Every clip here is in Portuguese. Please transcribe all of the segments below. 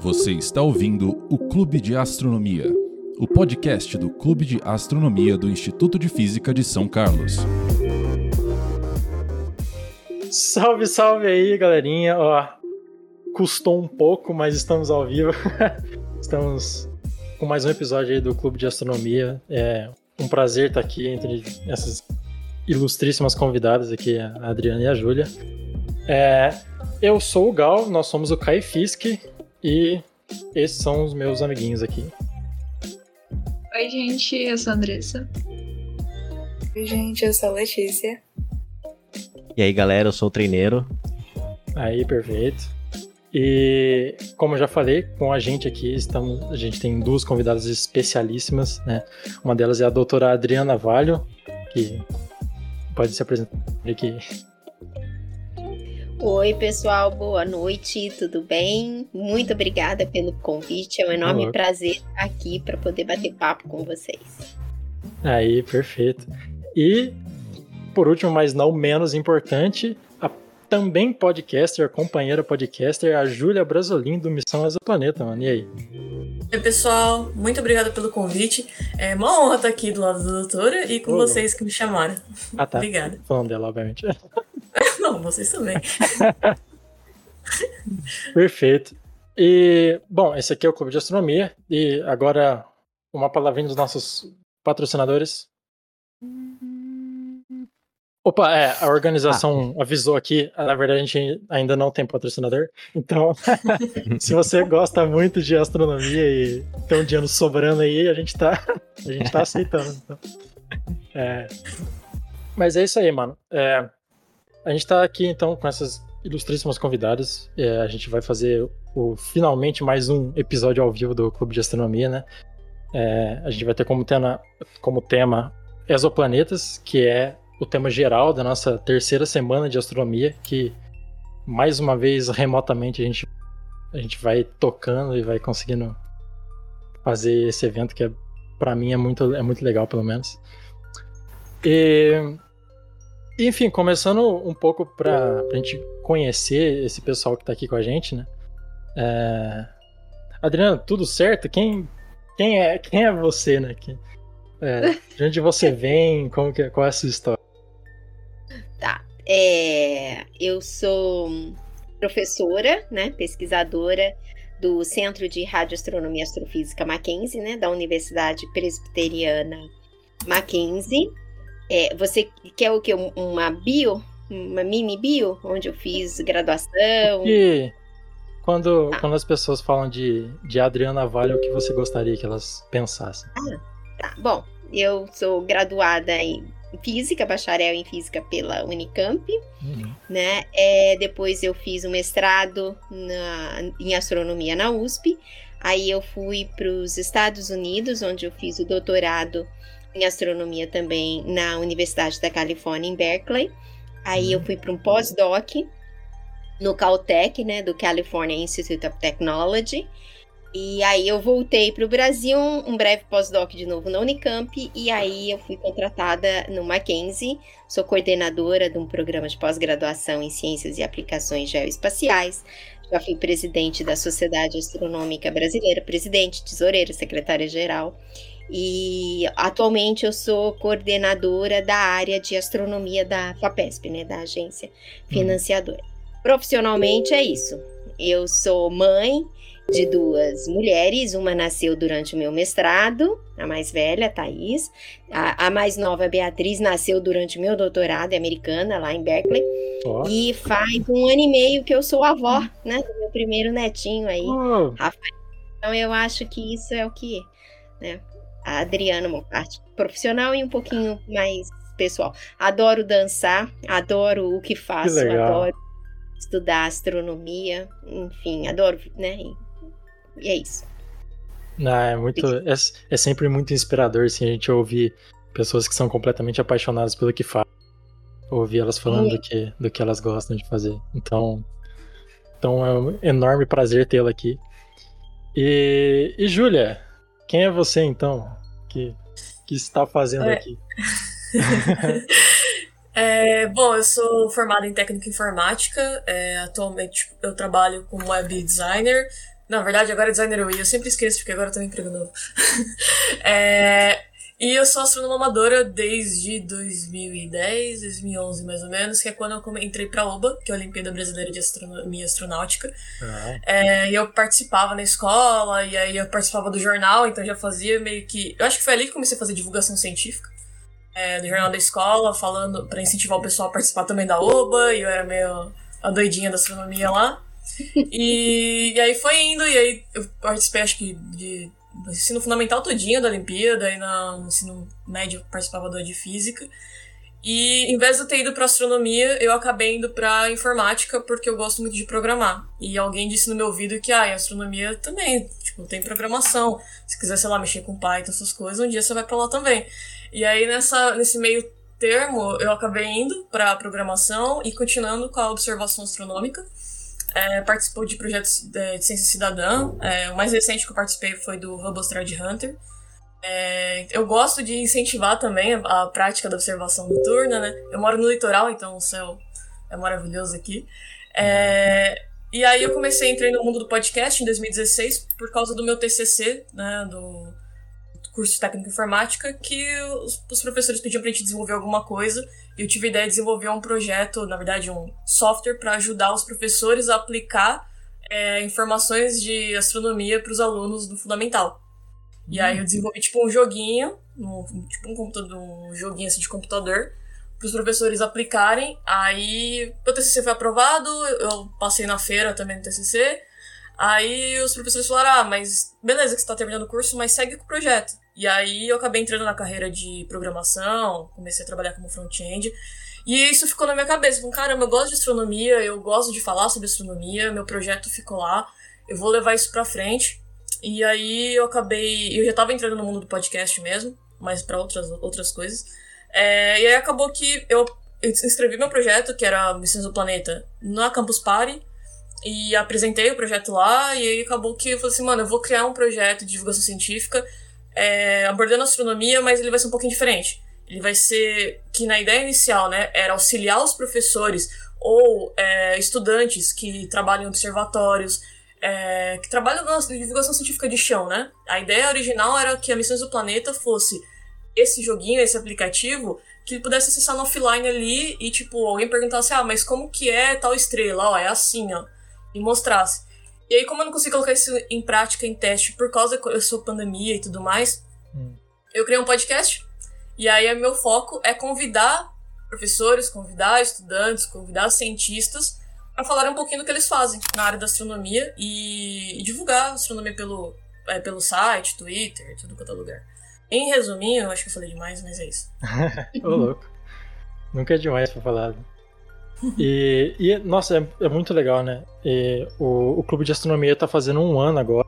Você está ouvindo o Clube de Astronomia, o podcast do Clube de Astronomia do Instituto de Física de São Carlos. Salve, salve aí, galerinha. Ó, custou um pouco, mas estamos ao vivo. estamos com mais um episódio aí do Clube de Astronomia. É um prazer estar aqui entre essas ilustríssimas convidadas aqui, a Adriana e a Júlia. É, eu sou o Gal, nós somos o Kai e esses são os meus amiguinhos aqui. Oi, gente, eu sou a Andressa. Oi, gente, eu sou a Letícia. E aí, galera, eu sou o treineiro. Aí, perfeito. E como eu já falei, com a gente aqui estamos, a gente tem duas convidadas especialíssimas, né? Uma delas é a doutora Adriana Valho, que pode se apresentar aqui. Oi, pessoal, boa noite, tudo bem? Muito obrigada pelo convite, é um enorme Olá. prazer estar aqui para poder bater papo com vocês. Aí, perfeito. E, por último, mas não menos importante, a também podcaster, companheira podcaster, a Júlia Brasolim, do Missão Exoplaneta, mano. E aí? Oi, pessoal, muito obrigada pelo convite. É uma honra estar aqui do lado da doutora e com Ô. vocês que me chamaram. Ah, tá. Obrigada. Falando dela, obviamente. Não, vocês também. Perfeito. E, bom, esse aqui é o Clube de Astronomia. E agora, uma palavrinha dos nossos patrocinadores. Opa, é, a organização avisou aqui. Na verdade, a gente ainda não tem patrocinador. Então, se você gosta muito de astronomia e tem um dinheiro sobrando aí, a gente tá, a gente tá aceitando. então. É, mas é isso aí, mano. É, a gente tá aqui, então, com essas ilustríssimas convidadas. É, a gente vai fazer o, finalmente mais um episódio ao vivo do Clube de Astronomia, né? É, a gente vai ter como tema, como tema exoplanetas, que é o tema geral da nossa terceira semana de astronomia, que mais uma vez remotamente a gente, a gente vai tocando e vai conseguindo fazer esse evento que é, para mim é muito, é muito legal, pelo menos. E, enfim, começando um pouco para a gente conhecer esse pessoal que tá aqui com a gente, né? É... Adriana, tudo certo? Quem, quem, é, quem é você, né? Que, é, de onde você vem? Como que, qual é a sua história? Tá, é, eu sou professora, né, pesquisadora do Centro de Radioastronomia e Astrofísica Mackenzie, né, da Universidade Presbiteriana Mackenzie. É, você quer o que? Uma bio? Uma mini bio? Onde eu fiz graduação? E quando, Ah. quando as pessoas falam de, de Adriana Vale, o que você gostaria que elas pensassem? Tá, bom, eu sou graduada em Física, bacharel em Física pela Unicamp, Uhum. né? É, depois eu fiz um mestrado na- em astronomia na USP. Aí eu fui para os Estados Unidos, onde eu fiz o doutorado em astronomia também na Universidade da Califórnia em Berkeley. Aí eu fui para um pós-doc no Caltech, né, do California Institute of Technology. E aí eu voltei para o Brasil, um breve pós-doc de novo na Unicamp, e aí eu fui contratada no Mackenzie, sou coordenadora de um programa de pós-graduação em Ciências e Aplicações Geoespaciais, já fui presidente da Sociedade Astronômica Brasileira, presidente, tesoureira, secretária-geral, e atualmente eu sou coordenadora da área de astronomia da FAPESP, né, da agência financiadora. Profissionalmente é isso. Eu sou mãe, de duas mulheres. Uma nasceu durante o meu mestrado, a mais velha, a Thaís. A, a mais nova, a Beatriz, nasceu durante o meu doutorado, é americana, lá em Berkeley. Ó. E faz um ano e meio que eu sou avó, né? Do meu primeiro netinho aí. Oh, Então eu acho que isso é o que, né? A Adriana, uma parte profissional e um pouquinho mais pessoal. Adoro dançar, adoro o que faço, legal. adoro estudar astronomia, enfim, adoro, né? E, é isso. não, é muito. É, é sempre muito inspirador assim, a gente ouvir pessoas que são completamente apaixonadas pelo que fazem. Ouvir elas falando do que, do que elas gostam de fazer. Então, então é um enorme prazer tê-la aqui. E, e Júlia, quem é você então? Que, que está fazendo É. aqui? É, bom, eu sou formada em técnica informática. é, atualmente eu trabalho como web designer. Na verdade, agora é designer UI. Eu sempre esqueço, porque agora eu tenho um emprego novo. é, e eu sou astrônoma amadora desde 2010, 2011 mais ou menos, que é quando eu entrei pra OBA, que é a Olimpíada Brasileira de Astronomia Astronáutica. Ah, É, e eu participava na escola, e aí eu participava do jornal, então já fazia meio que. Eu acho que foi ali que comecei a fazer divulgação científica. É, do jornal da escola, falando para incentivar o pessoal a participar também da OBA, e eu era meio a doidinha da astronomia lá. E, e aí foi indo, e aí eu participei, acho que, de, do ensino fundamental todinho da Olimpíada, e no ensino médio participava do de física. E em vez de eu ter ido para astronomia, eu acabei indo para informática porque eu gosto muito de programar. E alguém disse no meu ouvido que, ah, astronomia também, tipo, tem programação. Se quiser, sei lá, mexer com Python, essas coisas, um dia você vai para lá também. E aí nessa, nesse meio termo, eu acabei indo para programação e continuando com a observação astronômica. É, participou de projetos de, de ciência cidadã. É, o mais recente que eu participei foi do Hubble Stride Hunter. É, eu gosto de incentivar também a, a, prática da observação noturna, né? Eu moro no litoral, então o céu é maravilhoso aqui. É, e aí eu comecei, entrei no mundo do podcast em 2016 por causa do meu TCC, né? Do curso de técnica informática, que os, os professores pediam pra gente desenvolver alguma coisa. E eu tive a ideia de desenvolver um projeto, na verdade um software para ajudar os professores a aplicar é, informações de astronomia para os alunos do fundamental. E aí eu desenvolvi tipo um joguinho, um, tipo um computador, um joguinho assim de computador, para os professores aplicarem. Aí meu TCC foi aprovado, eu passei na feira também no TCC. Aí os professores falaram: "Ah, mas beleza que você está terminando o curso, mas segue com o projeto". E aí eu acabei entrando na carreira de programação, comecei a trabalhar como front-end. E isso ficou na minha cabeça. Falei, caramba, eu gosto de astronomia, eu gosto de falar sobre astronomia, meu projeto ficou lá, eu vou levar isso pra frente. E aí eu acabei. Eu já tava entrando no mundo do podcast mesmo, mas para outras, outras coisas. É, e aí acabou que eu, inscrevi meu projeto, que era Missões do Planeta, na Campus Party. E apresentei o projeto lá, e aí acabou que eu falei assim, mano, eu vou criar um projeto de divulgação científica é, abordando astronomia, mas ele vai ser um pouquinho diferente. Ele vai ser que na ideia inicial, né, era auxiliar os professores ou é, estudantes que trabalham em observatórios, é, que trabalham na divulgação científica de chão, né? A ideia original era que a Missões do Planeta fosse esse joguinho, esse aplicativo, que ele pudesse acessar no offline ali e, tipo, alguém perguntasse, ah, mas como que é tal estrela? Ó, é assim, ó. E mostrasse. E aí, como eu não consigo colocar isso em prática, em teste, por causa da sua pandemia e tudo mais, Hum. eu criei um podcast. E aí, meu foco é convidar professores, convidar estudantes, convidar cientistas para falar um pouquinho do que eles fazem na área da astronomia e, e divulgar a astronomia pelo, é, pelo site, Twitter, tudo quanto é lugar. Em resuminho, eu acho que eu falei demais, mas é isso. Ô, louco. Nunca é demais pra falar. E, e nossa, é, é muito legal, né? E o, o Clube de Astronomia tá fazendo um ano agora.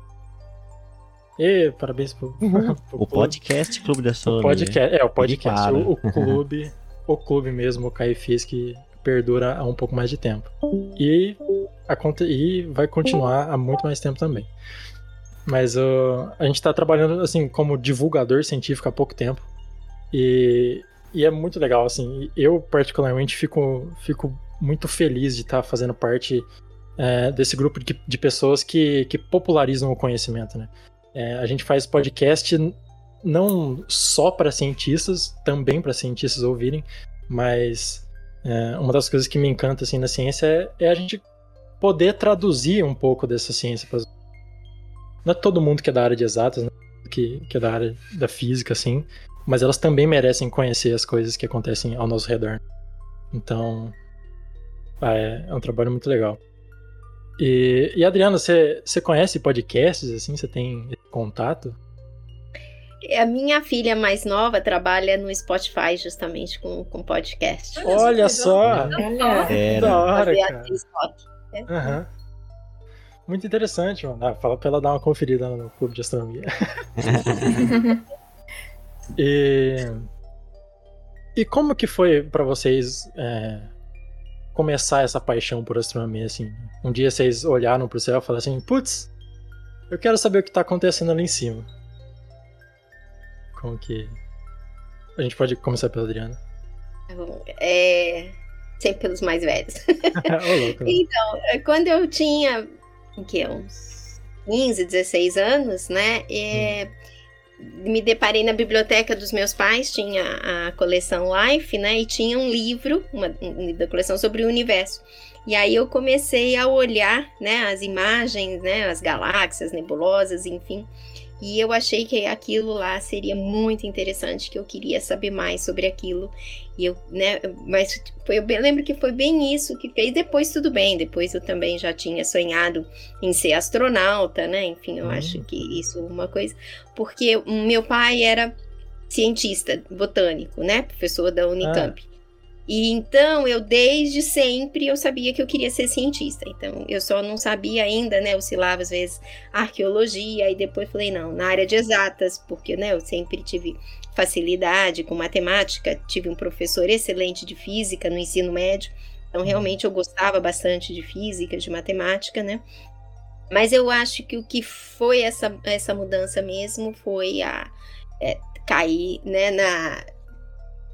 E parabéns pro, pro O podcast Clube da O Astronomia. podcast, é, o podcast, o, o clube, o clube mesmo, o Caifis, que perdura há um pouco mais de tempo. E, aconte- e vai continuar há muito mais tempo também. Mas uh, a gente está trabalhando assim como divulgador científico há pouco tempo. E, e é muito legal, assim. Eu, particularmente, fico, fico muito feliz de estar fazendo parte é, desse grupo de, de pessoas que, que popularizam o conhecimento, né? É, a gente faz podcast não só para cientistas, também para cientistas ouvirem, mas é, uma das coisas que me encanta assim na ciência é, é a gente poder traduzir um pouco dessa ciência. pras- Não é todo mundo que é da área de exatas, né, que, que é da área da física, assim, mas elas também merecem conhecer as coisas que acontecem ao nosso redor. Então, ah, é, é um trabalho muito legal. E, e Adriana, você, você conhece podcasts, assim? Você tem contato? A minha filha mais nova trabalha no Spotify justamente com, com podcast. Olha só Olha só! Olha, É, Da né? hora, cara. Aham. Muito interessante, mano. Ah, fala pra ela dar uma conferida no clube de astronomia. E, e como que foi pra vocês é, começar essa paixão por astronomia, assim? Um dia vocês olharam pro céu e falaram assim, putz, eu quero saber o que tá acontecendo ali em cima. Como que... A gente pode começar pela Adriana. É, sempre pelos mais velhos. Então, é, quando eu tinha o quê? uns 15, 16 anos, né? É, me deparei na biblioteca dos meus pais, tinha a coleção Life, né? E tinha um livro, uma, um, da coleção sobre o universo. E aí eu comecei a olhar, né, as imagens, né, as galáxias, nebulosas, enfim. E eu achei que aquilo lá seria muito interessante, que eu queria saber mais sobre aquilo. E eu, né, mas foi, eu lembro que foi bem isso que fez. Depois tudo bem, depois eu também já tinha sonhado em ser astronauta, né? Enfim, eu acho uhum. que isso é uma coisa. Porque meu pai era cientista botânico, né? Professor da Unicamp. Ah. E então eu desde sempre eu sabia que eu queria ser cientista. Então eu só não sabia ainda, né, oscilava às vezes arqueologia e depois falei não, na área de exatas, porque né, eu sempre tive facilidade com matemática, tive um professor excelente de física no ensino médio. Então realmente eu gostava bastante de física, de matemática, né? Mas eu acho que o que foi essa, essa mudança mesmo foi a é, cair né, na,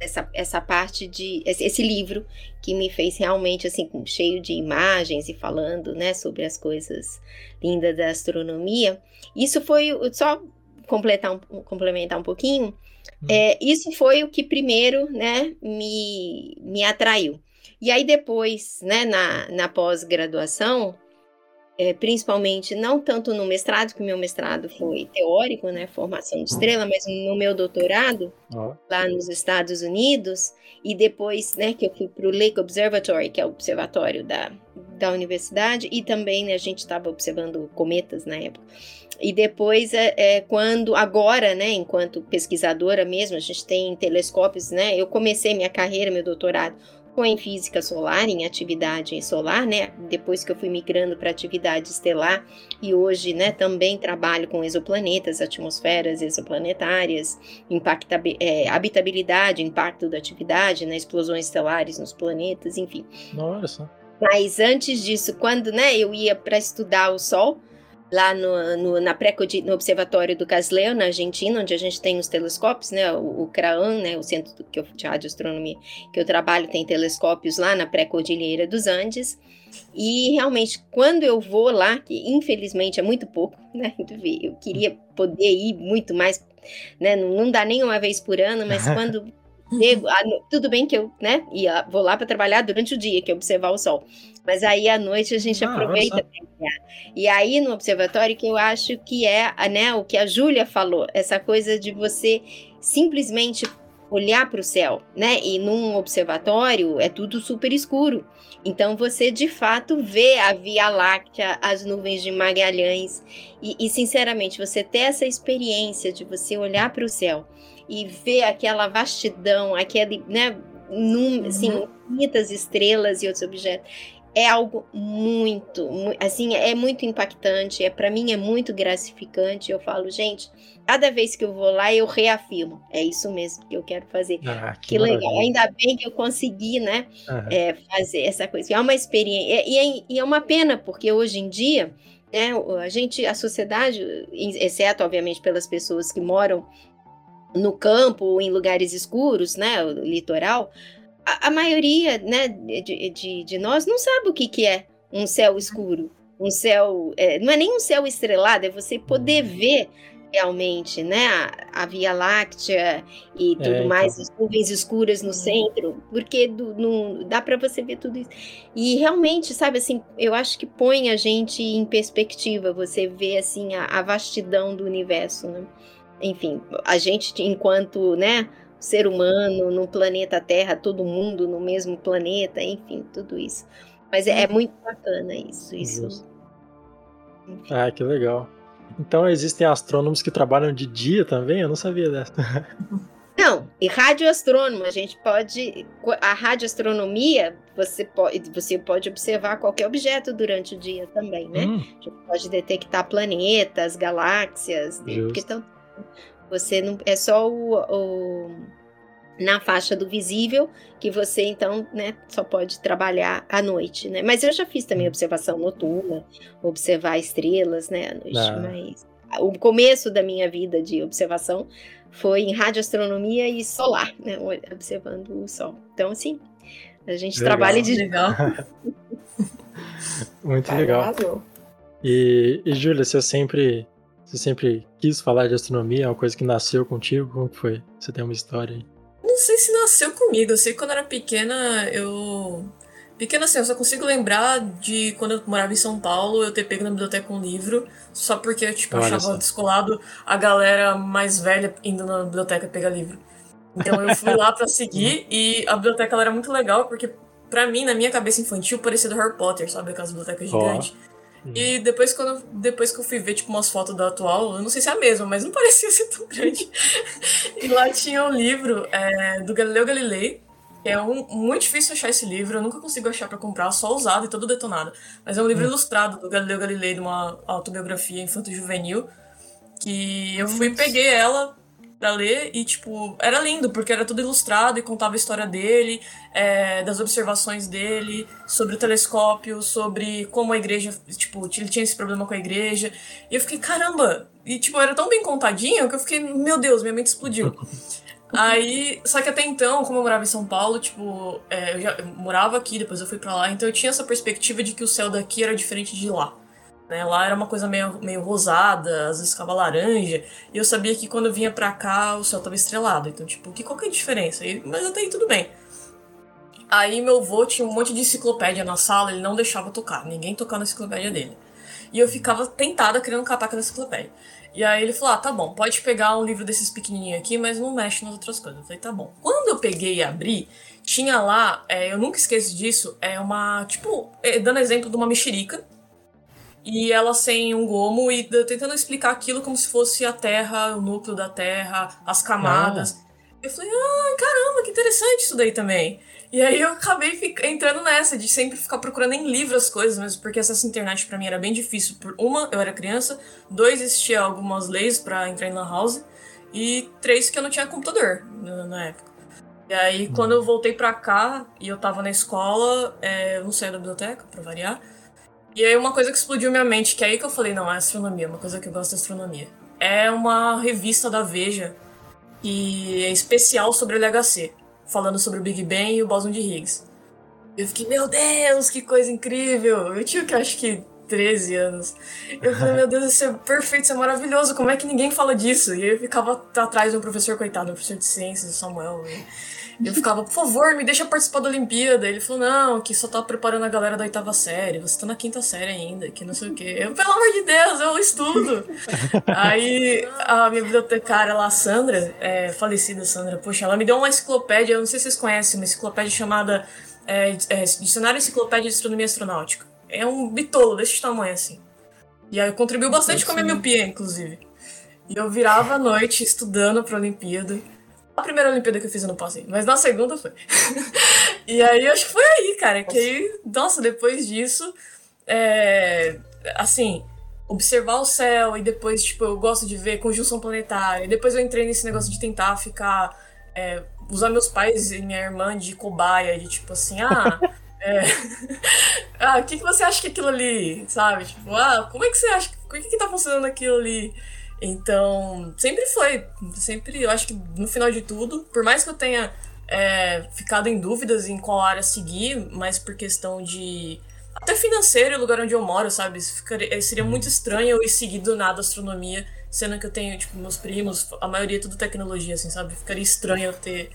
essa, essa parte de esse, esse, livro que me fez realmente assim cheio de imagens e falando né sobre as coisas lindas da astronomia isso foi só completar um, complementar um pouquinho hum. é, isso foi o que primeiro né me, me atraiu e aí depois né na, na pós-graduação é, principalmente não tanto no mestrado, que meu mestrado foi teórico, né, formação de estrela, mas no meu doutorado, oh. lá nos Estados Unidos, e depois, né, que eu fui para o Lake Observatory, que é o observatório da, da universidade, e também, né, a gente estava observando cometas na época. E depois, é, é, quando, agora, né, enquanto pesquisadora mesmo, a gente tem telescópios, né, eu comecei minha carreira, meu doutorado, em física solar, em atividade solar, né? Depois que eu fui migrando para atividade estelar e hoje, né, também trabalho com exoplanetas, atmosferas exoplanetárias, impacta, é, habitabilidade, impacto da atividade, né, explosões estelares nos planetas, enfim. Nossa. Mas antes disso, quando, né, eu ia para estudar o Sol, lá no, no, na pré no Observatório do Casleo, na Argentina, onde a gente tem os telescópios, né, o, o CRAAN, né, o Centro de Radioastronomia que eu trabalho, tem telescópios lá na pré-cordilheira dos Andes, e realmente, quando eu vou lá, que infelizmente é muito pouco, né, eu queria poder ir muito mais, né, não, não dá nem uma vez por ano, mas quando Chego, tudo bem que eu, né, ia, vou lá para trabalhar durante o dia, que é observar o sol. Mas aí à noite a gente ah, aproveita E aí no observatório que eu acho que é, né, o que a Júlia falou, essa coisa de você simplesmente olhar para o céu, né? E num observatório é tudo super escuro. Então você de fato vê a Via Láctea, as nuvens de Magalhães e, e sinceramente você ter essa experiência de você olhar para o céu e ver aquela vastidão, aquele, né, num, assim, uhum. infinitas estrelas e outros objetos é algo muito, assim, é muito impactante, é para mim é muito gratificante. Eu falo, gente, cada vez que eu vou lá eu reafirmo, é isso mesmo que eu quero fazer. Ah, que, que legal, ainda bem que eu consegui, né, uhum. é, fazer essa coisa. É uma experiência e é, e é uma pena porque hoje em dia né, a gente, a sociedade, exceto obviamente pelas pessoas que moram no campo, em lugares escuros, né, o litoral, a, a maioria né, de, de, de, nós não sabe o que, que é um céu escuro. Um céu. É, não é nem um céu estrelado, é você poder uhum. ver realmente, né, a, a, Via Láctea e é, tudo é, então. mais, as nuvens escuras no centro, porque do, no, dá para você ver tudo isso. E realmente, sabe, assim, eu acho que põe a gente em perspectiva, você vê, assim, a, a vastidão do universo, né? Enfim, a gente, enquanto, né, ser humano no planeta Terra, todo mundo no mesmo planeta, enfim, tudo isso. Mas é, é muito bacana isso. isso. Ah, que legal. Então existem astrônomos que trabalham de dia também? Eu não sabia dessa. Não, e radioastrônomo, a gente pode. A radioastronomia, você pode, você pode observar qualquer objeto durante o dia também, né? Hum. A gente pode detectar planetas, galáxias, porque estão você não é só o, o, na faixa do visível que você então, né, só pode trabalhar à noite, né? Mas eu já fiz também observação noturna, observar estrelas, né, à noite, ah. mas o começo da minha vida de observação foi em radioastronomia e solar, né, observando o sol. Então, assim, a gente legal. trabalha de legal. Muito legal. E, e Júlia, você sempre, você sempre quis falar de astronomia? É uma coisa que nasceu contigo? Como que foi? Você tem uma história aí? Não sei se nasceu comigo. Eu sei que quando eu era pequena, eu. Pequena assim, eu só consigo lembrar de quando eu morava em São Paulo, eu ter pego na biblioteca um livro, só porque eu, tipo, Olha achava só. descolado a galera mais velha indo na biblioteca pegar livro. Então eu fui lá pra seguir e a biblioteca era muito legal, porque pra mim, na minha cabeça infantil, parecia do Harry Potter, sabe? Aquelas bibliotecas Ó. gigantes. E depois, quando, depois que eu fui ver, tipo, umas fotos da atual, eu não sei se é a mesma, mas não parecia ser tão grande. e lá tinha um livro é, do Galileu Galilei, que é um, muito difícil achar esse livro, eu nunca consigo achar pra comprar, só usado e todo detonado. Mas é um livro ilustrado do Galileu Galilei, de uma autobiografia infanto-juvenil, que eu fui e peguei ela pra ler e, tipo, era lindo, porque era tudo ilustrado e contava a história dele, é, das observações dele, sobre o telescópio, sobre como a igreja, tipo, ele tinha esse problema com a igreja. E eu fiquei, caramba! E, tipo, era tão bem contadinho que eu fiquei, meu Deus, minha mente explodiu. Aí, só que até então, como eu morava em São Paulo, tipo, é, eu já eu morava aqui, depois eu fui pra lá, então eu tinha essa perspectiva de que o céu daqui era diferente de lá. Né? Lá era uma coisa meio, meio rosada, às vezes ficava laranja, e eu sabia que quando eu vinha pra cá o céu tava estrelado. Então, tipo, que, qual que é a diferença? E- mas até aí tudo bem. Aí meu avô tinha um monte de enciclopédia na sala, ele não deixava tocar, ninguém tocar na enciclopédia dele. E eu ficava tentada querendo catar aquela enciclopédia. E aí ele falou: ah, tá bom, pode pegar um livro desses pequenininhos aqui, mas não mexe nas outras coisas. Eu falei: tá bom. Quando eu peguei e abri, tinha lá, é, eu nunca esqueço disso, é uma, tipo, é, dando exemplo de uma mexerica. E ela sem um gomo e tentando explicar aquilo como se fosse a Terra, o núcleo da Terra, as camadas. Eu falei, ah, caramba, que interessante isso daí também. E aí eu acabei entrando nessa, de sempre ficar procurando em livro as coisas, mesmo porque acesso à internet pra mim era bem difícil. Por uma, eu era criança, dois, existia algumas leis pra entrar em lan house, e três, que eu não tinha computador na, na época. E aí, quando eu voltei pra cá, e eu tava na escola, é, eu não saí da biblioteca, pra variar, e aí uma coisa que explodiu minha mente, que é aí que eu falei, não, é astronomia, uma coisa que eu gosto é astronomia. É uma revista da Veja, que é especial sobre o LHC, falando sobre o Big Bang e o bóson de Higgs. Eu fiquei, meu Deus, que coisa incrível! Eu tinha que acho que 13 anos. Eu falei, meu Deus, isso é perfeito, isso é maravilhoso, como é que ninguém fala disso? E eu ficava atrás de um professor, coitado, um professor de ciências, o Samuel. E eu ficava, por favor, me deixa participar da Olimpíada. Ele falou, não, que só tá preparando a galera da oitava série, você tá na quinta série ainda, que não sei o quê. Eu, pelo amor de Deus, eu estudo. Aí a minha bibliotecária lá, a Sandra, é, falecida Sandra, poxa, ela me deu uma enciclopédia, eu não sei se vocês conhecem, uma enciclopédia chamada é, é, Dicionário Enciclopédia de Astronomia Astronáutica. É um bitolo desse tamanho, assim. E aí contribuiu bastante com a minha miopia, inclusive. E eu virava à noite estudando pra Olimpíada. A primeira Olimpíada que eu fiz eu não passei, mas na segunda foi. e aí acho que foi aí, cara, que aí, nossa, depois disso, é, assim, observar o céu e depois, tipo, eu gosto de ver conjunção planetária. E depois eu entrei nesse negócio de tentar ficar. é, usar meus pais e minha irmã de cobaia, de tipo assim, ah. é, ah, o que, que você acha que é aquilo ali, sabe? Tipo, ah, como é que você acha? O que, que tá funcionando aquilo ali? Então, sempre foi. Sempre, eu acho que no final de tudo, por mais que eu tenha é, ficado em dúvidas em qual área seguir, mas por questão de. Até financeiro e lugar onde eu moro, sabe? Ficaria- seria muito estranho eu ir seguir do nada astronomia, sendo que eu tenho, tipo, meus primos, a maioria é tudo tecnologia, assim, sabe? Ficaria estranho eu ter.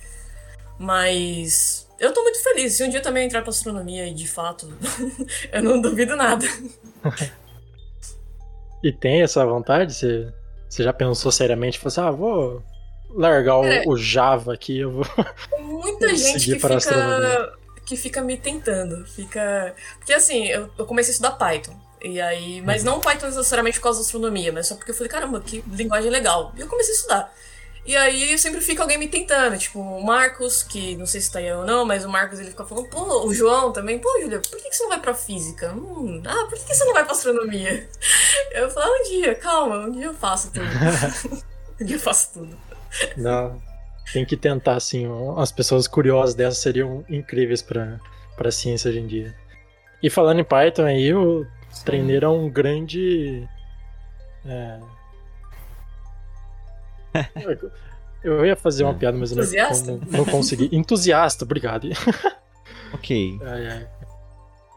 Mas. Eu tô muito feliz. Se um dia eu também entrar pra astronomia e de fato, eu não duvido nada. E tem essa vontade? Você, você já pensou seriamente? Falou assim, ah, vou largar o, É. o Java aqui, eu vou... Tem muita gente que fica, astronomia. que fica me tentando. Fica. Porque assim, eu, eu comecei a estudar Python. E aí. Uhum. Mas não Python necessariamente por causa da astronomia, mas só porque eu falei, caramba, que linguagem legal. E eu comecei a estudar. E aí sempre fica alguém me tentando, tipo, o Marcos, que não sei se tá aí ou não, mas o Marcos ele fica falando, pô, o João também, pô, Julia, por que, que você não vai pra física? Hum, ah, por que, que você não vai pra astronomia? Eu falo, um dia, calma, um dia eu faço tudo. um dia eu faço tudo. Não, tem que tentar, assim. As pessoas curiosas dessas seriam incríveis pra, pra ciência hoje em dia. E falando em Python aí, o treineiro é um grande... é, Eu ia fazer uma piada, mas eu não, Entusiasta? não, consegui. Entusiasta, obrigado. Ok. Ai, ai.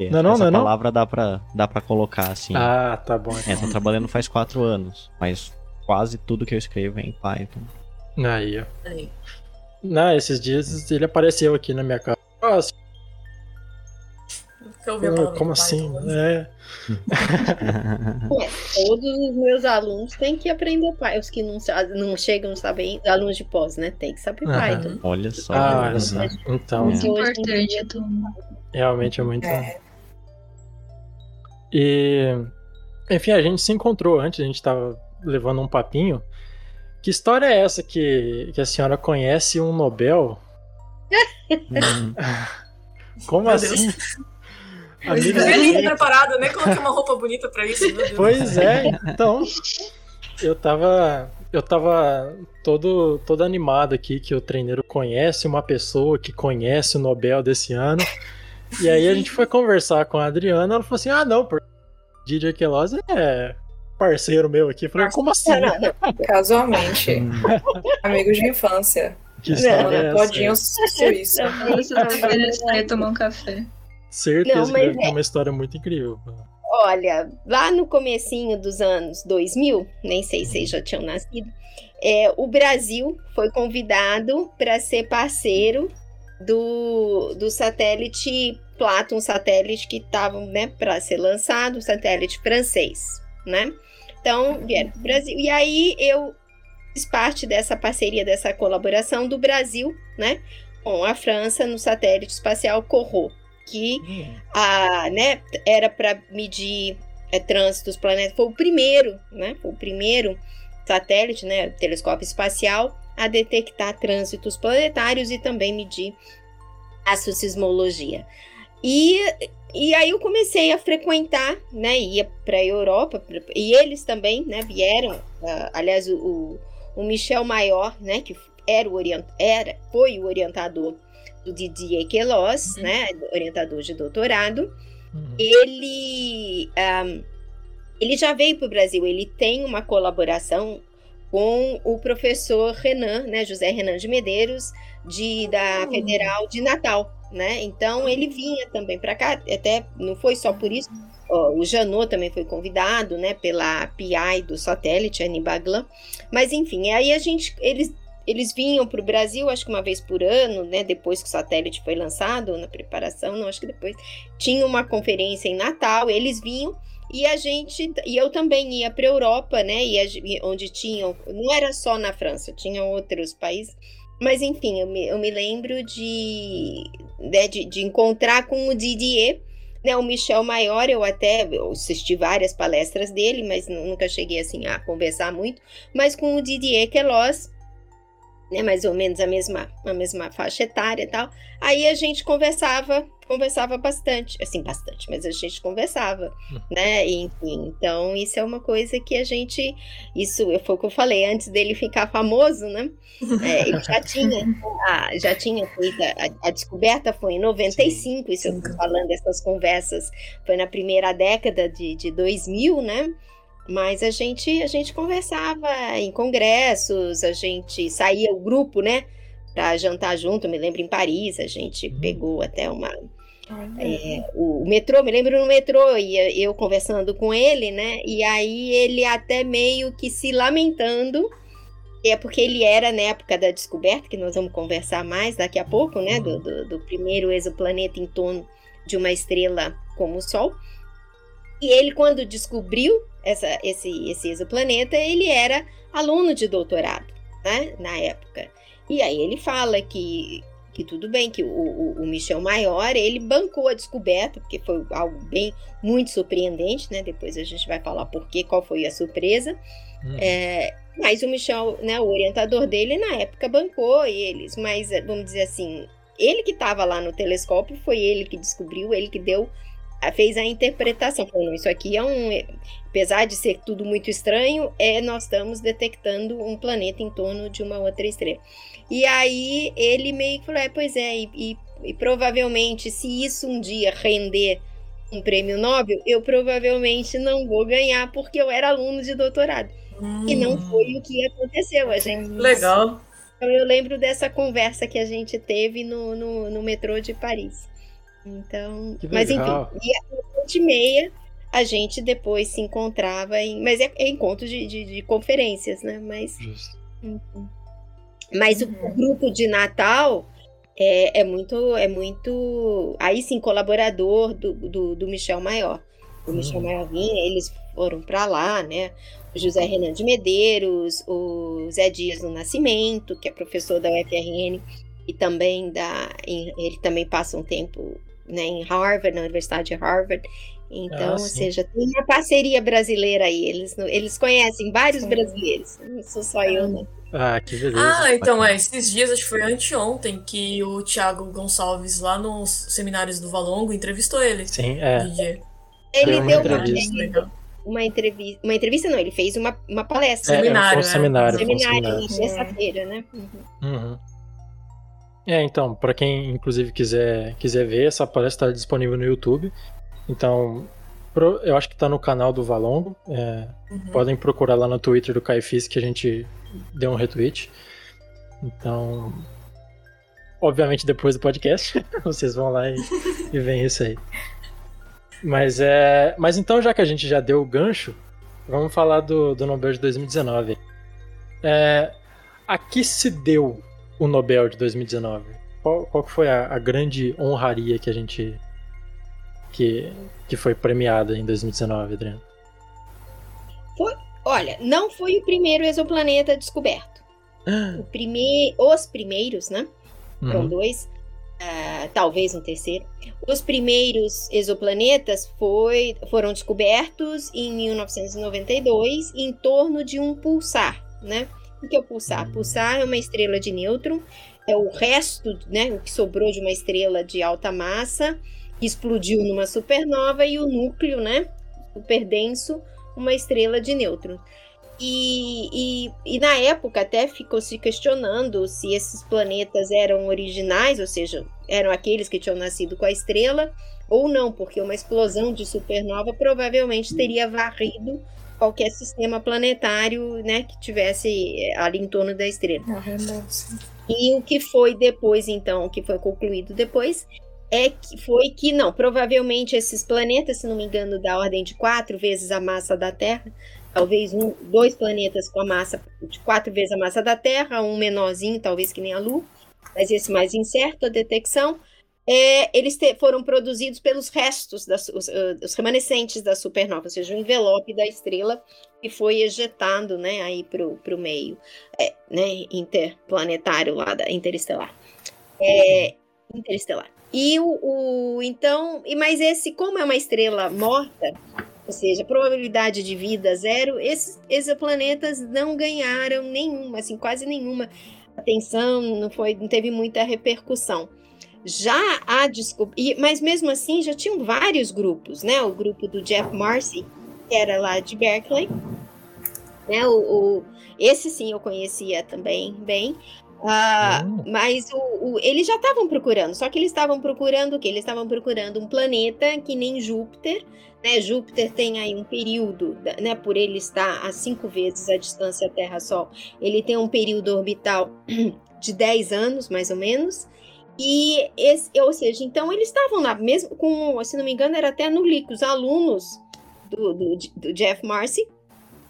Não, não, Essa não, não. palavra dá pra, dá pra colocar assim. Ah, tá bom. É, tô trabalhando faz quatro anos, mas quase tudo que eu escrevo é em Python. Aí, ó. Aí. Não, esses dias ele apareceu aqui na minha casa. Nossa, Nunca ouvi a palavra como assim? É. Todos os meus alunos têm que aprender Python. Os que não, não chegam a saber, alunos de pós, né? Tem que saber Aham. Python. Olha só. Ah, né? olha só. Então, em Importante, realmente é muito. É. E. Enfim, a gente se encontrou antes, a gente tava levando um papinho. Que história é essa que, que a senhora conhece um Nobel? Uhum. Como Meu assim? Eu Amiga, nem dele- tô preparado, eu nem coloquei uma roupa bonita pra isso, meu Deus. Pois é, então. Eu tava. Eu tava todo, todo animado aqui que o treineiro conhece uma pessoa que conhece o Nobel desse ano. E aí a gente foi conversar com a Adriana, ela falou assim: ah, não, porque DJ Queloz é parceiro meu aqui. Eu falei, como assim? Não. Casualmente. Amigos de infância. Que história é essa? todinho suíço. Você querendo sair tomar um café. Certeza Não, que ter é. uma história muito incrível. Olha, lá no comecinho dos anos 2000, nem sei se vocês já tinham nascido, é, o Brasil foi convidado para ser parceiro do, do satélite Plato, um satélite que estava né, para ser lançado, um satélite francês, né? Então, vieram pro Brasil. E aí eu fiz parte dessa parceria, dessa colaboração do Brasil, né? Com a França no satélite espacial Corot, que a, né, era para medir é, trânsito dos planetas. Foi o primeiro, né? Foi o primeiro satélite, né, telescópio espacial, a detectar trânsitos planetários e também medir astrosismologia. E, e aí eu comecei a frequentar, né? Ia para a Europa e eles também, né? Vieram. ah, aliás, o, o, o Michel Maior, né? Que era o orient, era, foi o orientador do Didier Queloz, Uhum. né? Orientador de doutorado Uhum. ele, ahm, ele já veio para o Brasil, ele tem uma colaboração com o professor Renan, né, José Renan de Medeiros, de, da Federal de Natal, né? Então ele vinha também para cá, até não foi só por isso. o Janot também foi convidado, né, pela PI do satélite, a Nibaglan. Mas enfim, aí a gente, eles eles vinham para o Brasil, acho que uma vez por ano, né? Depois que o satélite foi lançado, na preparação, não acho que depois tinha uma conferência em Natal, eles vinham e a gente e eu também ia para a Europa, né? E onde tinham, não era só na França, tinha outros países. Mas enfim, eu me, eu me lembro de, né, de, de encontrar com o Didier, né? O Michel Maior, eu até eu assisti várias palestras dele, mas nu- nunca cheguei assim a conversar muito. Mas com o Didier Queloz, né? Mais ou menos a mesma, a mesma faixa etária e tal. Aí a gente conversava, conversava bastante, assim, bastante, mas a gente conversava, né? E, enfim, então isso é uma coisa que a gente, isso foi o que eu falei antes dele ficar famoso, né? É, ele já tinha, a, já tinha feito a, a descoberta foi em 95, isso eu tô falando dessas conversas, foi na primeira década de, de 2000, né? Mas a gente, a gente conversava em congressos, a gente saía o grupo, né? Para jantar junto, me lembro em Paris, a gente pegou até uma. é, o, o metrô, me lembro no metrô, e eu conversando com ele, né? E aí ele até meio que se lamentando. É porque ele era na época da descoberta, que nós vamos conversar mais daqui a pouco, né? Do, do, do primeiro exoplaneta em torno de uma estrela como o Sol. E ele, quando descobriu essa, esse, esse exoplaneta, ele era aluno de doutorado, né? Na época. E aí ele fala que, que tudo bem, que o, o, o Michel Maior, ele bancou a descoberta, porque foi algo bem, muito surpreendente, né? Depois a gente vai falar por quê, qual foi a surpresa. Hum. É, mas o Michel, né, o orientador dele, na época bancou eles, mas vamos dizer assim, ele que estava lá no telescópio, foi ele que descobriu, ele que deu, fez a interpretação. Falou, não, isso aqui é um, apesar de ser tudo muito estranho, é nós estamos detectando um planeta em torno de uma outra estrela. E aí ele meio que falou, é, pois é, e, e- e provavelmente se isso um dia render um prêmio Nobel, eu provavelmente não vou ganhar porque eu era aluno de doutorado. E não foi o que aconteceu. A gente, Legal. Então eu lembro dessa conversa que a gente teve no, no, no metrô de Paris. Então, mas enfim, e a volta e meia a gente depois se encontrava em, mas é, é encontro de, de, de conferências, né? Mas, mas o, o grupo de Natal é, é muito, é muito, aí sim colaborador do, do, do Michel Maior. O Michel Uhum. Maior vinha, eles foram para lá, né? O José Renan de Medeiros, o Zé Dias do Nascimento, que é professor da UFRN e também da, ele também passa um tempo né, em Harvard, na Universidade de Harvard. Então, Ah, ou seja, tem uma parceria brasileira aí. Eles, eles conhecem vários Sim. brasileiros. Não sou só eu, né? Ah, que beleza. Ah, então é, esses dias, acho que foi anteontem, que o Thiago Gonçalves, lá nos seminários do Valongo, entrevistou ele. Sim, é. DJ. Ele Deu uma deu uma, entrevista. Legal. uma entrevista. Uma entrevista, não, ele fez uma, uma palestra. É, Seminário, foi um é. seminário, um seminário na seminário. terça-feira, né? Uhum. Uhum. É, então, para quem inclusive quiser, quiser ver, essa palestra está disponível no YouTube. Então, pro- eu acho que tá no canal do Valongo. é, Uhum. Podem procurar lá no Twitter do Caifis que a gente deu um retweet. Então, obviamente depois do podcast, vocês vão lá e, e veem isso aí. Mas é, mas então já que a gente já deu o gancho, vamos falar do, do Nobel de 2019. É, a que se deu o Nobel de 2019? Qual, qual foi a, a grande honraria que a gente que, que foi premiada em 2019, Adriano? Olha, não foi o primeiro exoplaneta descoberto. O prime... Os primeiros, né? Foram Uhum. dois, ah, talvez um terceiro. Os primeiros exoplanetas foi, foram descobertos em 1992 em torno de um pulsar, né? O que é o pulsar? Pulsar é uma estrela de nêutron, é o resto, né? O que sobrou de uma estrela de alta massa, que explodiu numa supernova e o núcleo, né? Super denso, uma estrela de nêutrons. E, e, e na época até ficou se questionando se esses planetas eram originais, ou seja, eram aqueles que tinham nascido com a estrela, ou não, porque uma explosão de supernova provavelmente teria varrido qualquer sistema planetário né, que tivesse eh, ali em torno da estrela. Sim. E o que foi depois, então, o que foi concluído depois, é que foi que não, provavelmente esses planetas, se não me engano, da ordem de quatro vezes a massa da Terra, talvez um, dois planetas com a massa de quatro vezes a massa da Terra, um menorzinho, talvez que nem a Lua, mas esse mais incerto, a detecção, é, eles te- foram produzidos pelos restos, das, os, ah, os remanescentes da supernova, ou seja, o envelope da estrela que foi ejetado né, aí para o meio é, né, interplanetário lá da interestelar. É, interestelar. E o, o- então, e mas esse como é uma estrela morta, ou seja, probabilidade de vida zero, esses exoplanetas não ganharam nenhuma, assim, quase nenhuma atenção, não foi, não teve muita repercussão. Já a descoberta, mas mesmo assim já tinham vários grupos, né? O grupo do Jeff Marcy, que era lá de Berkeley, né? O, o- esse sim eu conhecia também bem. Ah, Hum. Mas o, o- eles já estavam procurando, só que eles estavam procurando o quê? Eles estavam procurando um planeta que nem Júpiter, né? Júpiter tem aí um período, né? Por ele estar a cinco vezes a distância Terra-Sol, ele tem um período orbital de 10 anos, mais ou menos. E esse, ou seja, então eles estavam lá, mesmo com, se não me engano, era até no LIC, os alunos do, do, do Jeff Marcy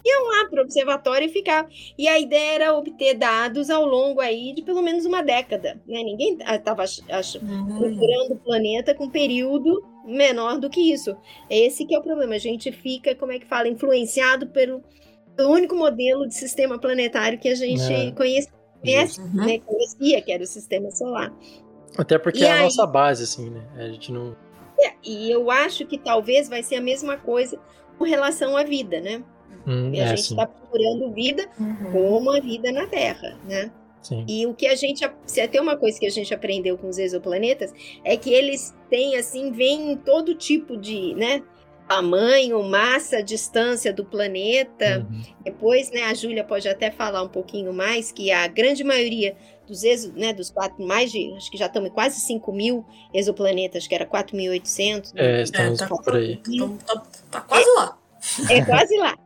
iam lá para o observatório e ficar. E a ideia era obter dados ao longo aí de pelo menos uma década. Né? Ninguém estava Hum. procurando o planeta com período menor do que isso. Esse que é o problema. A gente fica, como é que fala, influenciado pelo, pelo único modelo de sistema planetário que a gente É. conhece, conhece, Uhum. né? conhecia, que era o sistema solar. Até porque E é a aí? nossa base, assim, né? A gente não. E eu acho que talvez vai ser a mesma coisa com relação à vida, né? Hum, E a é, gente está procurando vida Uhum. como a vida na Terra, né? sim. E o que a gente, se tem uma coisa que a gente aprendeu com os exoplanetas, é que eles têm assim, vêm em todo tipo de, né, tamanho, massa, distância do planeta. Uhum. Depois, né, a Júlia pode até falar um pouquinho mais que a grande maioria dos exo, né, dos quatro, mais de, acho que já estamos em quase 5 mil exoplanetas, acho que era 4.800. É, né? estamos tá- por aí. Então, tá, tá quase lá. É quase lá.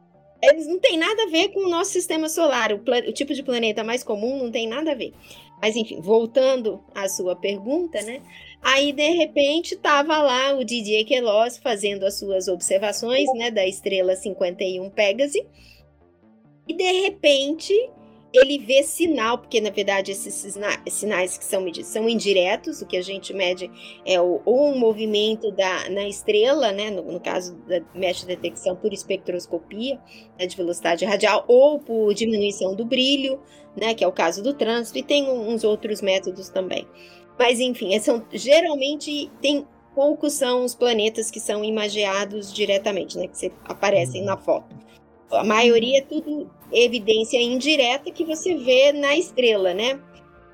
Eles não tem nada a ver com o nosso sistema solar. O, pla- o tipo de planeta mais comum não tem nada a ver. Mas, enfim, voltando à sua pergunta, né? Aí, de repente, estava lá o Didier Queloz fazendo as suas observações né, da estrela 51 Pégase. E, de repente, ele vê sinal, porque na verdade esses sina- sinais que são medidos são indiretos, o que a gente mede é o, ou um movimento da, na estrela, né, no, no caso da mede detecção por espectroscopia né, de velocidade radial, ou por diminuição do brilho, né, que é o caso do trânsito, e tem uns outros métodos também. Mas enfim, são, geralmente tem poucos são os planetas que são imageados diretamente, né, que aparecem na foto. A maioria é tudo evidência indireta que você vê na estrela, né?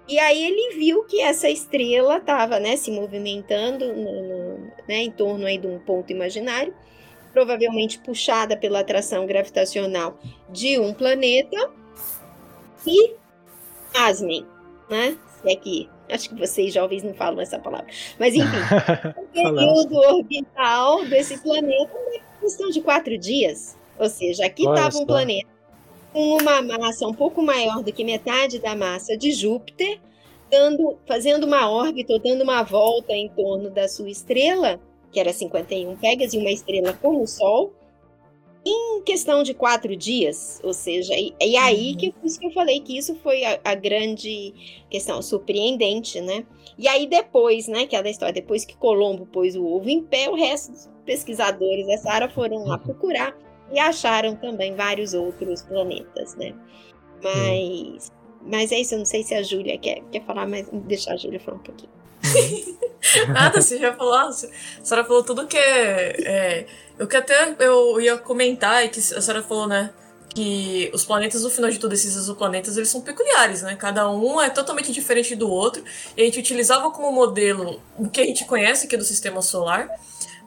E aí ele viu que essa estrela estava, né, se movimentando no- no- né, em torno aí de um ponto imaginário, provavelmente puxada pela atração gravitacional de um planeta. E, pasmem, né? Se é que, acho que vocês jovens não falam essa palavra. Mas enfim, o período orbital desse planeta é questão de quatro dias. Ou seja, aqui estava um planeta com uma massa um pouco maior do que metade da massa de Júpiter, dando, fazendo uma órbita ou dando uma volta em torno da sua estrela, que era 51 Pegas, e uma estrela como o Sol, em questão de quatro dias. Ou seja, e, e aí que por isso que eu falei que isso foi a, a grande questão surpreendente, né? E aí depois, né, aquela história, depois que Colombo pôs o ovo em pé, o resto dos pesquisadores dessa área foram lá procurar e acharam também vários outros planetas, né? Mas, mas é isso, eu não sei se a Júlia quer, quer falar, mas deixar a Júlia falar um pouquinho. Nada, você já falou. A senhora falou tudo que é. é eu que até eu ia comentar e que a senhora falou, né? Que os planetas, no final de tudo, esses exoplanetas, eles são peculiares, né? Cada um é totalmente diferente do outro. E a gente utilizava como modelo o que a gente conhece, é do sistema solar.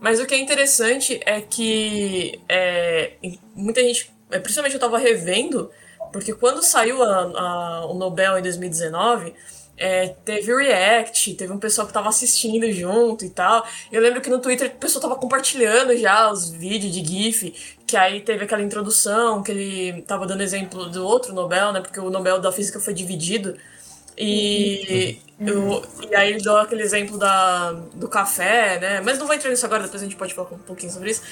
Mas o que é interessante é que é, muita gente, é, principalmente eu tava revendo, porque quando saiu a, a- o Nobel em 2019, é, teve o React, teve um pessoal que tava assistindo junto e tal. Eu lembro que no Twitter o pessoal tava compartilhando já os vídeos de GIF, que aí teve aquela introdução, que ele tava dando exemplo do outro Nobel, né? Porque o Nobel da Física foi dividido. E, eu- e aí ele deu aquele exemplo da, do café, né? Mas não vou entrar nisso agora, depois a gente pode falar um pouquinho sobre isso.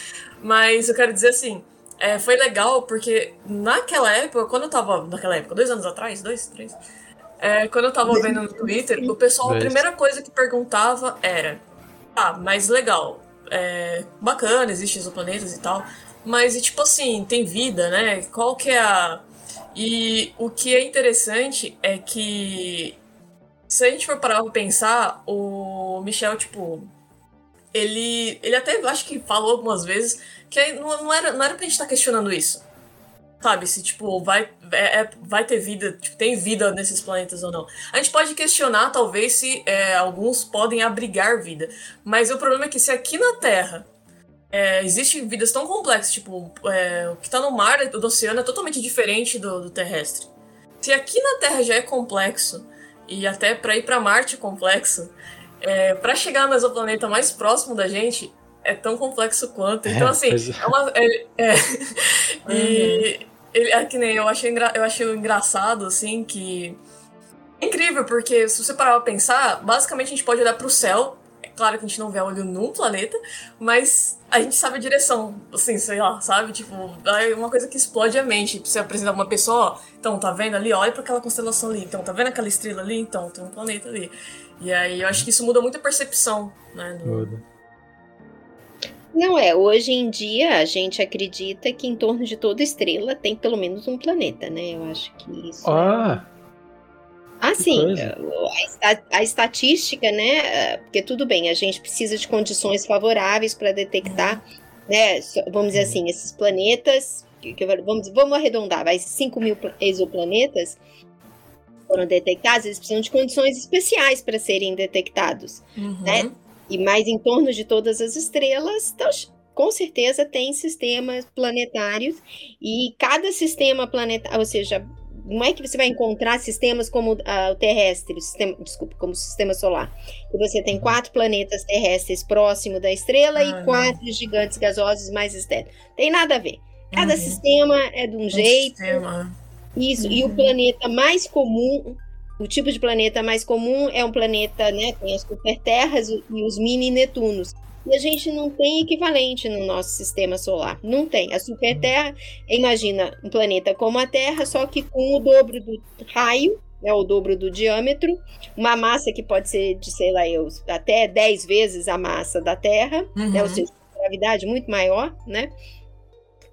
Mas eu quero dizer assim, é, foi legal porque naquela época, quando eu tava. Naquela época, dois anos atrás, dois, três. É, quando eu tava vendo no Twitter, o pessoal, a primeira coisa que perguntava era: Ah, mas legal, é, bacana, existem exoplanetas e tal, mas e tipo assim, tem vida, né? Qual que é a. E o que é interessante é que se a gente for parar pra pensar, o Michel, tipo, ele, ele até acho que falou algumas vezes que não, não, era, não era pra gente estar questionando isso. Sabe, se tipo, vai, é- é- vai ter vida, tipo, tem vida nesses planetas ou não. A gente pode questionar, talvez, se é, alguns podem abrigar vida. Mas o problema é que se aqui na Terra é, existem vidas tão complexas, tipo, é, o que tá no mar, do oceano, é totalmente diferente do, do terrestre. Se aqui na Terra já é complexo, e até pra ir pra Marte é complexo, é, para chegar no exoplaneta mais próximo da gente, é tão complexo quanto. Então, É, assim, pois é. é uma. é- é. E ele, é que nem eu achei, engra, eu achei engraçado, assim, que. É incrível, porque se você parar pra pensar, basicamente a gente pode olhar pro céu. É claro que a gente não vê olho num planeta, mas a gente sabe a direção, assim, sei lá, sabe? Tipo, é uma coisa que explode a mente. Você apresentar pra uma pessoa, ó, então, tá vendo ali? Olha pra aquela constelação ali. Então, tá vendo aquela estrela ali? Então, tem um planeta ali. E aí eu acho que isso muda muito a percepção, né? do- Muda. Não é, hoje em dia a gente acredita que em torno de toda estrela tem pelo menos um planeta, né? Eu acho que isso. é- Ah, Ah, sim. A, esta- a estatística, né? eh, Porque tudo bem, a gente precisa de condições favoráveis para detectar, né? só- Vamos dizer assim, esses planetas. que- que- vamos, vamos arredondar, vai 5 mil pla- exoplanetas foram detectados, eles precisam de condições especiais para serem detectados. Uhum. né? E mais em torno de todas as estrelas, então, com certeza tem sistemas planetários e cada sistema planetário, ou seja, não é que você vai encontrar sistemas como ah, o terrestre, sistema, desculpa, como o sistema solar. E você tem quatro planetas terrestres próximo da estrela Ah, e não. quatro gigantes gasosos mais externos. Tem nada a ver. Cada Uhum. sistema é de um Um jeito, sistema. isso, e o planeta mais comum O tipo de planeta mais comum é um planeta, né, tem as superterras e os mini Netunos. E a gente não tem equivalente no nosso sistema solar. Não tem. A superterra, imagina um planeta como a Terra, só que com o dobro do raio, né, o dobro do diâmetro, uma massa que pode ser de, sei lá, eu, até 10 vezes a massa da Terra, Uhum. né, ou seja, gravidade muito maior, né?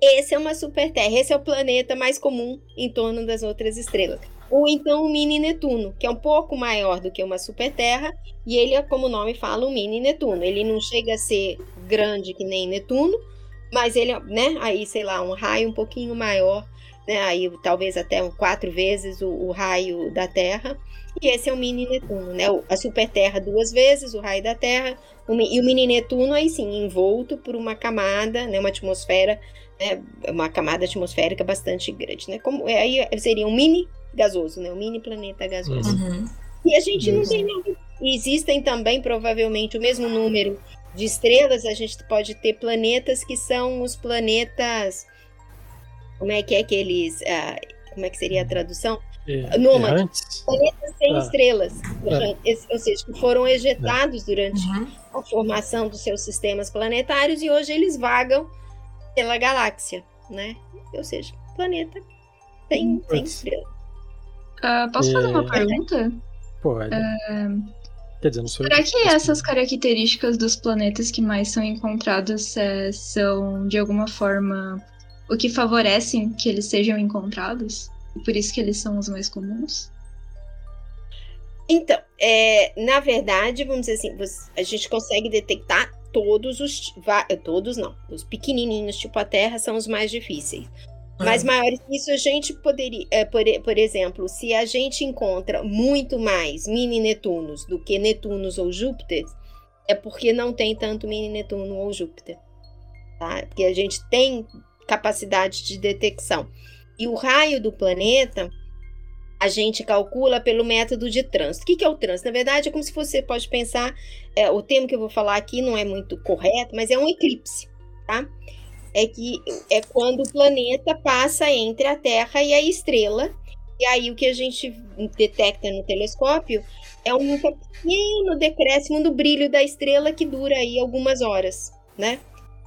Esse é uma superterra, esse é o planeta mais comum em torno das outras estrelas. Ou então o mini Netuno, que é um pouco maior do que uma superterra, e ele é, como o nome fala, um mini Netuno. Ele não chega a ser grande que nem Netuno, mas ele, né, aí, sei lá, um raio um pouquinho maior, né, aí talvez até quatro vezes o, o raio da Terra. E esse é o mini Netuno, né? A superterra duas vezes o raio da Terra, o e o mini Netuno aí sim, envolto por uma camada, né, uma atmosfera, né, uma camada atmosférica bastante grande, né? Como aí seria um mini gasoso, né? Um mini planeta gasoso. Uhum. E a gente não Isso. tem nada. E existem também, provavelmente, o mesmo número de estrelas. A gente pode ter planetas que são os planetas. Como é que é que eles. ah, como é que seria a tradução? E- Nômade. errantes? Sem Ah. estrelas. É. Ou seja, que foram ejetados durante Uhum. a formação dos seus sistemas planetários e hoje eles vagam pela galáxia, né? Ou seja, planeta sem, sem estrela. Ah, posso fazer uma É. pergunta? Pode. Quer dizer, não sou eu. Será que essas características dos planetas que mais são encontrados é, são, de alguma forma, o que favorecem que eles sejam encontrados? E por isso que eles são os mais comuns? Então, é, na verdade, vamos dizer assim, a gente consegue detectar todos os. Todos não. Os pequenininhos, tipo a Terra, são os mais difíceis. Mas maiores que isso, a gente poderia. é, por, por exemplo, se a gente encontra muito mais mini Netunos do que Netunos ou Júpiter, é porque não tem tanto mini Netuno ou Júpiter. Tá? Porque a gente tem capacidade de detecção. E o raio do planeta a gente calcula pelo método de trânsito. O que, que é o trânsito? Na verdade, é como se você pode pensar, é, o termo que eu vou falar aqui não é muito correto, mas é um eclipse, tá? É que é quando o planeta passa entre a Terra e a estrela, e aí o que a gente detecta no telescópio é um pequeno decréscimo no brilho da estrela que dura aí algumas horas, né?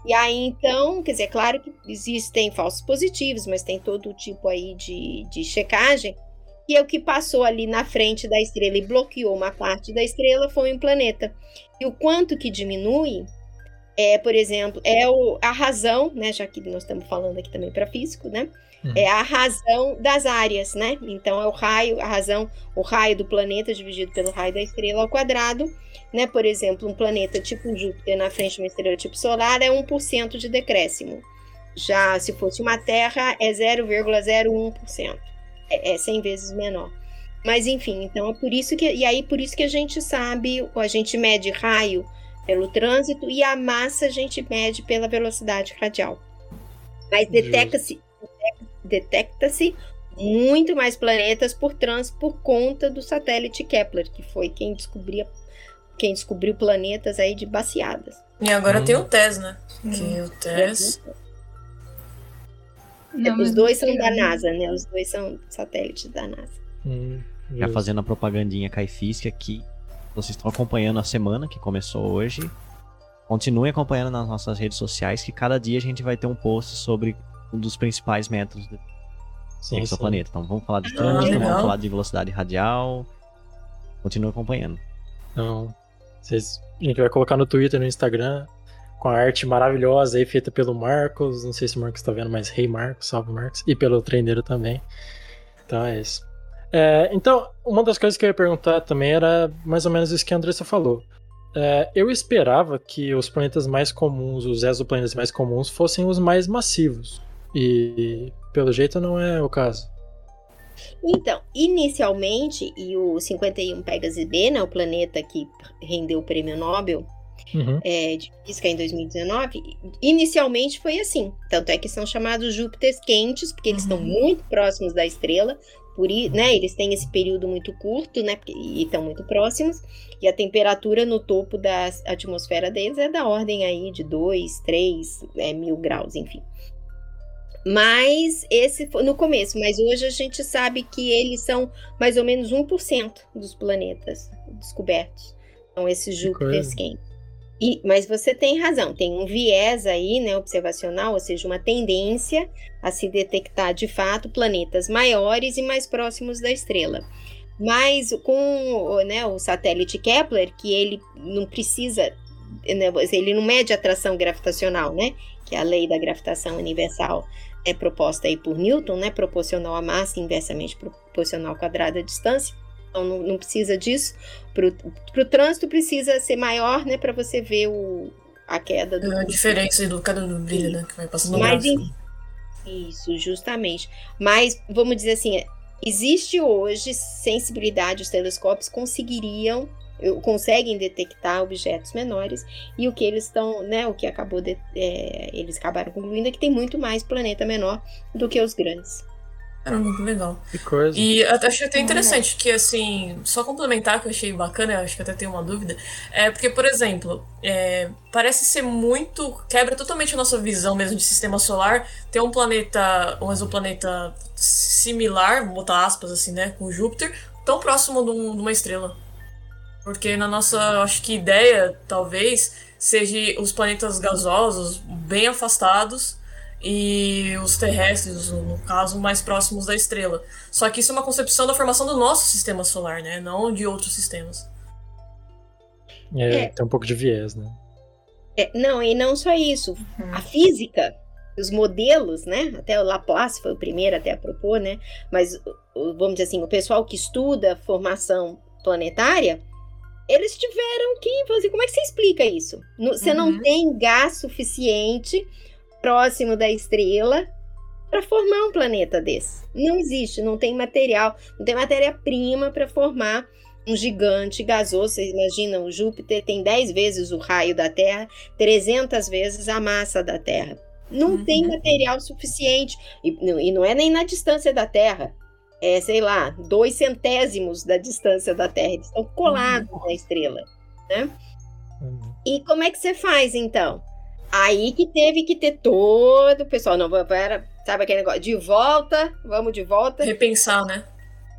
E aí, então, quer dizer, é claro que existem falsos positivos, mas tem todo tipo aí de, de checagem é o que passou ali na frente da estrela e bloqueou uma parte da estrela foi um planeta. E o quanto que diminui é, por exemplo, é o, a razão, né, já que nós estamos falando aqui também para físico, né? Uhum. É a razão das áreas, né? Então é o raio, a razão, o raio do planeta dividido pelo raio da estrela ao quadrado, né? Por exemplo, um planeta tipo Júpiter na frente de uma estrela tipo solar é 1% de decréscimo. Já se fosse uma Terra é 0,01% é, é 100 vezes menor. Mas enfim, então é por isso que e aí por isso que a gente sabe, a gente mede raio pelo trânsito e a massa a gente mede pela velocidade radial. Mas detecta-se detecta-se muito mais planetas por trânsito por conta do satélite Kepler, que foi quem descobria quem descobriu planetas aí de baseadas. E agora Hum. tem o TES, né? Que o TES. Não, Os dois são da sei. NASA, né? Os dois são satélites da NASA. Hum, Já fazendo a propagandinha caifística aqui. Vocês estão acompanhando a semana que começou hoje. Continuem acompanhando nas nossas redes sociais, que cada dia a gente vai ter um post sobre um dos principais métodos do Sim, sim. exoplaneta. Então vamos falar de Ah, trânsito, legal. vamos falar de velocidade radial. Continue acompanhando. Então, vocês, a gente vai colocar no Twitter e no Instagram com a arte maravilhosa aí feita pelo Marcos. Não sei se o Marcos tá vendo, mas Rei Marcos, salve Marcos. E pelo treineiro também. Então é isso. É, então, uma das coisas que eu ia perguntar também era mais ou menos isso que a Andressa falou. É, eu esperava que os planetas mais comuns, os exoplanetas mais comuns, fossem os mais massivos. E pelo jeito não é o caso. Então, inicialmente, e o 51 Pegasus B, né, o planeta que rendeu o prêmio Nobel Uhum. é, de física em 2019, inicialmente foi assim. Tanto é que são chamados Júpiteres quentes, porque eles estão Uhum. muito próximos da estrela, por né, eles têm esse período muito curto, né, e estão muito próximos, e a temperatura no topo da atmosfera deles é da ordem aí de 2, 3 é, mil graus, enfim. Mas esse foi no começo, mas hoje a gente sabe que eles são mais ou menos 1% dos planetas descobertos. São esses Júpiteres quentes. E, mas você tem razão, tem um viés aí, né, observacional, ou seja, uma tendência a se detectar de fato planetas maiores e mais próximos da estrela. Mas com né, o satélite Kepler, que ele não precisa, né, ele não mede atração gravitacional, né, que é a lei da gravitação universal é proposta aí por Newton, né, proporcional à massa inversamente proporcional ao quadrado da distância. Então não, não precisa disso. Para o trânsito precisa ser maior, né, para você ver o, a queda do. A diferença do cada do brilho, né, que vai passando Mas, em... Isso, justamente. Mas vamos dizer assim, existe hoje sensibilidade, os telescópios conseguiriam conseguem detectar objetos menores e o que eles estão, né, o que acabou de, é, eles acabaram concluindo é que tem muito mais planeta menor do que os grandes. Era muito legal. Que coisa. E achei até interessante que, assim, só complementar que eu achei bacana, eu acho que até tenho uma dúvida, é porque, por exemplo, é, parece ser muito. quebra totalmente a nossa visão mesmo de sistema solar. Ter um planeta, um exoplaneta similar, vou botar aspas assim, né, com Júpiter, tão próximo de, um, de uma estrela. Porque na nossa, acho que ideia, talvez, seja os planetas gasosos bem afastados e os terrestres, no caso, mais próximos da estrela. Só que isso é uma concepção da formação do nosso sistema solar, né? Não de outros sistemas. É, é. tem um pouco de viés, né? É, não, e não só isso. Uhum. A física, os modelos, né? Até o Laplace foi o primeiro até a propor, né? Mas, vamos dizer assim, o pessoal que estuda formação planetária, eles tiveram que fazer. Como é que você explica isso? Você uhum. não tem gás suficiente próximo da estrela para formar um planeta desse. Não existe, não tem material, não tem matéria-prima para formar um gigante gasoso. Vocês imaginam, o Júpiter tem 10 vezes o raio da Terra, 300 vezes a massa da Terra. Não uhum. tem material suficiente. E, e não é nem na distância da Terra. É, sei lá, dois centésimos da distância da Terra. Eles estão colados uhum. na estrela. Né? Uhum. E como é que você faz, então? Aí que teve que ter todo o pessoal, não, para, sabe aquele negócio, de volta, vamos de volta. Repensar, né?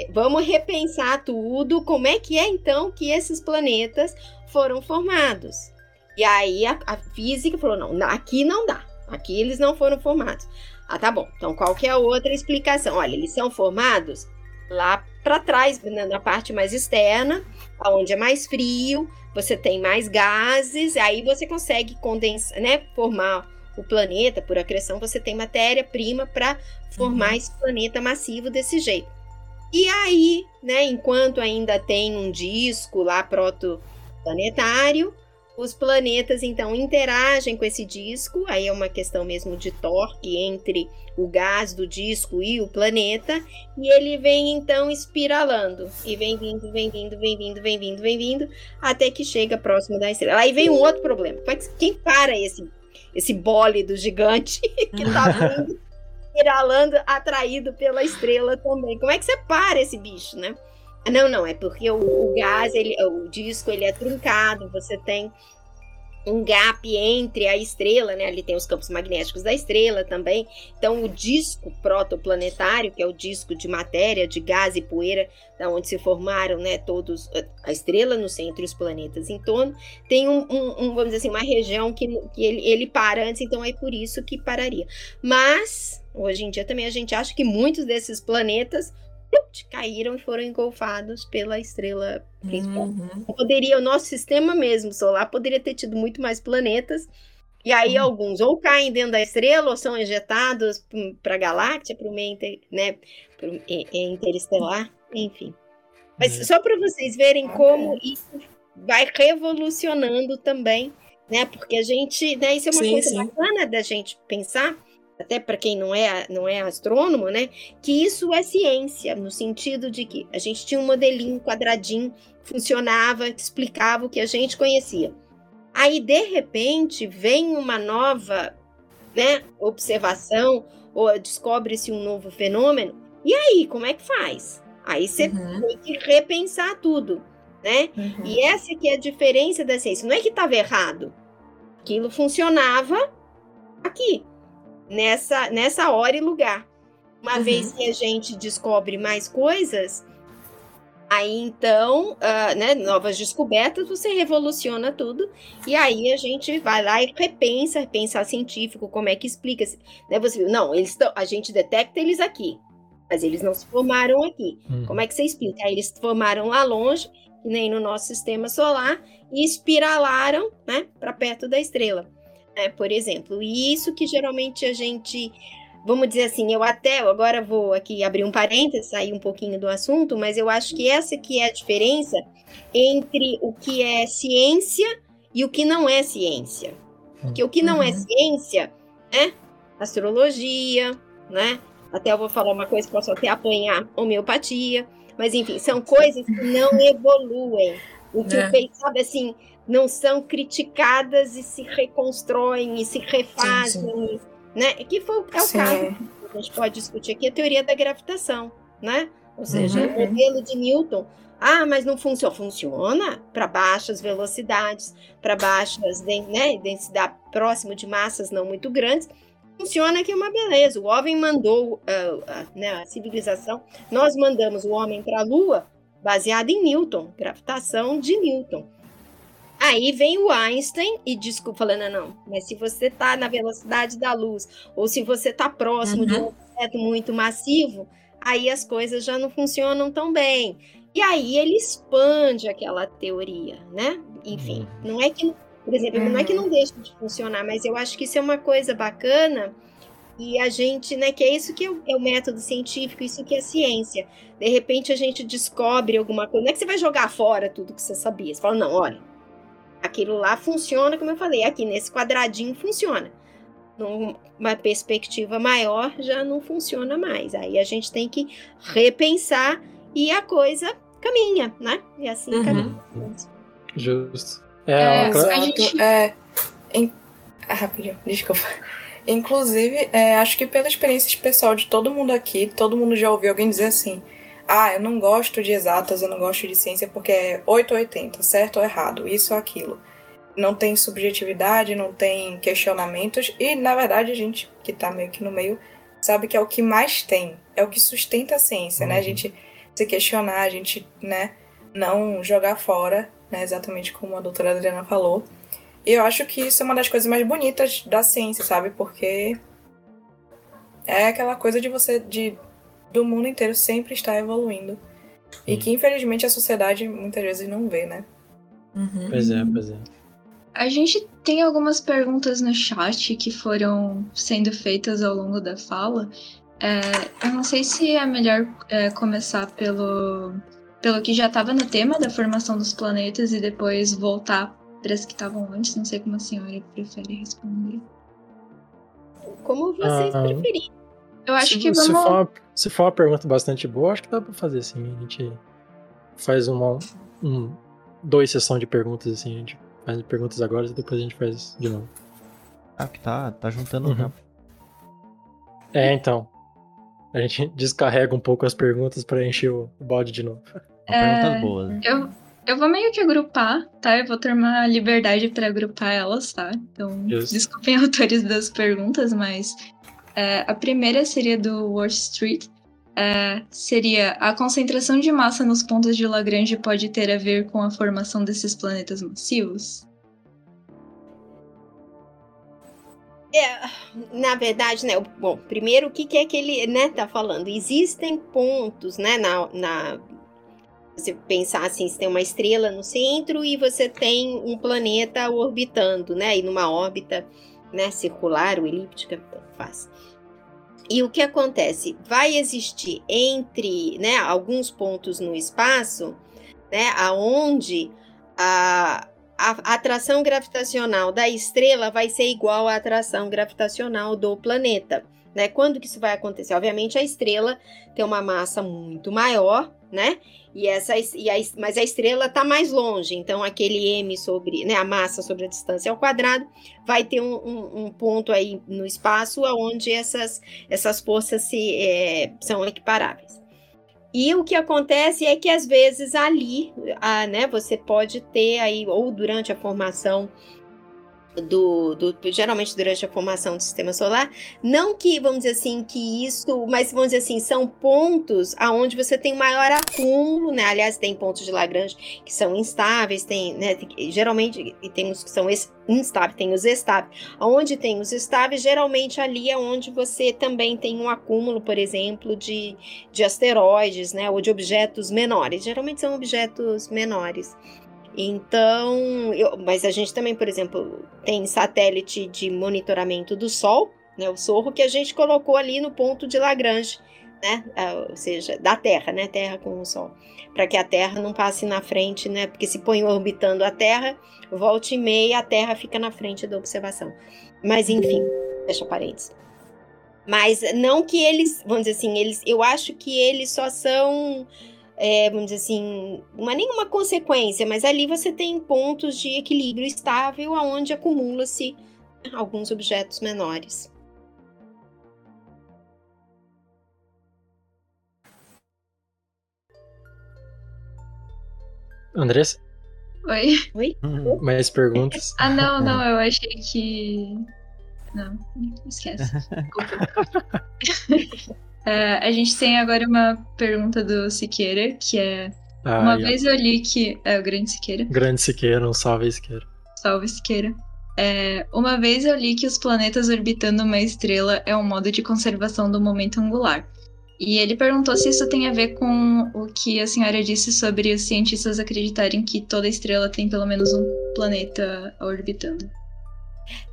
Vamos repensar tudo, como é que é então que esses planetas foram formados. E aí a, a física falou, não, aqui não dá, aqui eles não foram formados. Ah, tá bom, então qual que é a outra explicação? Olha, eles são formados lá para trás, na, na parte mais externa, onde é mais frio, você tem mais gases, aí você consegue condensar, né, formar o planeta por acreção, você tem matéria-prima para formar uhum. esse planeta massivo desse jeito. E aí, né, enquanto ainda tem um disco lá protoplanetário, os planetas então interagem com esse disco, aí é uma questão mesmo de torque entre o gás do disco e o planeta, e ele vem então espiralando, e vem vindo, vem vindo, vem vindo, vem vindo, vem vindo, até que chega próximo da estrela. Aí vem um outro problema. É quem para esse, esse bólido gigante que está vindo, espiralando, atraído pela estrela também? Como é que você para esse bicho, né? Não, não, é porque o, o gás, ele, o disco, ele é truncado, você tem um gap entre a estrela, né? Ali tem os campos magnéticos da estrela também. Então, o disco protoplanetário, que é o disco de matéria, de gás e poeira, da onde se formaram, né? Todos a estrela no centro e os planetas em torno, tem um, um, um vamos dizer assim, uma região que, que ele, ele para antes. Então, é por isso que pararia. Mas hoje em dia também a gente acha que muitos desses planetas caíram e foram engolfados pela estrela principal. Uhum. Poderia, o nosso sistema mesmo solar poderia ter tido muito mais planetas. E aí uhum. alguns ou caem dentro da estrela ou são ejetados para a galáxia, para o meio inter, né, pro, interestelar, enfim. Mas uhum. só para vocês verem como isso vai revolucionando também, né? Porque a gente, né, isso é uma sim, coisa sim. bacana da gente pensar, até para quem não é, não é astrônomo, né? Que isso é ciência, no sentido de que a gente tinha um modelinho quadradinho, funcionava, explicava o que a gente conhecia. Aí, de repente, vem uma nova né, observação, ou descobre-se um novo fenômeno, e aí, como é que faz? Aí você uhum. tem que repensar tudo, né? Uhum. E essa que é a diferença da ciência. Não é que estava errado. Aquilo funcionava aqui. Nessa, nessa hora e lugar. Uma Uhum. vez que a gente descobre mais coisas, aí então, ah, né, novas descobertas, você revoluciona tudo, e aí a gente vai lá e repensa, pensar científico, como é que explica. Né, você não, eles tão, a gente detecta eles aqui, mas eles não se formaram aqui. Hum. Como é que você explica? Aí eles formaram lá longe, que nem no nosso sistema solar, e espiralaram, né, para perto da estrela, né, por exemplo. E isso que geralmente a gente, vamos dizer assim, eu até agora vou aqui abrir um parênteses, sair um pouquinho do assunto, mas eu acho que essa que é a diferença entre o que é ciência e o que não é ciência. Porque o que não é Uhum. ciência, né, astrologia, né, até eu vou falar uma coisa, posso até apanhar homeopatia, mas enfim, são coisas que não evoluem. O que É. o sabe assim, não são criticadas e se reconstroem e se refazem, né? Que foi, é o Sim. caso que a gente pode discutir aqui, a teoria da gravitação, né? Ou seja, Uhum. o modelo de Newton. Ah, mas não funciona. Funciona para baixas velocidades, para baixas, né, densidade próximo de massas não muito grandes. Funciona que é uma beleza. O homem mandou, ah, ah, né, a civilização, nós mandamos o homem para a Lua baseado em Newton, gravitação de Newton. Aí vem o Einstein e desculpa, falando, não, não, mas se você está na velocidade da luz, ou se você está próximo de um objeto muito massivo, aí as coisas já não funcionam tão bem. E aí ele expande aquela teoria, né? Enfim, não é que, por exemplo, não é que não deixa de funcionar, mas eu acho que isso é uma coisa bacana e a gente, né, que é isso que é o, é o método científico, isso que é ciência. De repente a gente descobre alguma coisa, não é que você vai jogar fora tudo que você sabia. Você fala, não, olha, aquilo lá funciona, como eu falei, aqui nesse quadradinho funciona. Numa perspectiva maior já não funciona mais. Aí a gente tem que repensar e a coisa caminha, né? E assim Uhum. caminha. Justo. É, É, uma a gente- É, em- ah, rapidinho, desculpa. Inclusive, é, acho que pela experiência pessoal de todo mundo aqui, todo mundo já ouviu alguém dizer assim: ah, eu não gosto de exatas, eu não gosto de ciência porque é 8 ou 80, certo ou errado, isso ou aquilo. Não tem subjetividade, não tem questionamentos, e na verdade a gente que tá meio que no meio sabe que é o que mais tem, é o que sustenta a ciência, né? A Uhum. gente se questionar, a gente, né, não jogar fora, né, exatamente como a doutora Adriana falou. E eu acho que isso é uma das coisas mais bonitas da ciência, sabe? Porque é aquela coisa de você, de do mundo inteiro sempre estar evoluindo. E Sim. que infelizmente a sociedade muitas vezes não vê, né? Uhum. Pois é, pois é. A gente tem algumas perguntas no chat que foram sendo feitas ao longo da fala. É, eu não sei se é melhor é, começar pelo, pelo que já estava no tema da formação dos planetas e depois voltar para as que estavam antes. Não sei como a senhora prefere responder. Como vocês Ah, preferirem. Eu acho se, que se vamos. for uma, se for uma pergunta bastante boa, acho que dá pra fazer assim. A gente faz uma. Um, dois sessões de perguntas assim. A gente faz perguntas agora e depois a gente faz de novo. Ah, que tá, tá juntando Uhum. já. É, então. A gente descarrega um pouco as perguntas pra encher o, o balde de novo. É, perguntas boas. né? Eu, eu vou meio que agrupar, tá? Eu vou ter uma liberdade para agrupar elas, tá? Então, Justo. desculpem autores das perguntas, mas é, a primeira seria do Wall Street. É, seria a concentração de massa nos pontos de Lagrange pode ter a ver com a formação desses planetas massivos? É, na verdade, né? Bom, primeiro, o que, que é que ele né, tá falando? Existem pontos, né? Na, na, você pensar assim, você tem uma estrela no centro e você tem um planeta orbitando, né? E numa órbita né, circular ou elíptica, faz. E o que acontece? Vai existir entre né, alguns pontos no espaço, né, aonde a, a atração gravitacional da estrela vai ser igual à atração gravitacional do planeta. Né? Quando que isso vai acontecer? Obviamente a estrela tem uma massa muito maior, né? E essa, e a, mas a estrela está mais longe, então aquele m sobre, né, a massa sobre a distância ao quadrado, vai ter um, um, um ponto aí no espaço onde essas, essas forças se, é, são equiparáveis. E o que acontece é que às vezes ali, a, né, você pode ter aí, ou durante a formação do, do, geralmente durante a formação do sistema solar. Não que, vamos dizer assim, que isso, mas vamos dizer assim, são pontos aonde você tem maior acúmulo, né? Aliás, tem pontos de Lagrange que são instáveis, tem, né? Tem, geralmente, e tem os que são instáveis, tem os estáveis. Onde tem os estáveis, geralmente ali é onde você também tem um acúmulo, por exemplo, de, de asteroides, né? Ou de objetos menores. Geralmente são objetos menores. Então, eu, mas a gente também, por exemplo, tem satélite de monitoramento do Sol, né, o Sorro, que a gente colocou ali no ponto de Lagrange, né, ou seja, da Terra, né, Terra com o Sol, para que a Terra não passe na frente, né, porque se põe orbitando a Terra, volta e meia, a Terra fica na frente da observação. Mas enfim, fecha parênteses. Mas não que eles, vamos dizer assim, eles, eu acho que eles só são é, vamos dizer assim, não é nenhuma consequência, mas ali você tem pontos de equilíbrio estável aonde acumula-se alguns objetos menores. Andressa? Oi? Oi? Mais perguntas? Ah, não, não, eu achei que. Não, esquece. Uh, a gente tem agora uma pergunta do Siqueira, que é. Ah, uma vez eu li que. É o Grande Siqueira. Grande Siqueira, um salve Siqueira. Salve Siqueira. É, uma vez eu li que os planetas orbitando uma estrela é um modo de conservação do momento angular. E ele perguntou se isso tem a ver com o que a senhora disse sobre os cientistas acreditarem que toda estrela tem pelo menos um planeta orbitando.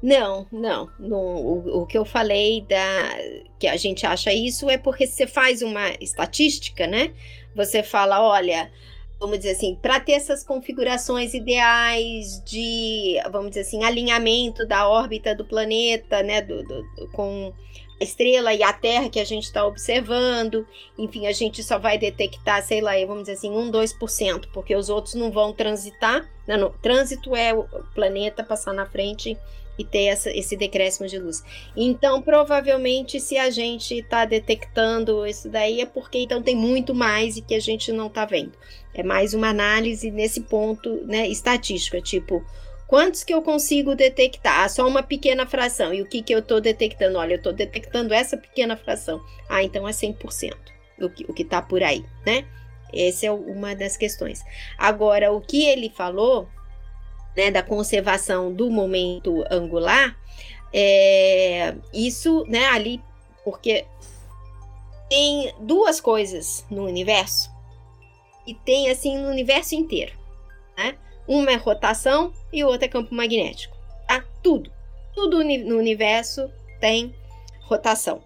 Não, não. o, o, que eu falei da que a gente acha isso é porque você faz uma estatística, né? Você fala, olha, vamos dizer assim, para ter essas configurações ideais de, vamos dizer assim, alinhamento da órbita do planeta, né, do, do, do com a estrela e a Terra que a gente está observando, enfim, a gente só vai detectar, sei lá, vamos dizer assim, 1, 2%, porque os outros não vão transitar. Não, não, trânsito é o planeta passar na frente e ter essa, esse decréscimo de luz. Então, provavelmente, se a gente está detectando isso daí, é porque então tem muito mais e que a gente não está vendo. É mais uma análise nesse ponto, né, estatística, tipo, quantos que eu consigo detectar? Ah, só uma pequena fração. E o que, que eu estou detectando? Olha, eu estou detectando essa pequena fração. Ah, então é 100% o que o está por aí, né? Essa é uma das questões. Agora, o que ele falou né, da conservação do momento angular, é, isso, né, ali, porque tem duas coisas no universo e tem assim no universo inteiro, né? Uma é rotação e outra é campo magnético, tá? Tudo, tudo no universo tem rotação.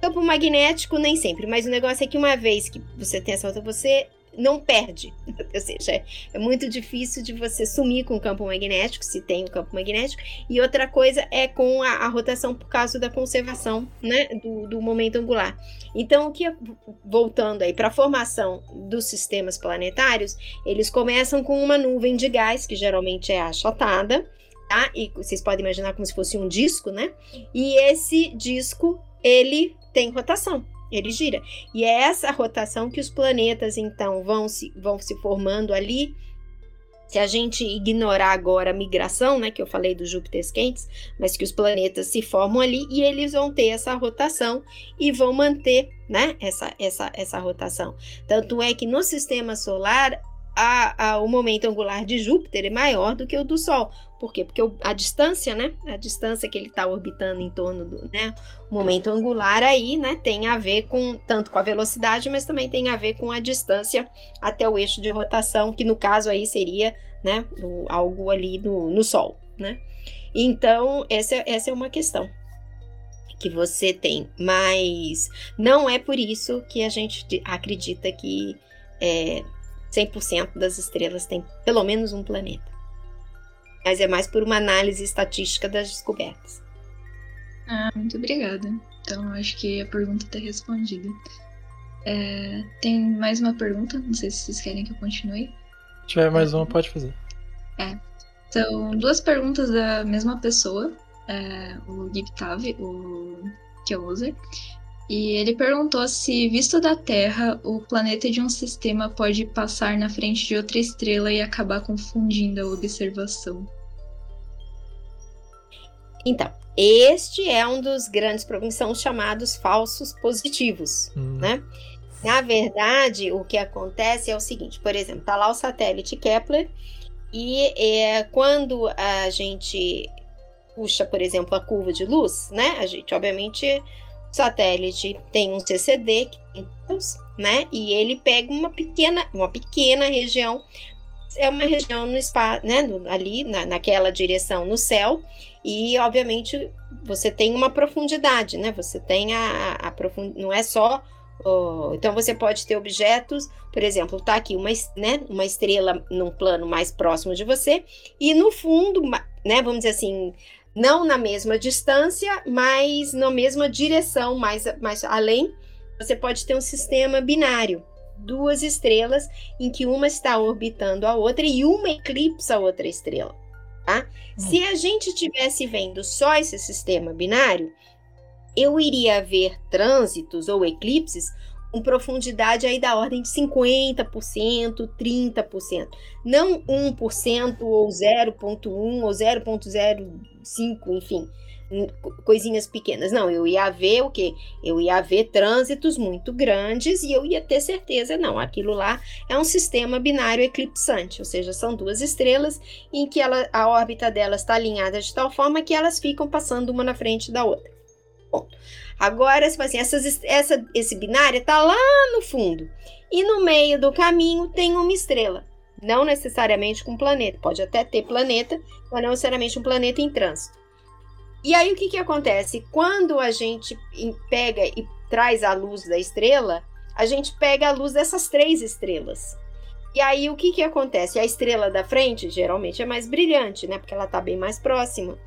Campo magnético nem sempre, mas o negócio é que uma vez que você tem essa rotação, você não perde. Ou seja, é, muito difícil de você sumir com o campo magnético, se tem o campo magnético. E outra coisa é com a, a rotação por causa da conservação né, do, do, momento angular. Então, o que voltando aí para a formação dos sistemas planetários, eles começam com uma nuvem de gás, que geralmente é achatada, tá? E vocês podem imaginar como se fosse um disco, né? E esse disco, ele tem rotação ele gira. E é essa rotação que os planetas então vão se, vão se formando ali. Se a gente ignorar agora a migração, né, que eu falei dos Júpiteres quentes, mas que os planetas se formam ali e eles vão ter essa rotação e vão manter, né, essa, essa, essa rotação. Tanto é que no sistema solar a, a, o momento angular de Júpiter é maior do que o do Sol. Por quê? Porque a distância, né? A distância que ele está orbitando em torno do né, momento angular aí, né? Tem a ver com tanto com a velocidade, mas também tem a ver com a distância até o eixo de rotação, que no caso aí seria, né? Do, algo ali no, no Sol, né? Então, essa, essa é uma questão que você tem, mas não é por isso que a gente acredita que é, 100% das estrelas têm pelo menos um planeta. Mas é mais por uma análise estatística das descobertas. Ah, muito obrigada. Então, acho que a pergunta está respondida. É, tem mais uma pergunta? Não sei se vocês querem que eu continue. Se tiver mais uma, pode fazer. É. São duas perguntas da mesma pessoa, é, o Giptav, o que eu uso. E ele perguntou se, visto da Terra, o planeta de um sistema pode passar na frente de outra estrela e acabar confundindo a observação. Então, este é um dos grandes problemas, são os chamados falsos positivos, Hum. né? Na verdade, o que acontece é o seguinte, por exemplo, tá lá o satélite Kepler e é, quando a gente puxa, por exemplo, a curva de luz, né? A gente, obviamente, satélite tem um CCD, luz, né? E ele pega uma pequena, uma pequena região, é uma região no espaço, né? ali na, naquela direção no céu, e obviamente você tem uma profundidade, né? Você tem a, a profundidade, não é só. ó, então você pode ter objetos, por exemplo, tá aqui uma, né, uma estrela num plano mais próximo de você, e no fundo, né, vamos dizer assim, não na mesma distância, mas na mesma direção, mais, mais além, você pode ter um sistema binário. Duas estrelas em que uma está orbitando a outra e uma eclipsa a outra estrela. Tá? Se a gente tivesse vendo só esse sistema binário, eu iria ver trânsitos ou eclipses com profundidade aí da ordem de 50%, 30%. Não 1% ou 0.1 ou 0.05, enfim, hum, co- coisinhas pequenas. Não, eu ia ver o quê? Eu ia ver trânsitos muito grandes e eu ia ter certeza, não, aquilo lá é um sistema binário eclipsante, ou seja, são duas estrelas em que ela, a órbita delas está alinhada de tal forma que elas ficam passando uma na frente da outra. Ponto. Agora, se assim, essas, essa, esse binário está lá no fundo e no meio do caminho tem uma estrela. Não necessariamente com planeta, pode até ter planeta, mas não necessariamente um planeta em trânsito. E aí o que, que acontece? Quando a gente pega e traz a luz da estrela, a gente pega a luz dessas três estrelas. E aí o que, que acontece? A estrela da frente geralmente é mais brilhante, né? Porque ela está bem mais próxima.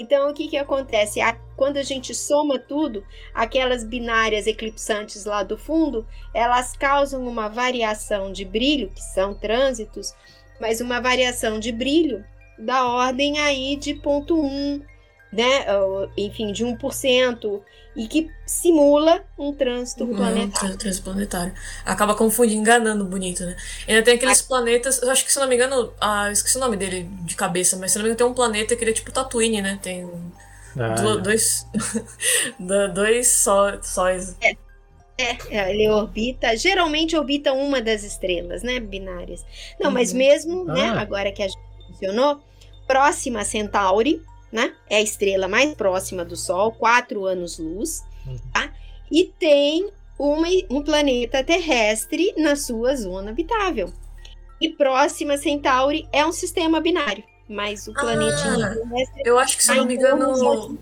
Então o que, que acontece? A- quando a gente soma tudo, aquelas binárias eclipsantes lá do fundo, elas causam uma variação de brilho, que são trânsitos, mas uma variação de brilho da ordem aí de 0.1, né? Enfim, de 1%, e que simula um trânsito Uhum, planetário. trans- Transplanetário. Acaba confundindo, enganando bonito, né? Ainda tem aqueles planetas. Eu acho que, se eu não me engano, ah, eu esqueci o nome dele de cabeça, mas se eu não me engano, tem um planeta que ele é tipo Tatooine, né? Tem Ah, du- dois. dois só, sóis. É, ele orbita, geralmente orbita uma das estrelas, né, binárias. Não, Uhum. mas mesmo, né, Ah. agora que a gente mencionou, próxima a Centauri, né, é a estrela mais próxima do Sol, quatro anos-luz, Uhum. tá? E tem uma, um planeta terrestre na sua zona habitável. E próxima a Centauri é um sistema binário, mas o planetinha Ah. terrestre Eu acho que, se eu não me engano.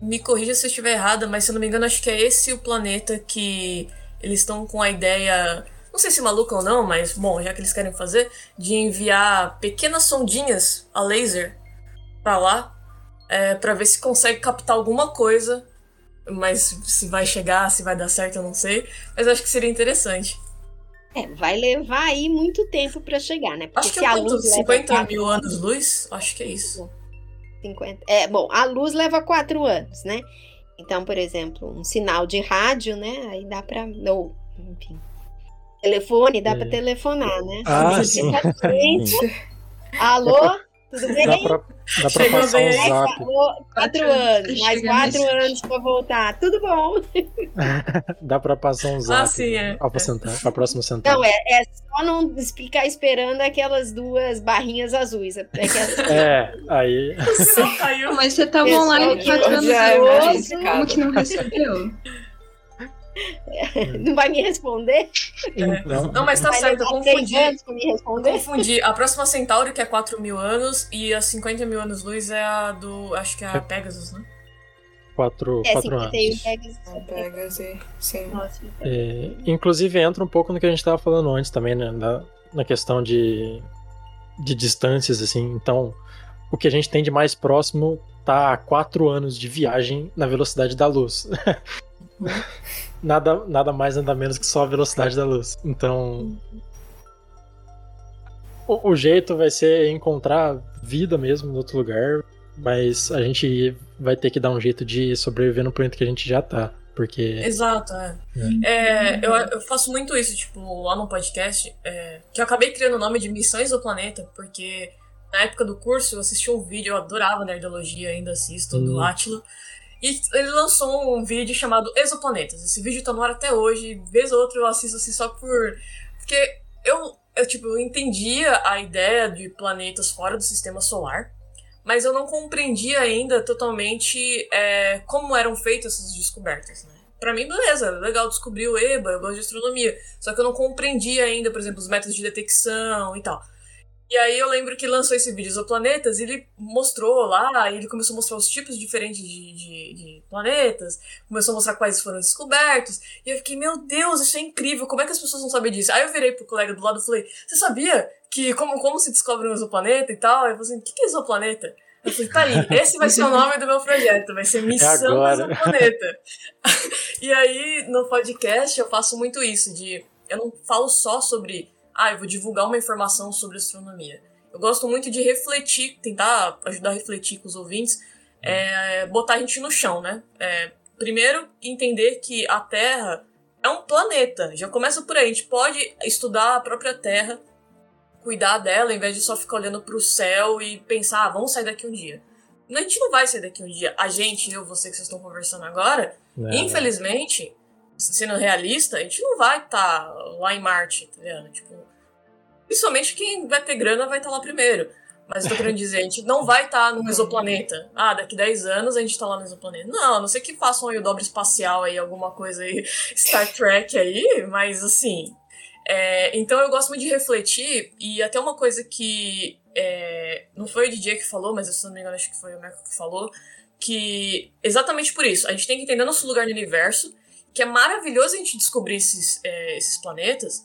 Me corrija se eu estiver errada, mas se eu não me engano, acho que é esse o planeta que eles estão com a ideia. Não sei se maluca ou não, mas bom, já que eles querem fazer, de enviar pequenas sondinhas a laser pra lá, é, para ver se consegue captar alguma coisa. Mas se vai chegar, se vai dar certo, eu não sei. Mas acho que seria interessante. É, vai levar aí muito tempo para chegar, né? Porque Acho que se é a luz leva 50 quatro mil anos-luz? Acho que é isso. 50. É, bom, a luz leva quatro anos, né? Então, por exemplo, um sinal de rádio, né? Aí dá para, ou, enfim, telefone dá É. para telefonar, né? Ah, sim. Alô, tudo bem? Dá pra, dá pra Chegou passar bem um zap. Quatro Quatro anos, mais chega quatro mais- anos para voltar. Tudo bom? Dá pra passar um zap. sim, é. Ó, pra, sentar, pra próxima sentada. Não, é, é só não ficar esperando aquelas duas barrinhas azuis. É que as- É, aí. Mas você tava online que quatro anos é verificado. como que não recebeu? não vai me responder? Então, Não, mas tá vai certo, eu confundi. anos me responder? confundi. A próxima Centauri, que é 4 mil anos, e a 50 mil anos-luz é a do. Acho que é a Pegasus, né? quatro, É, quatro 51 anos. Pegasus. Pegas e. Sim. Nossa, É, inclusive entra um pouco no que a gente estava falando antes também, né? Na, na questão de, de distâncias, assim. Então, o que a gente tem de mais próximo tá a quatro anos de viagem na velocidade da luz. nada, nada mais, nada menos que só a velocidade da luz. Então. O, o jeito vai ser encontrar vida mesmo em outro lugar, mas a gente vai ter que dar um jeito de sobreviver no planeta que a gente já tá. Porque. Exato, é. É, eu, eu faço muito isso, tipo, lá no podcast, é, que eu acabei criando o nome de Missões do Planeta, porque na época do curso, eu assisti um vídeo, eu adorava nerdologia, ainda assisto, Hum. do Átilo. E ele lançou um vídeo chamado Exoplanetas. Esse vídeo tá no ar até hoje, vez ou outra eu assisto assim só por. Porque eu, eu, tipo, eu entendia a ideia de planetas fora do sistema solar, mas eu não compreendia ainda totalmente é, como eram feitas essas descobertas, né? Pra mim, beleza, é legal descobrir o EBA, eu gosto de astronomia. Só que eu não compreendia ainda, por exemplo, os métodos de detecção e tal. E aí eu lembro que lançou esse vídeo Exoplanetas e ele mostrou lá, e ele começou a mostrar os tipos diferentes de, de, de planetas, começou a mostrar quais foram descobertos, e eu fiquei, meu Deus, isso é incrível, como é que as pessoas não sabem disso? Aí eu virei pro colega do lado e falei, você sabia que como, como se descobre um exoplaneta e tal? Eu falei assim, o que, que é exoplaneta? Eu falei, tá aí, esse vai ser o nome do meu projeto, vai ser Missão agora. Exoplaneta. e aí, no podcast, eu faço muito isso, de eu não falo só sobre ah, eu vou divulgar uma informação sobre astronomia. Eu gosto muito de refletir, tentar ajudar a refletir com os ouvintes, é, botar a gente no chão, né? É, primeiro, entender que a Terra é um planeta. Já começa por aí. A gente pode estudar a própria Terra, cuidar dela, em vez de só ficar olhando para o céu e pensar, ah, vamos sair daqui um dia. A gente não vai sair daqui um dia. A gente, eu, você que vocês estão conversando agora, né? infelizmente, sendo realista, a gente não vai estar lá em Marte, tá ligado? Tipo, principalmente quem vai ter grana vai estar lá primeiro. Mas eu tô querendo dizer, a gente não vai estar no exoplaneta. Ah, daqui 10 anos a gente tá lá no exoplaneta. Não, a não ser que façam aí o dobro espacial aí, alguma coisa aí, Star Trek aí, mas assim. é, então eu gosto muito de refletir, e até uma coisa que. é, não foi o DJ que falou, mas se não me engano, acho que foi o Marco que falou. Que exatamente por isso, a gente tem que entender nosso lugar no universo, que é maravilhoso a gente descobrir esses, é, esses planetas,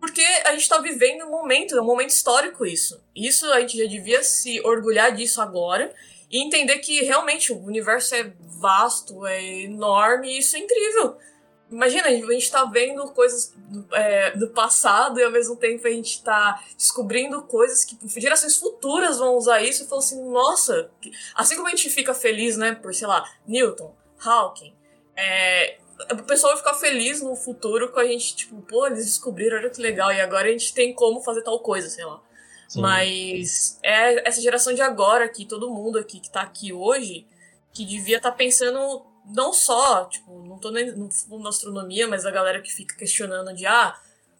porque a gente tá vivendo um momento, é um momento histórico isso. Isso a gente já devia se orgulhar disso agora e entender que realmente o universo é vasto, é enorme e isso é incrível. Imagina, a gente tá vendo coisas do, é, do passado e ao mesmo tempo a gente tá descobrindo coisas que gerações futuras vão usar isso e falam assim, nossa, assim como a gente fica feliz, né, por, sei lá, Newton, Hawking, é, o pessoal vai ficar feliz no futuro com a gente, tipo, pô, eles descobriram, olha que legal, e agora a gente tem como fazer tal coisa, sei lá. Sim. Mas é essa geração de agora aqui, todo mundo aqui que tá aqui hoje, que devia estar pensando não só, tipo, não tô nem no fundo da astronomia, mas a galera que fica questionando de ah,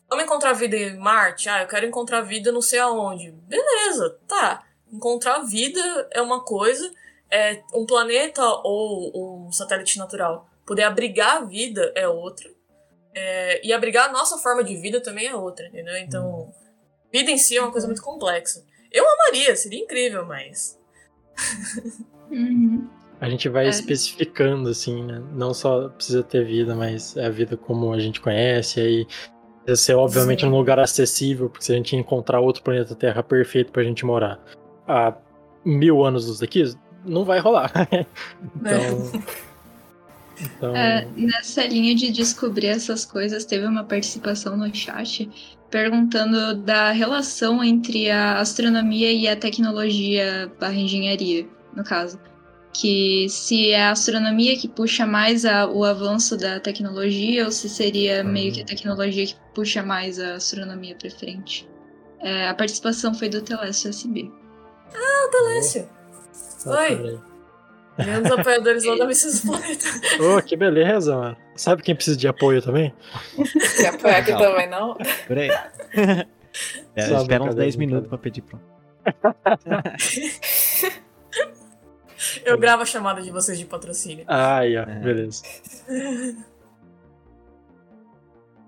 vamos encontrar vida em Marte? Ah, eu quero encontrar vida não sei aonde. Beleza, tá. Encontrar vida é uma coisa, é um planeta ou um satélite natural poder abrigar a vida é outra. É, e abrigar a nossa forma de vida também é outra, entendeu? Então, vida em si é uma coisa muito complexa. Eu amaria, seria incrível, mas. Uhum. A gente vai É. especificando, assim, né? Não só precisa ter vida, mas é a vida como a gente conhece, aí precisa ser, obviamente, Sim. num lugar acessível, porque se a gente encontrar outro planeta Terra perfeito pra gente morar há mil anos dos daqui, não vai rolar. então. Então É, nessa linha de descobrir essas coisas, teve uma participação no chat perguntando da relação entre a astronomia e a tecnologia barra engenharia, no caso. Que se é a astronomia que puxa mais a- o avanço da tecnologia ou se seria meio que a tecnologia que puxa mais a astronomia pra frente. É, a participação foi do Telésio SB. Telécio, ah, Oi. Menos apoiadores lá da Missão do Planeta. Ô, que beleza, mano. Sabe quem precisa de apoio também? Se apoiar aqui também não. Peraí. É, espera uns brincadeira, 10 minutos pra pedir pronto. Eu gravo a chamada de vocês de patrocínio. Aí, ó, É. beleza.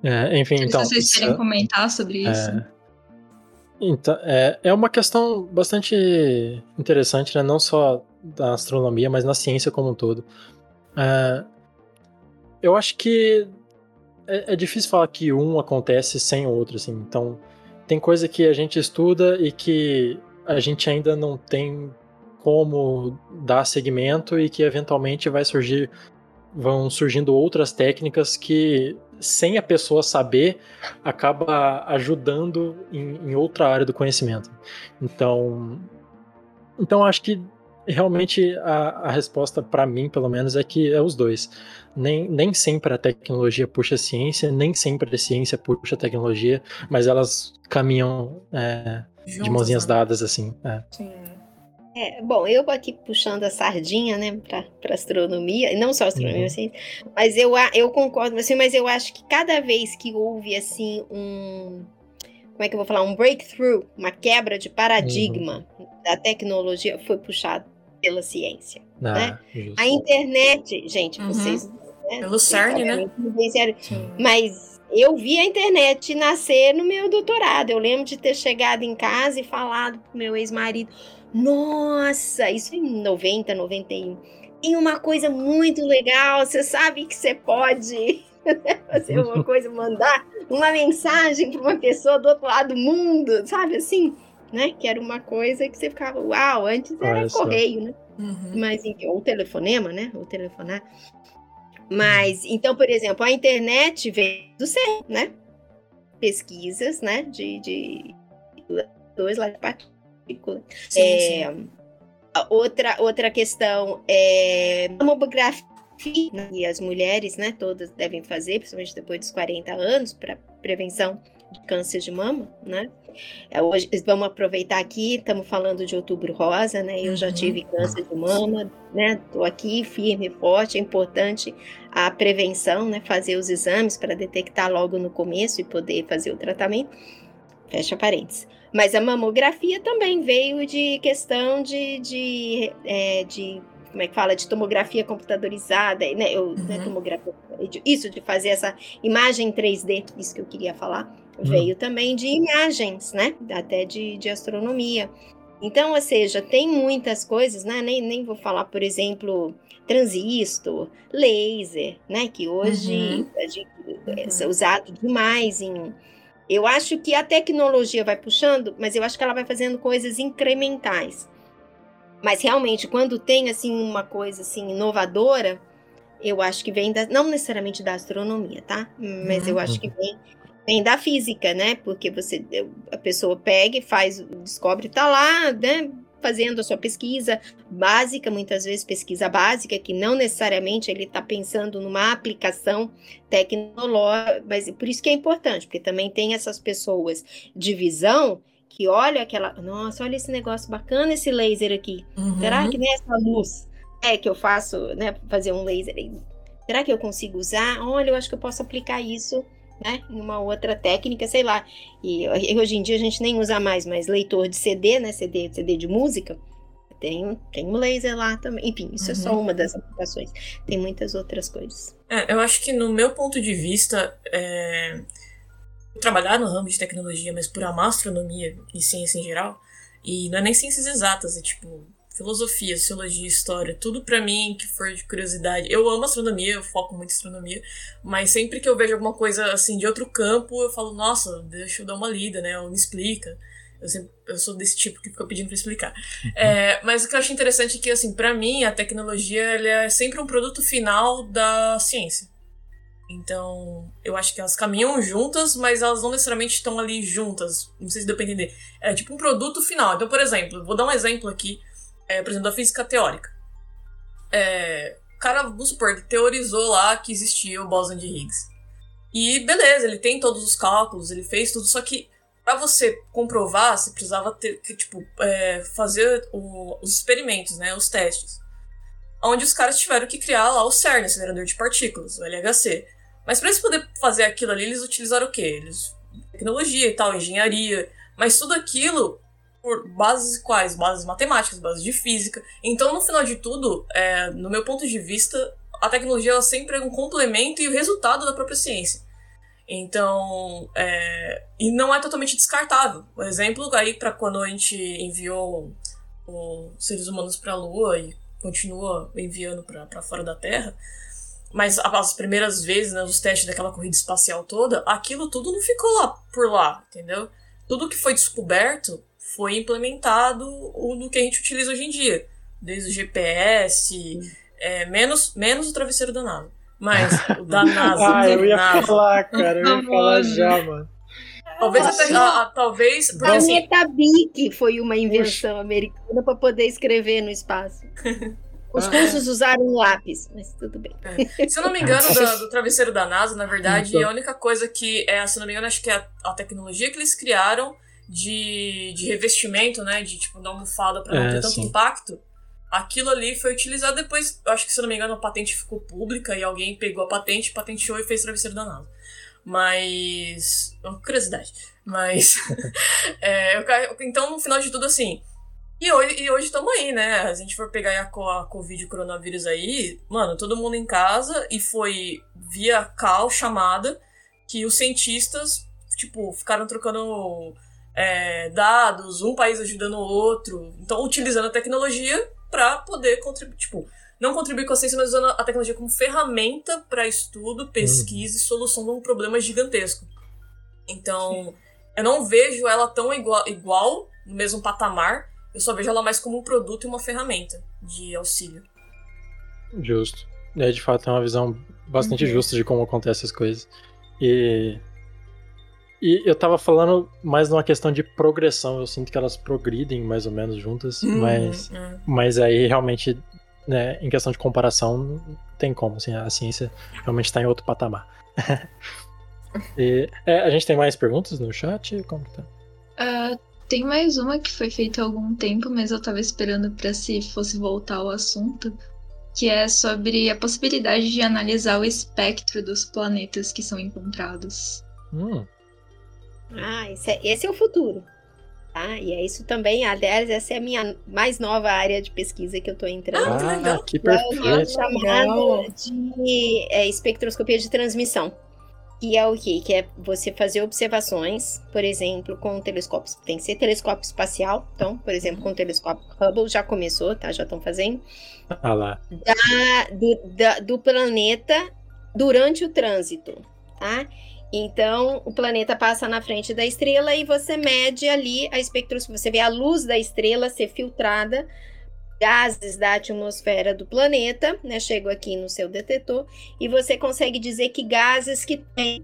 É, enfim, Se então. vocês isso- querem comentar sobre isso. É, então, é, é uma questão bastante interessante, né? Não só da astronomia, mas na ciência como um todo. É, eu acho que é, é difícil falar que um acontece sem o outro, assim. Então, tem coisa que a gente estuda e que a gente ainda não tem como dar segmento e que eventualmente vai surgir vão surgindo outras técnicas que sem a pessoa saber acaba ajudando em, em outra área do conhecimento. Então, então acho que realmente a, a resposta para mim, pelo menos, é que é os dois. Nem, nem sempre a tecnologia puxa a ciência, nem sempre a ciência puxa a tecnologia, mas elas caminham é, de Juntos, mãozinhas né? dadas, assim. É. Sim. É, bom, eu aqui puxando a sardinha, né, para astronomia, e não só astronomia, Uhum. assim, mas eu, a- eu concordo, assim, mas eu acho que cada vez que houve, assim, um, como é que eu vou falar, um breakthrough, uma quebra de paradigma da tecnologia, foi puxado pela ciência. Ah, Né? A internet, gente, Uhum. vocês... Né, Pelo CERN, né? mas eu vi a internet nascer no meu doutorado. Eu lembro de ter chegado em casa e falado pro meu ex-marido: Nossa, isso em 90, 91. Tem uma coisa muito legal. Você sabe que você pode fazer uma coisa, mandar uma mensagem para uma pessoa do outro lado do mundo, sabe assim? Né? Que era uma coisa que você ficava, uau, antes era Olha só. correio, né? Uhum. Mas ou telefonema, né? Ou telefonar. Mas, então, por exemplo, a internet veio do CERN, né? Pesquisas, né? De, de dois lá de partícula. Sim, É, sim. Outra, outra questão é mamografia, né, e as mulheres, né, todas devem fazer, principalmente depois dos 40 anos, para prevenção de câncer de mama, né? É, hoje, vamos aproveitar aqui, estamos falando de outubro rosa, né? Eu já Uhum. tive câncer de mama, né? Tô aqui firme e forte, é importante a prevenção, né? Fazer os exames para detectar logo no começo e poder fazer o tratamento. Fecha parênteses. Mas a mamografia também veio de questão de, de, é, de como é que fala, de tomografia computadorizada, né? Eu, né, Uhum. tomografia, de- isso de fazer essa imagem 3D, isso que eu queria falar, veio também de imagens, né? Até de, de astronomia. Então, ou seja, tem muitas coisas, né? Nem, nem vou falar, por exemplo, transistor, laser, né? Que hoje Uhum. gente- é Uhum. usado demais em. Eu acho que a tecnologia vai puxando, mas eu acho que ela vai fazendo coisas incrementais. Mas realmente, quando tem assim uma coisa assim inovadora, eu acho que vem da, não necessariamente da astronomia, tá? Mas eu acho que vem, vem da física, né? Porque você a pessoa pega e faz, descobre, tá lá, né? Fazendo a sua pesquisa básica, muitas vezes pesquisa básica, que não necessariamente ele está pensando numa aplicação tecnológica, mas por isso que é importante, porque também tem essas pessoas de visão que olha aquela, nossa, olha esse negócio bacana, esse laser aqui. Uhum. Será que nessa luz é que eu faço, né, fazer um laser? Será que eu consigo usar? Olha, eu acho que eu posso aplicar isso, né, em uma outra técnica, sei lá. E hoje em dia a gente nem usa mais, mas leitor de CD, né, CD, CD de música, tem, tem um laser lá também. Enfim, isso é só Uhum. uma das aplicações. Tem muitas outras coisas. É, eu acho que no meu ponto de vista, é, trabalhar no ramo de tecnologia, mas por amar astronomia e ciência em geral, e não é nem ciências exatas, é tipo filosofia, sociologia, história, tudo pra mim que for de curiosidade. Eu amo astronomia, eu foco muito em astronomia, mas sempre que eu vejo alguma coisa assim de outro campo, eu falo, nossa, deixa eu dar uma lida, né? Ou me explica. Eu, sempre, eu sou desse tipo que fica pedindo pra explicar. É, mas o que eu acho interessante é que, assim, pra mim, a tecnologia ela é sempre um produto final da ciência. Então, eu acho que elas caminham juntas, mas elas não necessariamente estão ali juntas. Não sei se deu pra entender. É tipo um produto final. Então, por exemplo, vou dar um exemplo aqui, é, por exemplo, da física teórica. É, o cara, vamos supor, teorizou lá que existia o bóson de Higgs. E beleza, ele tem todos os cálculos, ele fez tudo, só que Pra você comprovar, você precisava ter que, tipo, é, fazer o- os experimentos, né? Os testes. Onde os caras tiveram que criar lá o CERN, acelerador de partículas, o LHC. Mas para eles poderem fazer aquilo ali, eles utilizaram o quê? Eles, tecnologia e tal, engenharia. Mas tudo aquilo por bases quais? Bases matemáticas, bases de física. Então, no final de tudo, é, no meu ponto de vista, a tecnologia ela sempre é um complemento e o resultado da própria ciência. Então, é, e não é totalmente descartável. Por exemplo, aí para quando a gente enviou os seres humanos para a Lua e continua enviando para fora da Terra, mas as primeiras vezes, né, os testes daquela corrida espacial toda, aquilo tudo não ficou lá por lá, entendeu? Tudo que foi descoberto foi implementado no que a gente utiliza hoje em dia, desde o GPS, é, menos, menos o travesseiro da NASA. Mas o da NASA. Ah, eu ia NASA. falar, cara, eu ia falar já, mano. Talvez até. a- a- talvez. Porque assim. Caneta Bic foi uma invenção americana para poder escrever no espaço. Os Ah, russos usaram lápis, mas tudo bem. Se eu não me engano, do, do travesseiro da NASA, na verdade, Então. a única coisa que é, se eu não me engano, acho que é a, a tecnologia que eles criaram de, de revestimento, né? De tipo, da almofada para não É, ter tanto sim. impacto. Aquilo ali foi utilizado depois, eu acho que se eu não me engano, a patente ficou pública e alguém pegou a patente, patenteou e fez travesseiro da NASA. Mas. é uma curiosidade. Mas. é, eu então, no final de tudo, assim. E hoje, e hoje estamos aí, né? A gente for pegar a, a Covid o coronavírus aí, mano, todo mundo em casa e foi via call chamada que os cientistas, tipo, ficaram trocando é, dados, um país ajudando o outro. Então, utilizando a tecnologia para poder contribuir, tipo, não contribuir com a ciência, mas usando a tecnologia como ferramenta para estudo, pesquisa e solução de um problema gigantesco. Então, eu não vejo ela tão igual, igual, no mesmo patamar, eu só vejo ela mais como um produto e uma ferramenta de auxílio. Justo. É, de fato, é uma visão bastante Uhum. justa de como acontecem as coisas. E, e eu tava falando mais numa questão de progressão. Eu sinto que elas progridem mais ou menos juntas, mas, Hum, mas aí realmente, né, em questão de comparação, não tem como. Assim, a ciência realmente está em outro patamar. E, é, a gente tem mais perguntas no chat? Como que tá? Ah, tem mais uma que foi feita há algum tempo, mas eu tava esperando pra se fosse voltar ao assunto, que é sobre a possibilidade de analisar o espectro dos planetas que são encontrados. Hum, Ah, esse é, esse é o futuro. Tá? E é isso também, aliás, essa é a minha mais nova área de pesquisa que eu tô entrando. Ah, que legal. que É o perfeito. chamado de é, espectroscopia de transmissão. Que é o quê? Que é você fazer observações, por exemplo, com telescópios. Tem que ser telescópio espacial. Então, por exemplo, com o telescópio Hubble já começou, tá? Já estão fazendo. Ah lá. da- do, da- do planeta durante o trânsito, tá? Então, o planeta passa na frente da estrela e você mede ali a espectroscopia. Você vê a luz da estrela ser filtrada, gases da atmosfera do planeta, né? Chegam aqui no seu detetor e você consegue dizer que gases que tem,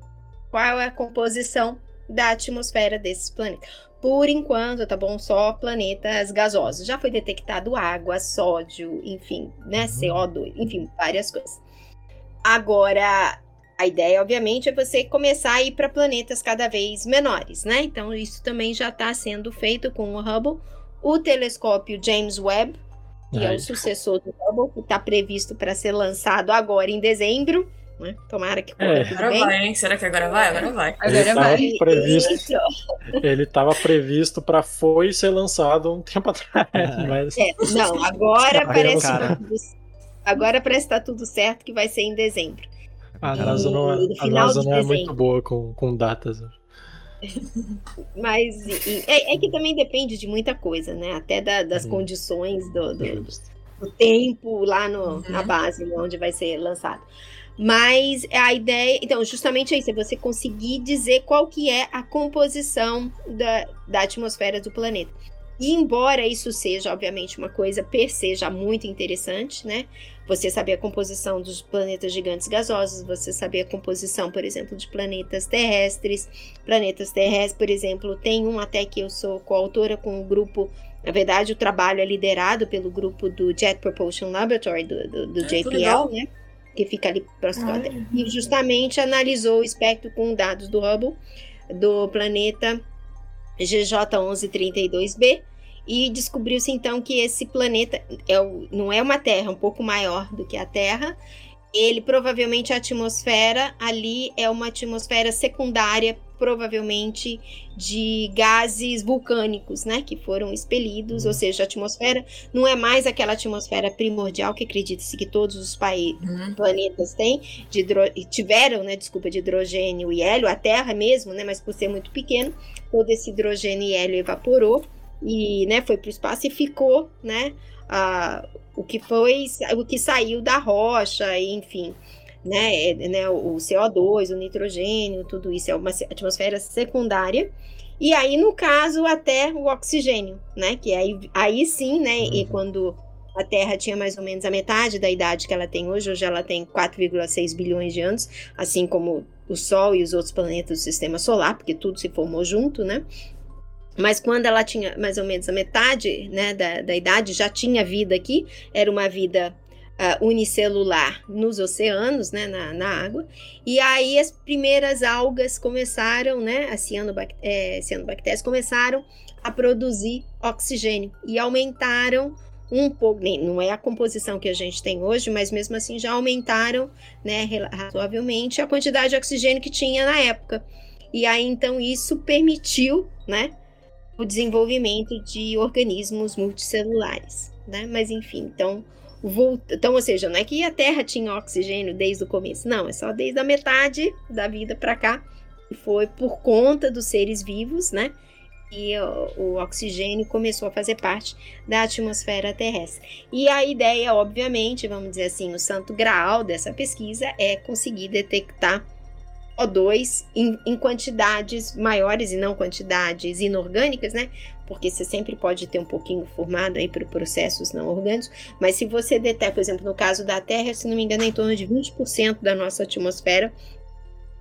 qual é a composição da atmosfera desses planetas. Por enquanto, tá bom? Só planetas gasosos. Já foi detectado água, sódio, enfim, né? CO2, enfim, várias coisas. Agora, a ideia, obviamente, é você começar a ir para planetas cada vez menores, né? Então, isso também já está sendo feito com o Hubble. O telescópio James Webb, que é Aí. o sucessor do Hubble, que está previsto para ser lançado agora em dezembro. Né? Tomara que corra É. Agora bem. vai, hein? Será que agora vai? Agora vai. Ele Agora tava vai. previsto, ele estava previsto para foi ser lançado um tempo atrás, mas É, não, agora Aí, parece cara. que tudo, agora parece que tá tudo certo que vai ser em dezembro. A NASA não é, a NASA não é muito boa com, com datas. Mas e- é, é que também depende de muita coisa, né? Até da- das Uhum. condições do, do- do tempo lá no, Uhum. na base, né, onde vai ser lançado. Mas a ideia, então, justamente é isso, é você conseguir dizer qual que é a composição da, da atmosfera do planeta. E embora isso seja, obviamente, uma coisa per se já muito interessante, né? Você saber a composição dos planetas gigantes gasosos, você saber a composição, por exemplo, de planetas terrestres. Planetas terrestres, por exemplo, tem um até que eu sou coautora com o grupo. Na verdade, o trabalho é liderado pelo grupo do Jet Propulsion Laboratory, do, do, do Ah, que JPL, né? Que fica ali próximo da Ah. Terra. E justamente analisou o espectro com dados do Hubble do planeta GJ1132b e descobriu-se então que esse planeta é o, não é uma Terra, é um pouco maior do que a Terra. Ele provavelmente a atmosfera ali é uma atmosfera secundária, provavelmente de gases vulcânicos, né, que foram expelidos, ou seja, a atmosfera não é mais aquela atmosfera primordial que acredita-se que todos os países Uhum. planetas têm, de hidro- tiveram, né, desculpa, de hidrogênio e hélio, a Terra mesmo, né, mas por ser muito pequeno, todo esse hidrogênio e hélio evaporou e, né, foi para o espaço e ficou, né, a, o que foi, o que saiu da rocha, enfim, né, é, né, o CO2, o nitrogênio, tudo isso é uma atmosfera secundária. E aí, no caso, até o oxigênio, né? Que aí, aí sim, né? E Uhum. quando a Terra tinha mais ou menos a metade da idade que ela tem hoje, hoje ela tem 4,6 bilhões de anos, assim como o Sol e os outros planetas do Sistema Solar, porque tudo se formou junto, né? Mas quando ela tinha mais ou menos a metade né, da, da idade, já tinha vida aqui, era uma vida uh, unicelular nos oceanos, né, na, na, água, e aí as primeiras algas começaram, né, as cianobactérias, é, cianobactérias começaram a produzir oxigênio e aumentaram um pouco, não é a composição que a gente tem hoje, mas mesmo assim já aumentaram, né, razoavelmente a quantidade de oxigênio que tinha na época. E aí então isso permitiu, né, o desenvolvimento de organismos multicelulares, né? Mas enfim, então volta, então, ou seja, não é que a Terra tinha oxigênio desde o começo, não, é só desde a metade da vida para cá. Foi por conta dos seres vivos, né? e o, o, oxigênio começou a fazer parte da atmosfera terrestre. E a ideia, obviamente, vamos dizer assim, o santo graal dessa pesquisa é conseguir detectar O2 em, em quantidades maiores e não quantidades inorgânicas, né? Porque você sempre pode ter um pouquinho formado aí por processos não orgânicos, mas se você detecta, por exemplo, no caso da Terra, se não me engano, é em torno de 20% da nossa atmosfera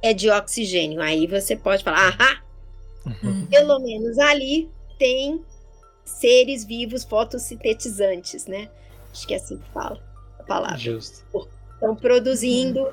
é de oxigênio. Aí você pode falar, ahá, Uhum. Pelo menos ali tem seres vivos fotossintetizantes, né? Acho que é assim que fala a palavra. Justo. Estão produzindo uhum.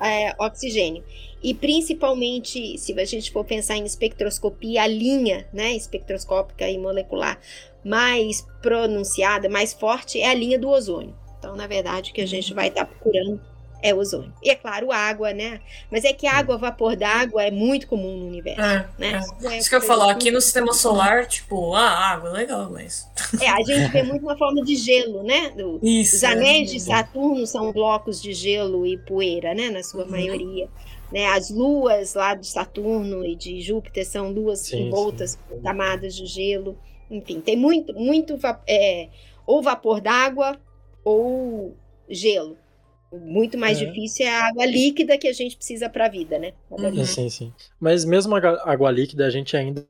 É, oxigênio. E principalmente, se a gente for pensar em espectroscopia, a linha né, espectroscópica e molecular mais pronunciada, mais forte, é a linha do ozônio. Então, na verdade, o que a gente uhum. vai estar tá procurando é ozônio. E é claro, água, né? Mas é que água, vapor d'água é muito comum no universo, é, né? É. Isso que eu falo, aqui no sistema solar, tipo, ah, água, legal, mas... É, a gente vê muito na forma de gelo, né? Do, Isso, os anéis é. de Saturno são blocos de gelo e poeira, né? Na sua uhum. maioria. Né, as luas lá de Saturno e de Júpiter são luas envoltas por camadas de gelo. Enfim, tem muito, muito é, ou vapor d'água ou gelo muito mais é. difícil é a água líquida que a gente precisa para a vida, né? Uhum. Sim, sim. Mas mesmo a água líquida, a gente ainda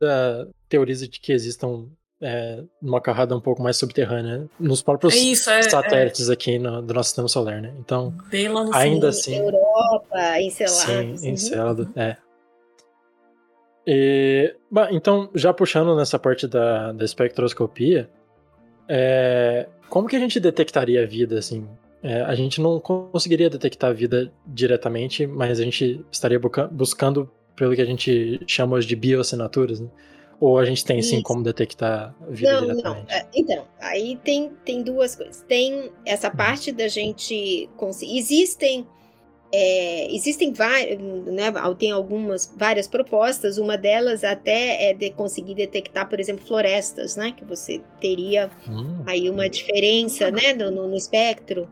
teoriza de que existam é, uma carrada um pouco mais subterrânea né? nos próprios é isso, é, satélites aqui no, do nosso sistema solar, né? Então, ainda assim... Europa, Encelado. Sim, assim. Encelado, é. E, bah, então, já puxando nessa parte da, da espectroscopia, é, como que a gente detectaria a vida, assim? É, a gente não conseguiria detectar a vida diretamente, mas a gente estaria buscando pelo que a gente chama hoje de bioassinaturas, né? Ou a gente tem sim como detectar vida não, diretamente? Não. É, então, aí tem, tem duas coisas. Tem essa uhum. parte da gente conseguir. Existem. É, existem várias, né, tem algumas, várias propostas, uma delas até é de conseguir detectar, por exemplo, florestas, né, que você teria hum. aí uma diferença, né, no, no espectro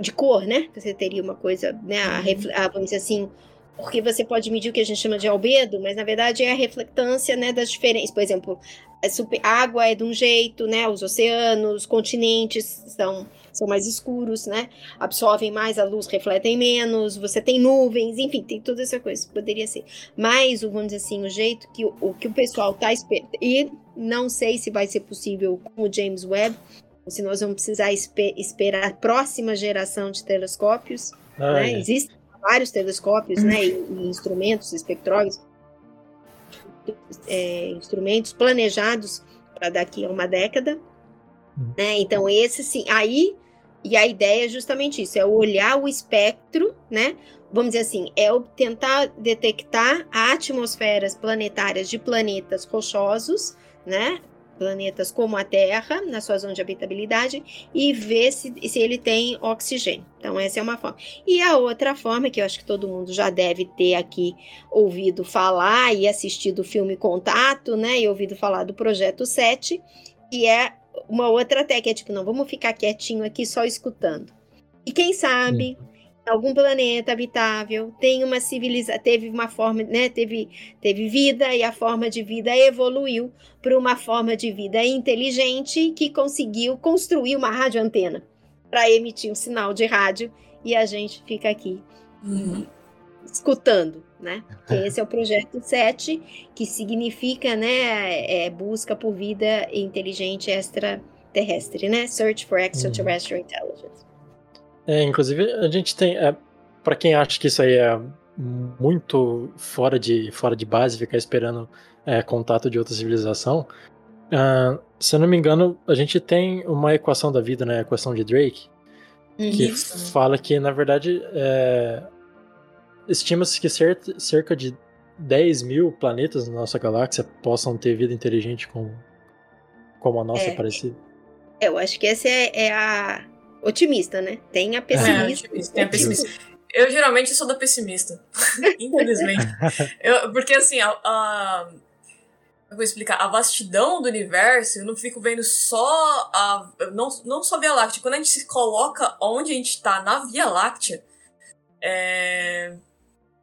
de cor, né, você teria uma coisa, né, a, a, vamos dizer assim, porque você pode medir o que a gente chama de albedo, mas na verdade é a reflectância, né, das diferenças, por exemplo, a super, água é de um jeito, né, os oceanos, continentes são são mais escuros, né? Absorvem mais a luz, refletem menos, você tem nuvens, enfim, tem toda essa coisa. Poderia ser. Mas, vamos dizer assim, o jeito que o, que o pessoal está esperando. E não sei se vai ser possível com o James Webb, ou se nós vamos precisar esper esperar a próxima geração de telescópios. Ah, né? é. Existem vários telescópios né? e, e instrumentos espectrógrafos. É, instrumentos planejados para daqui a uma década. Hum. Né? Então, esse sim, aí e a ideia é justamente isso, é olhar o espectro, né? Vamos dizer assim, é tentar detectar atmosferas planetárias de planetas rochosos, né? Planetas como a Terra, na sua zona de habitabilidade, e ver se, se ele tem oxigênio. Então, essa é uma forma. E a outra forma, que eu acho que todo mundo já deve ter aqui ouvido falar e assistido o filme Contato, né? E ouvido falar do Projeto 7, que é uma outra técnica, é tipo, não, vamos ficar quietinho aqui só escutando. E quem sabe, uhum. algum planeta habitável tem uma civilização, teve uma forma, né, teve, teve vida e a forma de vida evoluiu para uma forma de vida inteligente que conseguiu construir uma radioantena para emitir um sinal de rádio e a gente fica aqui uhum. Escutando né? esse é o projeto 7, que significa, né, é, busca por vida inteligente extraterrestre, né? Search for Extraterrestrial uhum. Intelligence. É, inclusive, a gente tem, é, para quem acha que isso aí é muito fora de, fora de base, ficar esperando é, contato de outra civilização, uh, se eu não me engano, a gente tem uma equação da vida, né, a equação de Drake, que Uhum. fala que, na verdade, é, estima-se que cer- cerca de 10 mil planetas na nossa galáxia possam ter vida inteligente com, como a nossa É. parecida. Eu acho que essa é, é a otimista, né? Tem a É, pessimista. otimista, tem a pessimista. Eu geralmente sou da pessimista. Infelizmente. Eu- porque assim, a, a- Eu vou explicar. A vastidão do universo, eu não fico vendo só a. Não, não só a Via Láctea. Quando a gente se coloca onde a gente tá na Via Láctea, é.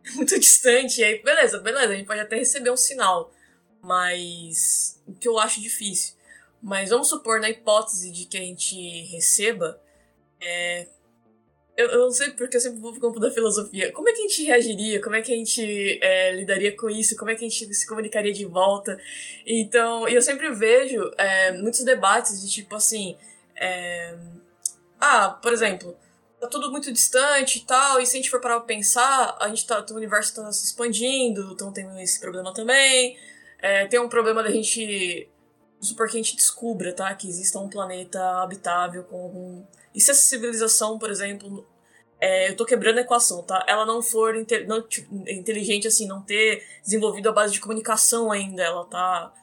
Muito distante. E aí, beleza, beleza. A gente pode até receber um sinal. Mas. O que eu acho difícil. Mas vamos supor, na hipótese de que a gente receba. É, eu, eu não sei porque eu sempre vou pro campo da filosofia. Como é que a gente reagiria? Como é que a gente é, lidaria com isso? Como é que a gente se comunicaria de volta? Então, eu sempre vejo é, muitos debates de tipo assim. é, ah, por exemplo, tá tudo muito distante e tal, e se a gente for parar pra pensar, a gente tá, o universo tá se expandindo, então tem esse problema também. É, tem um problema da gente. Supor que a gente descubra, tá? Que exista um planeta habitável com algum. E se essa civilização, por exemplo, é, eu tô quebrando a equação, tá? Ela não for não, tipo, inteligente assim, não ter desenvolvido a base de comunicação ainda, ela tá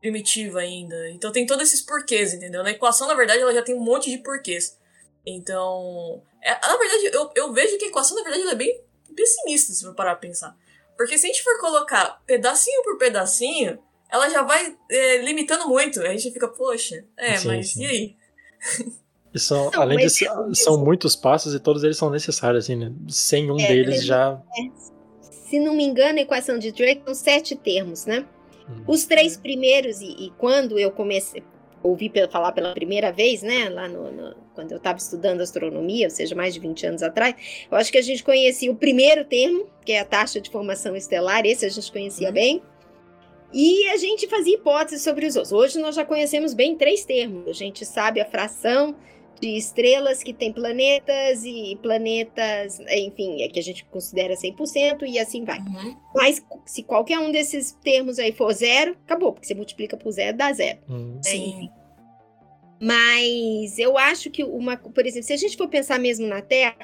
primitiva ainda. Então tem todos esses porquês, entendeu? Na equação, na verdade, ela já tem um monte de porquês. Então, é, na verdade, eu, eu vejo que a equação, na verdade, ela é bem pessimista, se for parar pra pensar. Porque se a gente for colocar pedacinho por pedacinho, ela já vai é, limitando muito. A gente fica, poxa, é, Sim, mas sim. e aí? E são, Não, além disso, é- são muitos passos e todos eles são necessários, assim, né? Sem um É, deles é. já. Se não me engano, a equação de Drake são sete termos, né? Hum. Os três primeiros, e, e quando eu comecei, ouvi falar pela primeira vez, né, lá no, no- quando eu estava estudando astronomia, ou seja, mais de 20 anos atrás, eu acho que a gente conhecia o primeiro termo, que é a taxa de formação estelar, esse a gente conhecia Uhum. bem, e a gente fazia hipóteses sobre os outros. Hoje nós já conhecemos bem três termos, a gente sabe a fração de estrelas que tem planetas e planetas, enfim, é que a gente considera 100% e assim vai. Uhum. Mas se qualquer um desses termos aí for zero, acabou, porque você multiplica por zero, dá zero. Hum. né? Sim. Mas eu acho que uma, por exemplo, se a gente for pensar mesmo na Terra,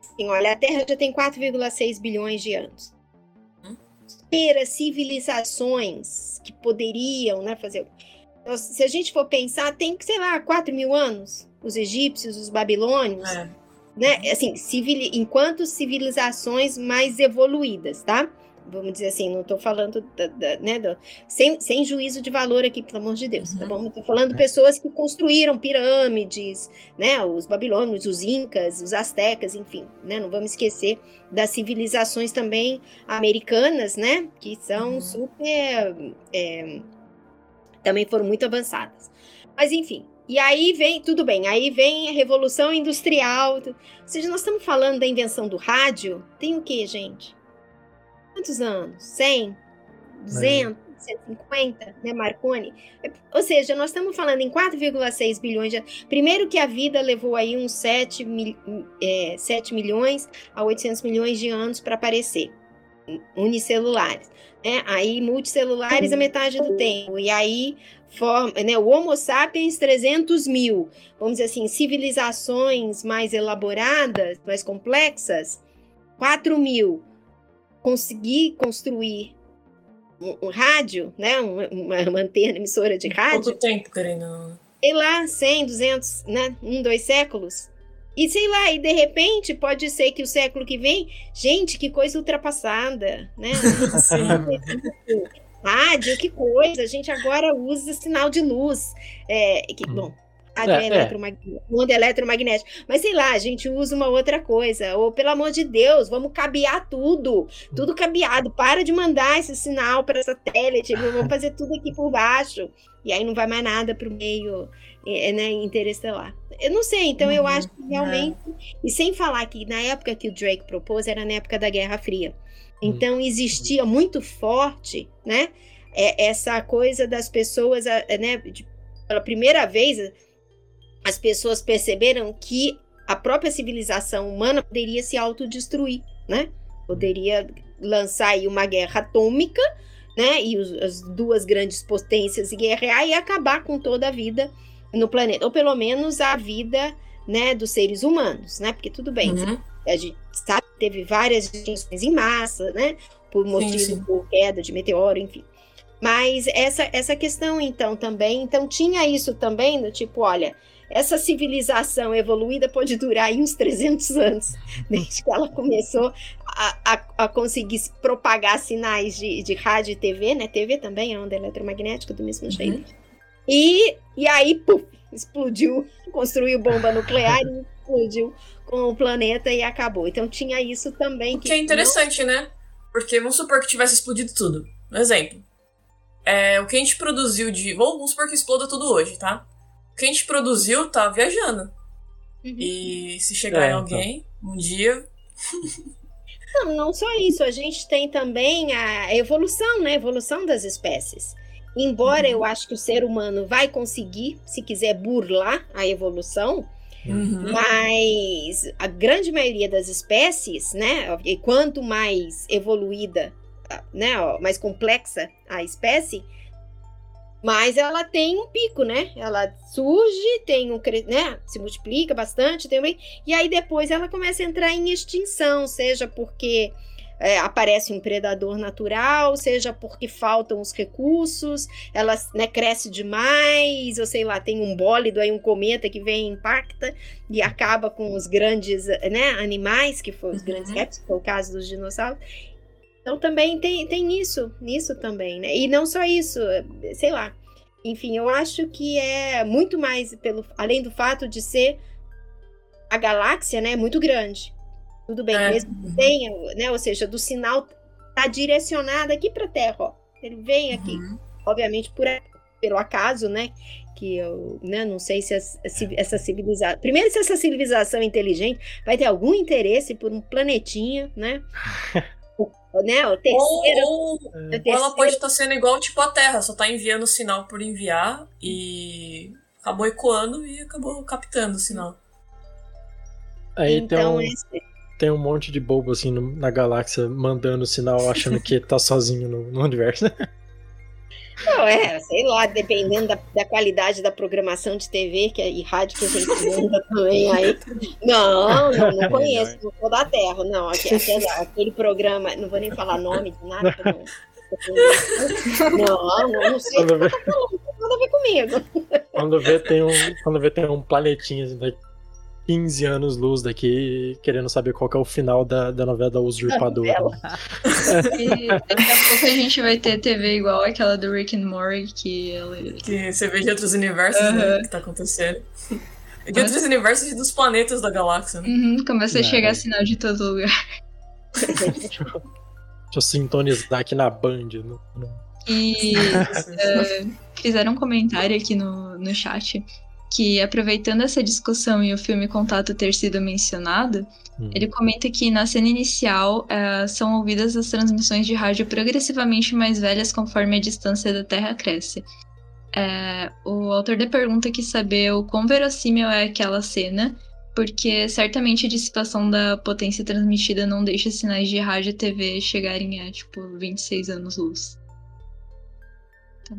assim, olha, a Terra já tem 4,6 bilhões de anos. Hum. Ter as civilizações que poderiam, né, fazer. Se a gente for pensar, tem, sei lá, 4 mil anos. Os egípcios, os babilônios, É. né? Assim, civili... enquanto civilizações mais evoluídas, tá? Vamos dizer assim, não estou falando da, da- né, do- sem, sem juízo de valor aqui, pelo amor de Deus, tá Uhum. bom? Estou falando pessoas que construíram pirâmides, né? Os babilônios, os incas, os astecas, enfim, né? Não vamos esquecer das civilizações também americanas, né? Que são Uhum. super, é, também foram muito avançadas. Mas enfim, e aí vem, tudo bem, aí vem a Revolução Industrial. Ou seja, nós estamos falando da invenção do rádio, tem o que, gente? Quantos anos? 100? 200? 150, né, Marconi? É, Ou seja, nós estamos falando em 4,6 bilhões de. Primeiro que a vida levou aí uns 7, mil, é, 7 milhões a 800 milhões de anos para aparecer. Unicelulares. Né? Aí multicelulares a metade do tempo. E aí forma, né, o Homo sapiens 300 mil. Vamos dizer assim, civilizações mais elaboradas, mais complexas, 4 mil. Conseguir construir um, um rádio, né, uma, uma, uma antena emissora de rádio, Pouco tempo, querendo. sei lá, 100, 200, né? Um, dois séculos. E sei lá, e de repente pode ser que o século que vem, gente, que coisa ultrapassada, né? Rádio, que coisa, a gente agora usa sinal de luz. É, que, bom, rádio É, é, é. eletromagnético, onda eletromagnética. Mas sei lá, a gente usa uma outra coisa. Ou, pelo amor de Deus, vamos cabear tudo. Tudo cabeado. Para de mandar esse sinal para satélite. Vamos fazer tudo aqui por baixo. E aí não vai mais nada para o meio é, né, interestelar. Eu não sei, então eu Uhum, acho que realmente. E sem falar que na época que o Drake propôs, era na época da Guerra Fria. Então existia muito forte, né? é- Essa coisa das pessoas, né? de- pela primeira vez, as pessoas perceberam que a própria civilização humana poderia se autodestruir, né? Poderia lançar aí uma guerra atômica, né? E os- as duas grandes potências guerrear e acabar com toda a vida no planeta, ou pelo menos a vida né, dos seres humanos, né? Porque tudo bem, Uhum. a gente sabe que teve várias extinções em massa, né? Por motivo sim. por queda de meteoro, enfim. Mas essa, essa questão, então, também. Então, tinha isso também, do tipo, olha, essa civilização evoluída pode durar aí uns 300 anos, desde que ela começou a, a, a conseguir se propagar sinais de, de rádio e TV, né? TV também é onda eletromagnética do mesmo jeito. Uhum. E, e aí, puf, explodiu, construiu bomba nuclear e explodiu com o planeta e acabou. Então tinha isso também. O que é interessante, né? Porque vamos supor que tivesse explodido tudo. Um exemplo. É, o que a gente produziu de. Vamos supor que exploda tudo hoje, tá? O que a gente produziu tá viajando. Uhum. E se chegar É, em então. alguém, um dia. Não, não só isso, a gente tem também a evolução, né? A evolução das espécies. Embora eu acho que o ser humano vai conseguir, se quiser burlar a evolução, Uhum. mas a grande maioria das espécies, né? E quanto mais evoluída, né? ó, Mais complexa a espécie, mais ela tem um pico, né? Ela surge, tem um, né? Se multiplica bastante, tem um- e aí depois ela começa a entrar em extinção, seja porque é, aparece um predador natural, seja porque faltam os recursos, ela né, cresce demais, ou sei lá, tem um bólido aí, um cometa que vem e impacta e acaba com os grandes né, animais, que foram os Uhum. grandes répteis, que foi o caso dos dinossauros. Então também tem, tem isso, nisso também, né? E não só isso, sei lá. Enfim, eu acho que é muito mais pelo além do fato de ser a galáxia, né, muito grande. Tudo bem, É. mesmo que tenha, né, ou seja, do sinal tá direcionado aqui para a Terra, ó. Ele vem aqui, Uhum. obviamente por pelo acaso, né? Que eu né, não sei se as- se essa civilização. Primeiro, se essa civilização inteligente vai ter algum interesse por um planetinha, né? Né, o terceiro. Ou, ou, o É. ou terceiro ela pode estar sendo igual tipo a Terra, só tá enviando o sinal por enviar e acabou ecoando e acabou captando o sinal. Aí então, tem, um, esse- tem um monte de bobo assim no- na galáxia mandando sinal achando que tá sozinho no, no universo. não, é, sei lá, dependendo da, da qualidade da programação de TV que, e rádio que a gente manda também aí. Não, não, não conheço, não sou da Terra, não. Aquele, aquele, programa, não vou nem falar nome de nada, não. Não, não, não sei, Quando vê, não tem nada a ver comigo. quando vê, tem um, quando vê, tem um planetinha assim, daqui 15 anos luz daqui, querendo saber qual que é o final da, da novela da Usurpadora. E daqui a pouco a gente vai ter TV igual aquela do Rick and Morty, que ele... Que você vê de outros universos, né? Aham. O que tá acontecendo. De outros universos e dos planetas da galáxia, né? Uhum, começa a Não, chegar é. sinal de todo lugar. Deixa eu sintonizar aqui na Band. no- no- E é, fizeram um comentário aqui no, no chat que, aproveitando essa discussão e o filme Contato ter sido mencionado, Hum. ele comenta que na cena inicial é, são ouvidas as transmissões de rádio progressivamente mais velhas conforme a distância da Terra cresce. É, o autor da pergunta quis saber o quão verossímil é aquela cena, porque certamente a dissipação da potência transmitida não deixa sinais de rádio e TV chegarem a, tipo, 26 anos-luz. Então,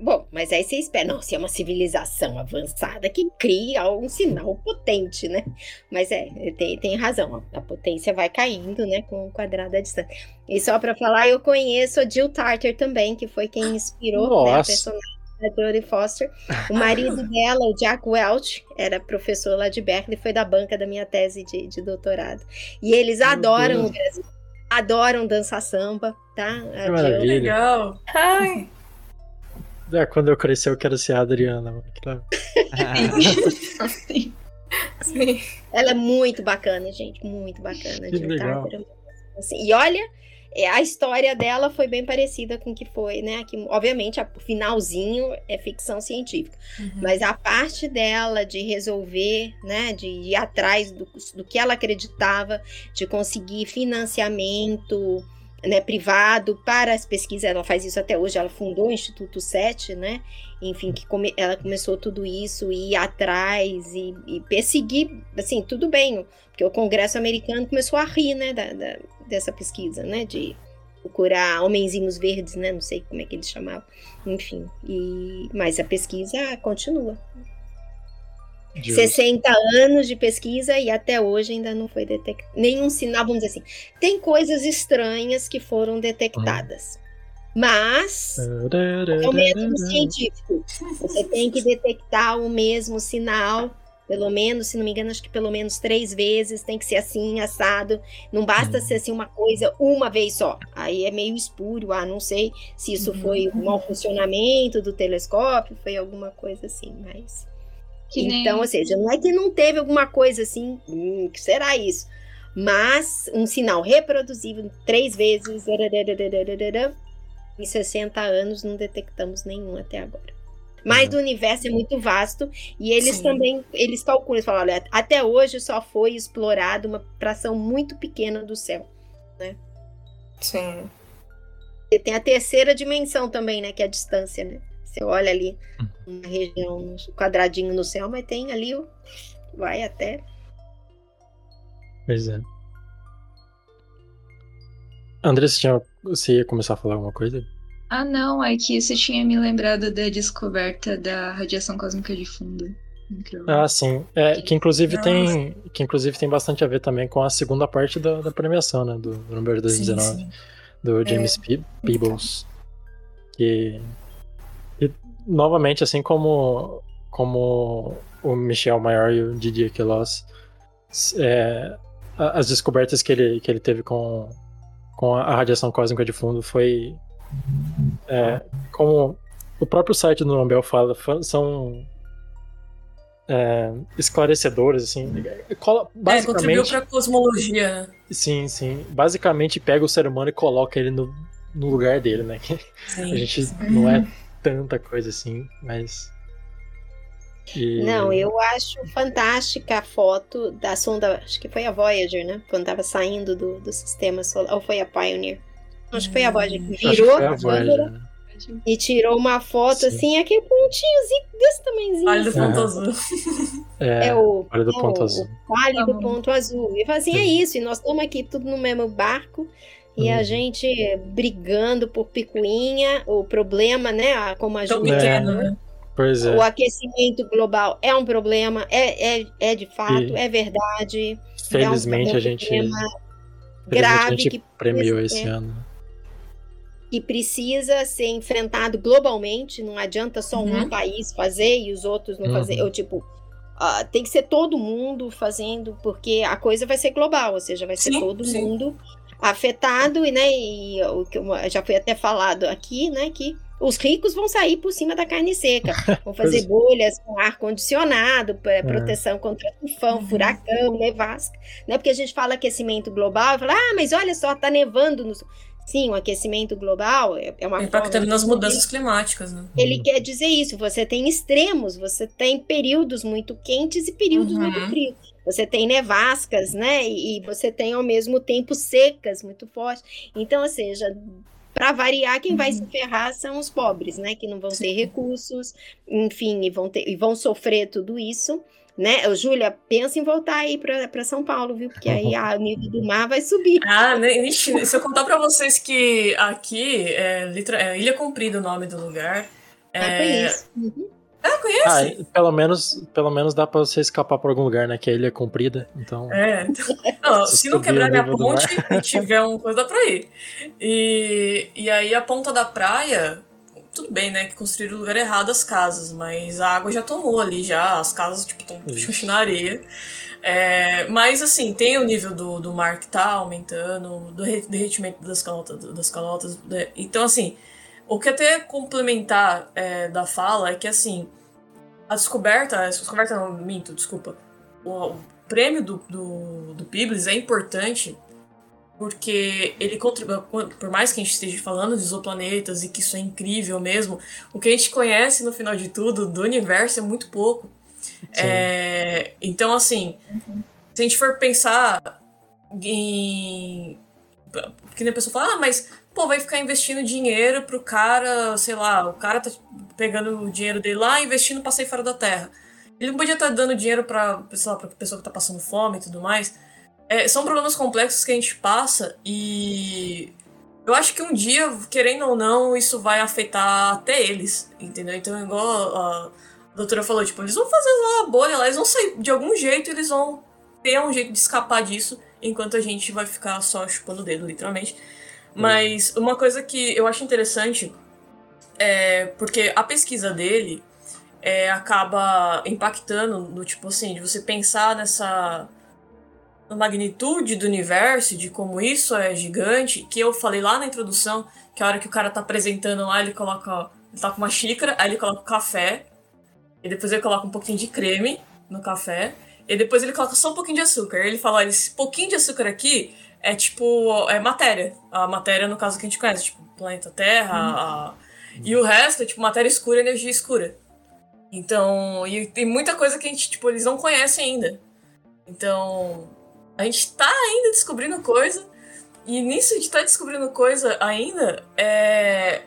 Bom, mas aí você espera, não, se é uma civilização avançada que cria um sinal potente, né? Mas é, tem, tem razão, a potência vai caindo, né, com o quadrado da distância. E só pra falar, eu conheço a Jill Tarter também, que foi quem inspirou né, a personagem da Jodie Foster. O marido dela, o Jack Welch, era professor lá de Berkeley, foi da banca da minha tese de, de doutorado. E eles Meu adoram Deus. o Brasil, adoram dançar samba, tá? A Que Jill- maravilha. Legal. Ai, É, quando eu crescer, eu quero ser a Adriana. mano. Aquela- Sim. sim. Ela é muito bacana, gente, muito bacana. Que Jill legal. Assim. E olha, é, a história dela foi bem parecida com o que foi, né? Que, obviamente, a- o finalzinho é ficção científica. Uhum. Mas a parte dela de resolver, né? De ir atrás do, do que ela acreditava, de conseguir financiamento né, privado para as pesquisas, ela faz isso até hoje, ela fundou o Instituto 7, né? Enfim, que come- ela começou tudo isso, e ir atrás e, e perseguir, assim, tudo bem, porque o Congresso americano começou a rir, né, da, da- dessa pesquisa, né, de procurar homenzinhos verdes, né, não sei como é que eles chamavam, enfim, e, mas a pesquisa continua. Justo. 60 anos de pesquisa e até hoje ainda não foi detectado nenhum sinal, vamos dizer assim. Tem coisas estranhas que foram detectadas. Mas é o método científico. Você tem que detectar o mesmo sinal, pelo menos, se não me engano, acho que pelo menos três vezes, tem que ser assim, assado. Não basta ser assim uma coisa uma vez só. Aí é meio espúrio, ah, não sei se isso foi um mau funcionamento do telescópio, foi alguma coisa assim, mas. Que nem- Então, ou seja, não é que não teve alguma coisa assim, hum, que será isso? Mas um sinal reproduzível três vezes, em 60 anos não detectamos nenhum até agora. Mas o universo é muito vasto e eles Sim. também, eles calculam, eles falam, olha, até hoje só foi explorado uma fração muito pequena do céu. Sim. E tem a terceira dimensão também, né, que é a distância, né? Você olha ali uma região, um quadradinho no céu, mas tem ali o vai até Pois é. André, você, tinha, você ia começar a falar alguma coisa? Ah, não, é que você tinha me lembrado da descoberta da radiação cósmica de fundo. Incrível. Ah, sim. É, que inclusive Nossa. tem. Que inclusive tem bastante a ver também com a segunda parte da, da premiação, né? Do, do número Sim, 2019. sim. do James Pe- Peebles. Que, e, novamente, assim como, como o Michel Maior e o Didier Queloz, é, as descobertas que ele, que ele teve com, com a radiação cósmica de fundo foi é, como o próprio site do Nobel fala, fa- são é, esclarecedores, assim, cola- É, contribuiu basicamente, pra cosmologia, né? sim, sim, basicamente pega o ser humano e coloca ele no, no lugar dele, né? Sim. a gente não é tanta coisa assim, mas e- Não, eu acho fantástica a foto da sonda, acho que foi a Voyager, né? Quando tava saindo do, do sistema solar, ou foi a Pioneer? Acho que foi a Voyager que acho que virou foi a a câmera Voyager, né? e tirou uma foto Sim. assim, aquele pontinhozinho desse tamanhozinho. Pálido Aham. ponto azul. É, É o, Olha do é ponto o, azul. o pálido Uhum. ponto azul. E fala assim, é isso, e nós estamos aqui tudo no mesmo barco, e a Uhum. gente brigando por picuinha, o problema, né? a- Como a Tão pequeno, né? Pois é, O aquecimento global é um problema, é, é, é de fato, E- é verdade. felizmente é um a gente grave a gente que premiou precisa- esse ano. que precisa ser enfrentado globalmente, não adianta só um Uhum. país fazer e os outros não Uhum. fazer. Eu, tipo, ah, tem que ser todo mundo fazendo, porque a coisa vai ser global, ou seja, vai ser Sim, todo sim. mundo afetado, e, né, e o que já foi até falado aqui, né, que os ricos vão sair por cima da carne seca, vão fazer É. bolhas com ar-condicionado, para proteção contra tufão, Uhum. furacão, nevasca, né, porque a gente fala aquecimento global, e fala, ah, mas olha só, tá nevando no. Sim, o aquecimento global é é uma Impactando forma nas mudanças climáticas, né? Ele quer dizer isso. Você tem extremos, você tem períodos muito quentes e períodos Uhum. muito frios. Você tem nevascas, né? E, e você tem ao mesmo tempo secas muito fortes. Então, ou seja, para variar, quem vai se ferrar são os pobres, né? Que não vão ter recursos, enfim, e vão, ter, e vão sofrer tudo isso. Né? Júlia, pensa em voltar aí para São Paulo, viu? Porque aí ah, o nível do mar vai subir. Ah, né, ixi, se eu contar pra vocês que aqui é, é Ilha Comprida o nome do lugar. É, É... conheço. Uhum. Ah, conhece? Ah, pelo menos, pelo menos dá pra você escapar por algum lugar, né? Que a ilha é comprida, então. É, então, não, Se se não quebrar minha ponte e tiver uma coisa, dá pra ir. E, e aí a ponta da praia, tudo bem, né? Que construíram o lugar errado as casas, mas a água já tomou ali já, as casas, tipo, estão na areia. É, mas assim, tem o nível do, do mar que tá aumentando, do re- derretimento das calotas, das calotas. né? Então, assim, o que até complementar é, da fala é que assim, a descoberta, a descoberta não, minto, desculpa. O, o prêmio do, do, do Peebles é importante porque ele contribui, por mais que a gente esteja falando de exoplanetas e que isso é incrível mesmo, o que a gente conhece no final de tudo do universo é muito pouco. É, então, assim, se a gente for pensar em. Porque nem a pessoa fala, ah, mas pô, vai ficar investindo dinheiro pro cara, sei lá, o cara tá pegando o dinheiro dele lá e investindo pra sair fora da Terra. Ele não podia estar dando dinheiro pra, sei lá, pra pessoa que tá passando fome e tudo mais. É, são problemas complexos que a gente passa e eu acho que um dia, querendo ou não, isso vai afetar até eles, entendeu? Então, igual a, a doutora falou, tipo, eles vão fazer lá a bolha lá, eles vão sair de algum jeito, eles vão ter um jeito de escapar disso, enquanto a gente vai ficar só chupando o dedo, literalmente. Mas uma coisa que eu acho interessante é porque a pesquisa dele é, acaba impactando no tipo assim, de você pensar nessa magnitude do universo, de como isso é gigante, que eu falei lá na introdução, que a hora que o cara tá apresentando lá, ele coloca. Ele tá com uma xícara, aí ele coloca o café, e depois ele coloca um pouquinho de creme no café, e depois ele coloca só um pouquinho de açúcar. Ele fala, esse pouquinho de açúcar aqui é tipo. é matéria. A matéria, no caso que a gente conhece, tipo, planeta Terra, a- e o resto é tipo matéria escura energia escura. Então, e tem muita coisa que a gente, tipo, eles não conhecem ainda. Então, a gente tá ainda descobrindo coisa. E nisso de tá descobrindo coisa ainda, é.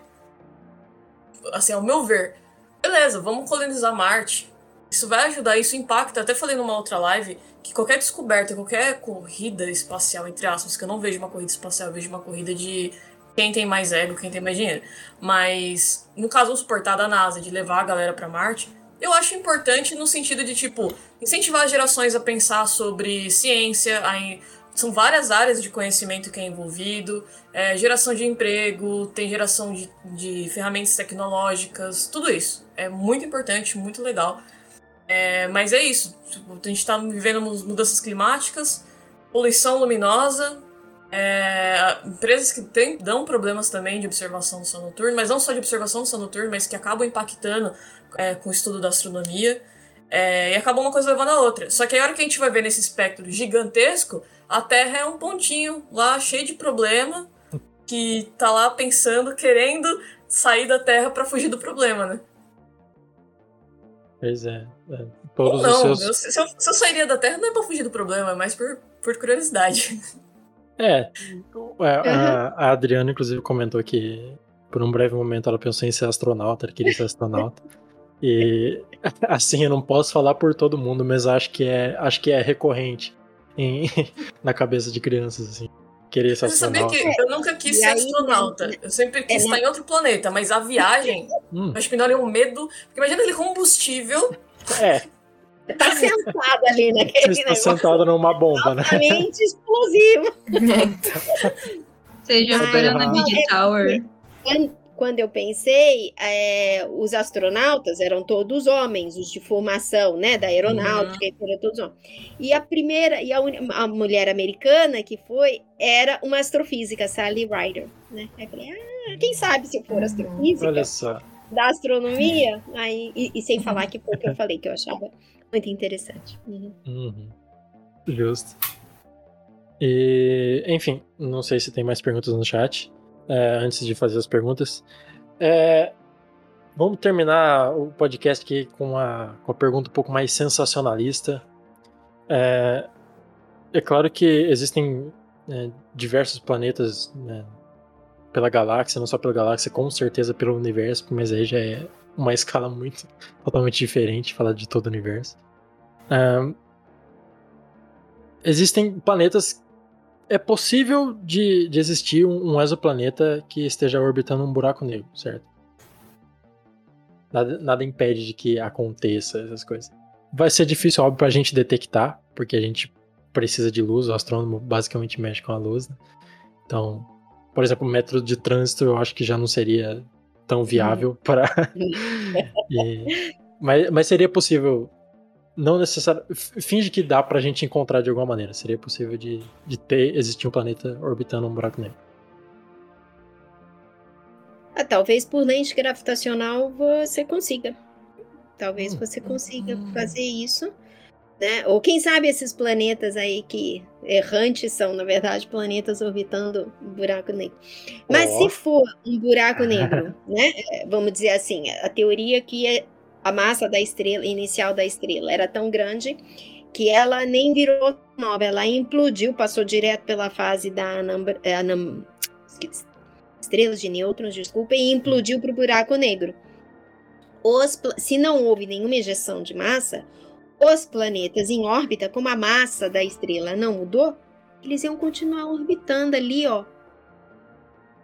Assim, ao meu ver, beleza, vamos colonizar Marte. Isso vai ajudar, isso impacta. Até falei numa outra live que qualquer descoberta, qualquer corrida espacial, entre aspas, que eu não vejo uma corrida espacial, eu vejo uma corrida de quem tem mais ego, quem tem mais dinheiro. Mas, no caso, vamos suportar da NASA de levar a galera pra Marte, eu acho importante no sentido de, tipo, incentivar as gerações a pensar sobre ciência, a in- são várias áreas de conhecimento que é envolvido, é, geração de emprego, tem geração de, de ferramentas tecnológicas, tudo isso. É muito importante, muito legal. É, mas é isso, tipo, a gente está vivendo mu- mudanças climáticas, poluição luminosa, é, empresas que tem, dão problemas também de observação do céu noturno, mas não só de observação do céu noturno, mas que acabam impactando é, com o estudo da astronomia. É, e acaba uma coisa levando a outra. Só que a hora que a gente vai ver nesse espectro gigantesco, a Terra é um pontinho lá cheio de problema, que tá lá pensando, querendo sair da Terra para fugir do problema, né? Pois é. é, Ou Todos não, os seus. eu- se, eu, se eu sairia da Terra não é pra fugir do problema, é mais por, por curiosidade. É, a, a- a Adriana, inclusive, comentou que por um breve momento ela pensou em ser astronauta, ela queria ser astronauta. E assim, eu não posso falar por todo mundo, mas acho que é, acho que é recorrente em- na cabeça de crianças, assim. Querer ser Você sabia astronauta. que eu nunca quis E ser aí, astronauta. Eu sempre quis é, estar em outro planeta, mas a viagem, Hum, acho que me daria um medo. Porque imagina aquele combustível. é, Tá sentado ali você naquele está negócio sentado numa bomba, né? altamente explosivo. Seja Tá para na errado. Big Tower. Quando- Quando eu pensei, é, os astronautas eram todos homens, os de formação, né, da aeronáutica, eram todos homens. E a primeira, e a, a mulher americana que foi, era uma astrofísica, Sally Ryder, né? Aí eu falei, ah, quem sabe se eu for astrofísica Olha só. da astronomia, aí, e, e sem falar que foi o que eu falei, que eu achava muito interessante. Uhum. Uhum. Justo. E, enfim, não sei se tem mais perguntas no chat. É, antes de fazer as perguntas. É, vamos terminar o podcast aqui com uma, com pergunta um pouco mais sensacionalista. É, é claro que existem é, diversos planetas né, pela galáxia, não só pela galáxia, com certeza pelo universo, mas aí já é uma escala muito totalmente diferente falar de todo o universo. Existem planetas. É possível de, de existir um, um exoplaneta que esteja orbitando um buraco negro, certo? Nada, nada impede de que aconteça essas coisas. Vai ser difícil, óbvio, pra gente detectar, porque a gente precisa de luz, o astrônomo basicamente mexe com a luz, né? Então, por exemplo, o método de trânsito eu acho que já não seria tão viável para. E- mas, mas seria possível não necessário. f- Finge que dá pra gente encontrar de alguma maneira. Seria possível de, de ter, existir um planeta orbitando um buraco negro. Ah, talvez por lente gravitacional você consiga. Talvez Hum. você consiga fazer isso. Né? Ou quem sabe esses planetas aí que errantes são, na verdade, planetas orbitando um buraco negro. Mas Ó. se for um buraco negro, né? é, Vamos dizer assim, a teoria que é a massa da estrela, inicial da estrela, era tão grande que ela nem virou nova, ela implodiu, passou direto pela fase da anambra, é, anam- estrelas de nêutrons, desculpa, e implodiu para o buraco negro. Os se não houve nenhuma ejeção de massa, os planetas em órbita, como a massa da estrela não mudou, eles iam continuar orbitando ali, ó.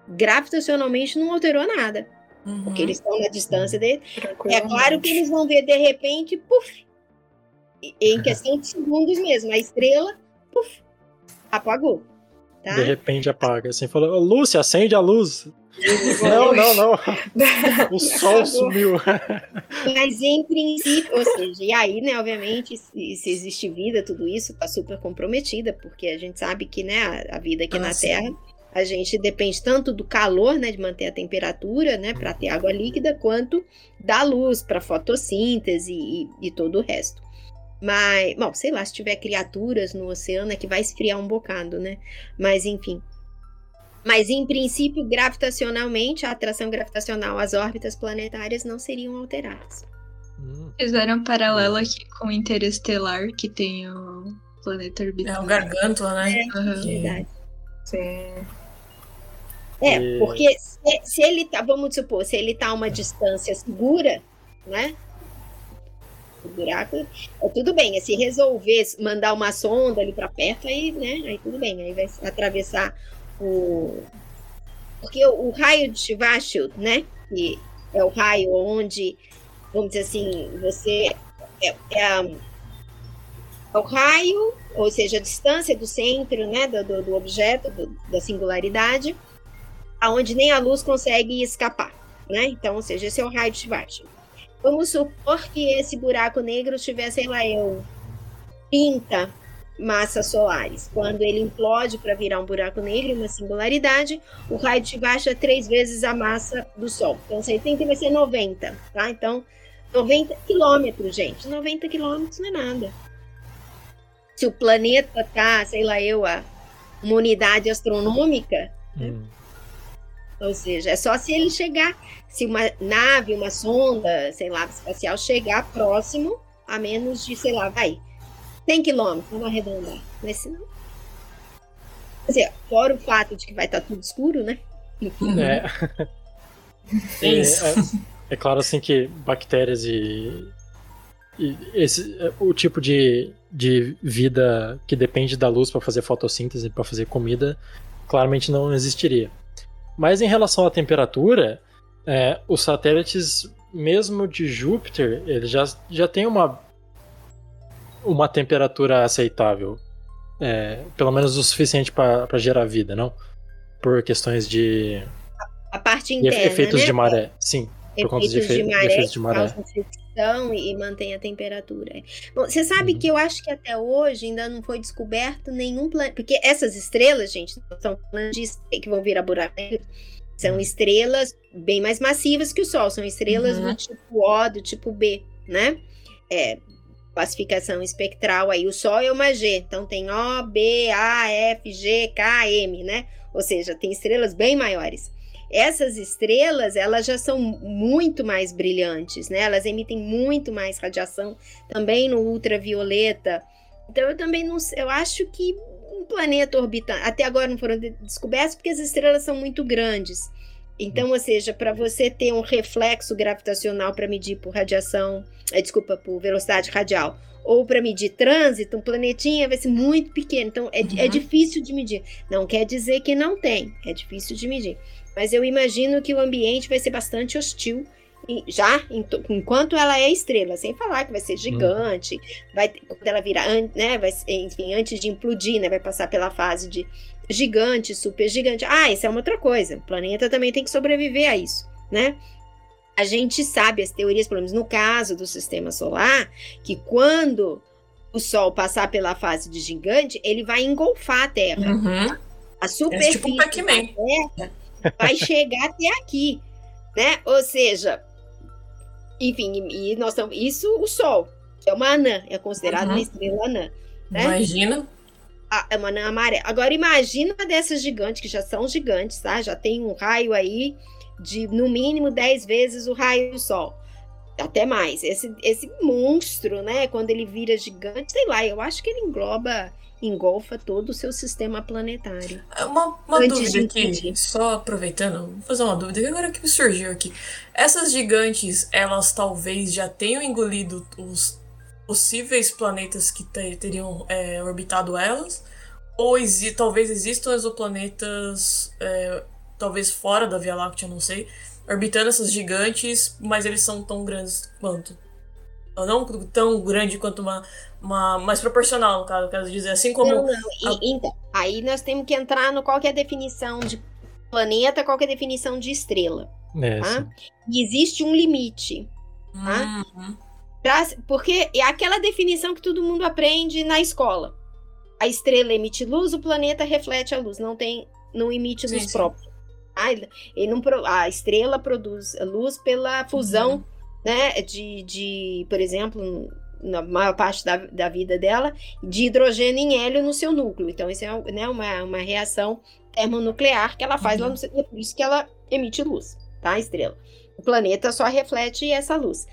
Gravitacionalmente não alterou nada. Uhum. porque eles estão na distância dele. É claro que eles vão ver de repente, puf, em questão de segundos mesmo, a estrela, puf, apagou. Tá? De repente apaga assim, falou, "Ô, Lúcia, acende a luz. não, não, não. O sol sumiu. Mas em princípio, ou seja, e aí, né, obviamente, se, se existe vida, tudo isso está super comprometida, porque a gente sabe que, né, a, a vida aqui Ah, na sim. Terra, a gente depende tanto do calor, né, de manter a temperatura, né, para ter água líquida, quanto da luz para fotossíntese e, e todo o resto. Mas, bom, sei lá, se tiver criaturas no oceano é que vai esfriar um bocado, né? Mas enfim. Mas em princípio, gravitacionalmente, a atração gravitacional às órbitas planetárias não seriam alteradas. Hum, Fizeram um paralelo aqui com o Interestelar, que tem o planeta É orbital. o Gargantua, né? Aham. Que- Verdade. Sim. É, porque se, se ele tá, vamos supor, se ele tá a uma distância segura, né? O buraco, é tudo bem. é Se resolver mandar uma sonda ali para perto, aí, né? Aí tudo bem, aí vai atravessar o. Porque o, o raio de Schwarzschild, né? Que é o raio onde, vamos dizer assim, você. É, é é o raio, ou seja, a distância do centro, né? Do, do, do objeto, do- da singularidade aonde nem a luz consegue escapar, né? Então, ou seja, esse é o raio de Schwarzschild. Vamos supor que esse buraco negro tivesse, sei lá, eu, 30 massas solares. Quando ele implode para virar um buraco negro, uma singularidade, o raio de Schwarzschild é três vezes a massa do Sol. Então, se 80 vai ser 90, tá? Então, 90 quilômetros, gente. 90 quilômetros não é nada. Se o planeta tá, sei lá, eu, a uma unidade astronômica, hum. Ou seja, é só se ele chegar, se uma nave, uma sonda, sei lá, espacial chegar próximo a menos de, sei lá, vai, 100 quilômetros, vamos arredondar. Mas se não. Quer dizer, fora o fato de que vai estar tudo escuro, né? Uhum. É. É isso. É, é claro assim que bactérias e, e esse é, o tipo de, de vida que depende da luz para fazer fotossíntese, para fazer comida, claramente não existiria. Mas em relação à temperatura, é, os satélites, mesmo de Júpiter, eles já, já têm uma, uma temperatura aceitável. É, pelo menos o suficiente para gerar vida, não? Por questões de, A parte de interna, efeitos né? de maré. Sim, por conta de, efeitos de efe- de maré, efeitos de maré. Fricção e, mantém a temperatura. Bom, você sabe Uhum. que eu acho que até hoje ainda não foi descoberto nenhum planeta. Porque essas estrelas, gente, não são planetas que vão virar buraco negro. São estrelas bem mais massivas que o Sol. São estrelas Uhum. do tipo O, do tipo B, né? É, classificação espectral aí. O Sol é uma G. Então tem O, B, A, F, G, K, M, né? Ou seja, tem estrelas bem maiores essas estrelas elas já são muito mais brilhantes, né? Elas emitem muito mais radiação também no ultravioleta. Então eu também não, sei- eu acho que um planeta orbitando até agora não foram de- descobertos porque as estrelas são muito grandes. Então, ou seja, para você ter um reflexo gravitacional para medir por radiação, eh, desculpa, por velocidade radial, ou para medir trânsito, um planetinha vai ser muito pequeno. Então, é, é Uhum. difícil de medir. Não quer dizer que não tem, é difícil de medir. Mas eu imagino que o ambiente vai ser bastante hostil e- já enquanto ela é estrela, sem falar que vai ser gigante, vai quando ela virar, né, vai, enfim, antes de implodir, né, vai passar pela fase de gigante, super gigante. Ah, isso é uma outra coisa. O planeta também tem que sobreviver a isso, né? A gente sabe as teorias, pelo menos no caso do sistema solar, que quando o Sol passar pela fase de gigante, ele vai engolfar a Terra. Uhum. A superfície tipo um da Terra vai chegar até aqui, né? Ou seja, enfim, e nós estamos isso o Sol, que é uma anã, é considerado Uhum. uma estrela anã, né? Imagina. Ah, é uma anã amarela. Agora imagina uma dessas gigantes que já são gigantes, tá? Já tem um raio aí de no mínimo 10 vezes o raio do Sol. Até mais. Esse, esse monstro, né? Quando ele vira gigante, sei lá, eu acho que ele engloba, engolfa todo o seu sistema planetário. Uma, uma Antes dúvida aqui, só aproveitando, vou fazer uma dúvida que agora que me surgiu aqui. Essas gigantes, elas talvez já tenham engolido os possíveis planetas que te- teriam é, orbitado elas? Ou exi talvez existam exoplanetas é, talvez fora da Via Láctea, não sei, orbitando essas gigantes, mas eles são tão grandes quanto. Não tão grande quanto uma, uma mais proporcional, no caso, quero dizer, assim como. Não, não. E, a... Então, aí nós temos que entrar no qual que é a definição de planeta, qual que é a definição de estrela. É, tá? E existe um limite. Tá? Uhum. Pra, porque é aquela definição que todo mundo aprende na escola. A estrela emite luz, o planeta reflete a luz, não tem, não emite luz sim, própria. Ah, ele não, a estrela produz luz pela fusão, uhum. né, de, de, por exemplo, na maior parte da, da vida dela, de hidrogênio em hélio no seu núcleo. Então, isso é né, uma, uma reação termonuclear que ela faz uhum. lá no é por isso que ela emite luz, tá? A estrela. O planeta só reflete essa luz.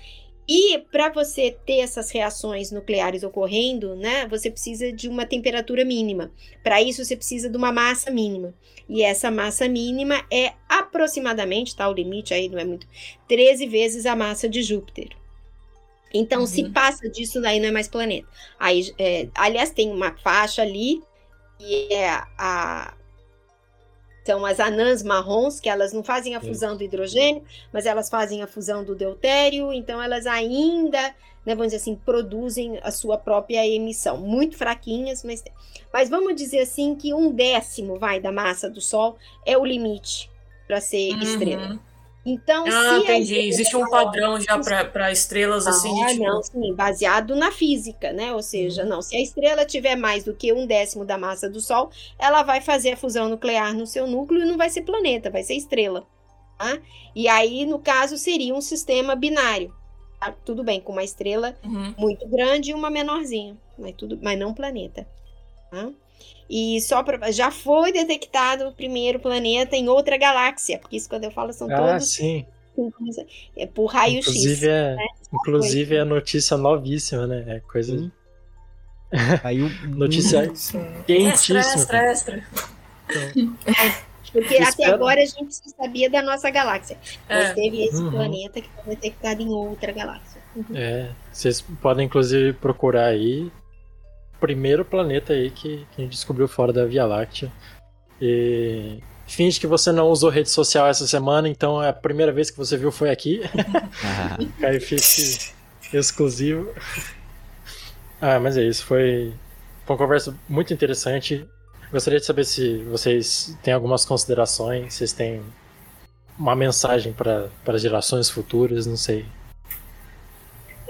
E para você ter essas reações nucleares ocorrendo, né, você precisa de uma temperatura mínima. Para isso, você precisa de uma massa mínima. E essa massa mínima é aproximadamente, tá? O limite aí não é muito, 13 vezes a massa de Júpiter. Então, uhum. se passa disso, daí não é mais planeta. Aí, é, aliás, tem uma faixa ali, que é a, são as anãs marrons, que elas não fazem a fusão do hidrogênio, mas elas fazem a fusão do deutério, então elas ainda, né, vamos dizer assim, produzem a sua própria emissão. Muito fraquinhas, mas. Mas vamos dizer assim que um décimo vai da massa do Sol é o limite para ser uhum. estrela. Então, ah, entendi. Existe um padrão já para estrelas assim. Ah, tipo... não, sim, baseado na física, né? Ou seja, uhum. não, se a estrela tiver mais do que um décimo da massa do Sol, ela vai fazer a fusão nuclear no seu núcleo e não vai ser planeta, vai ser estrela. Tá? E aí, no caso, seria um sistema binário. Tá? Tudo bem, com uma estrela uhum. muito grande e uma menorzinha, mas, tudo, mas não planeta. Tá? E só pra, já foi detectado o primeiro planeta em outra galáxia, porque isso quando eu falo são ah, todos sim. é por raio-x. Inclusive, é, né? inclusive é notícia novíssima, né? É coisa. Hum. Caiu notícia quentíssima. Extra, extra, extra. Então, porque até agora a gente só sabia da nossa galáxia. É. Mas teve esse uhum. planeta que foi detectado em outra galáxia. Uhum. É, vocês podem inclusive procurar aí primeiro planeta aí que, que a gente descobriu fora da Via Láctea. E finge que você não usou rede social essa semana, então é a primeira vez que você viu foi aqui. Aí fique exclusivo. Ah, mas é isso, foi, foi uma conversa muito interessante. Gostaria de saber se vocês têm algumas considerações, vocês têm uma mensagem para gerações futuras, não sei.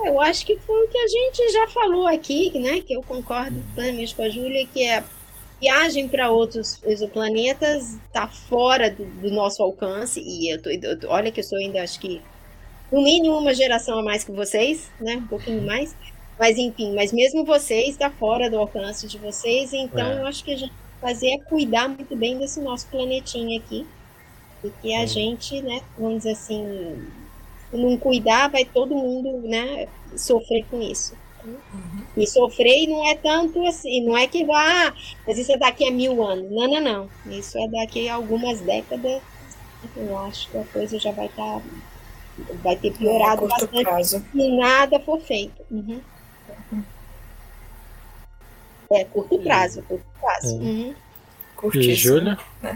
Eu acho que foi o que a gente já falou aqui, né? Que eu concordo plenamente com a Júlia, que é viagem para outros exoplanetas está fora do, do, nosso alcance. E eu tô, eu tô, olha que eu sou ainda, acho que no mínimo uma geração a mais que vocês, né? Um pouquinho mais. Mas enfim, mas mesmo vocês está fora do alcance de vocês. Então é. eu acho que a gente fazer é cuidar muito bem desse nosso planetinha aqui. E que a é. gente, né, vamos dizer assim, não cuidar, vai todo mundo, né, sofrer com isso. Uhum. E sofrer não é tanto assim, não é que vá, ah, mas isso é daqui a mil anos. Não, não, não. Isso é daqui a algumas décadas. Eu acho que a coisa já vai estar. Tá, vai ter piorado é, bastante prazo. se nada for feito. Uhum. É, curto prazo, curto prazo. É. Uhum. E Júlia? É.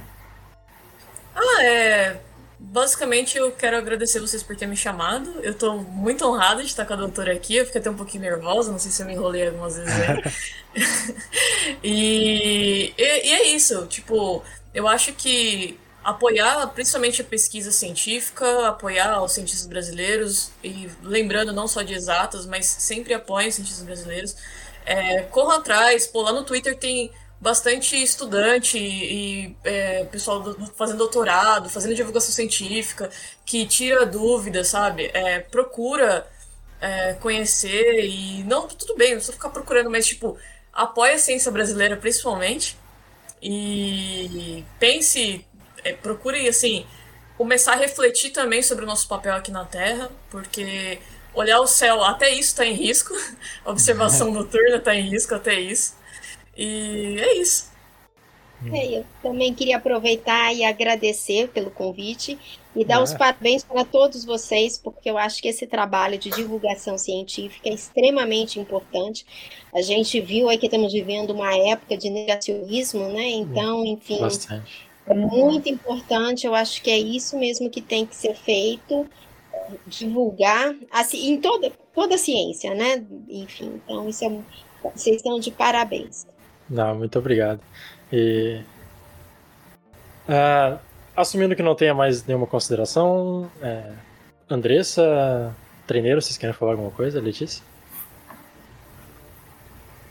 Ah, é Basicamente, eu quero agradecer vocês por ter me chamado. Eu tô muito honrada de estar com a doutora aqui. Eu fiquei até um pouquinho nervosa, não sei se eu me enrolei algumas vezes aí. e, e, e é isso, tipo, eu acho que apoiar principalmente a pesquisa científica, apoiar os cientistas brasileiros, e lembrando não só de exatas, mas sempre apoiem os cientistas brasileiros. É, corram atrás, pô, lá no Twitter tem bastante estudante e é, pessoal do, fazendo doutorado, fazendo divulgação científica, que tira dúvidas, sabe? É, procura é, conhecer e. Não, tudo bem, não só ficar procurando, mas, tipo, apoia a ciência brasileira principalmente. E pense, é, procure, assim, começar a refletir também sobre o nosso papel aqui na Terra, porque olhar o céu, até isso está em risco, a observação noturna está em risco, até isso. E é isso. É, eu também queria aproveitar e agradecer pelo convite e dar os parabéns para todos vocês, porque eu acho que esse trabalho de divulgação científica é extremamente importante. A gente viu aí que estamos vivendo uma época de negacionismo, né? Então, enfim, Bastante. É muito importante, eu acho que é isso mesmo que tem que ser feito, divulgar, assim, em toda, toda a ciência, né? Enfim, então isso é, vocês estão de parabéns. Não, muito obrigado. E ah, assumindo que não tenha mais nenhuma consideração, é, Andressa, treineiro, vocês querem falar alguma coisa, Letícia?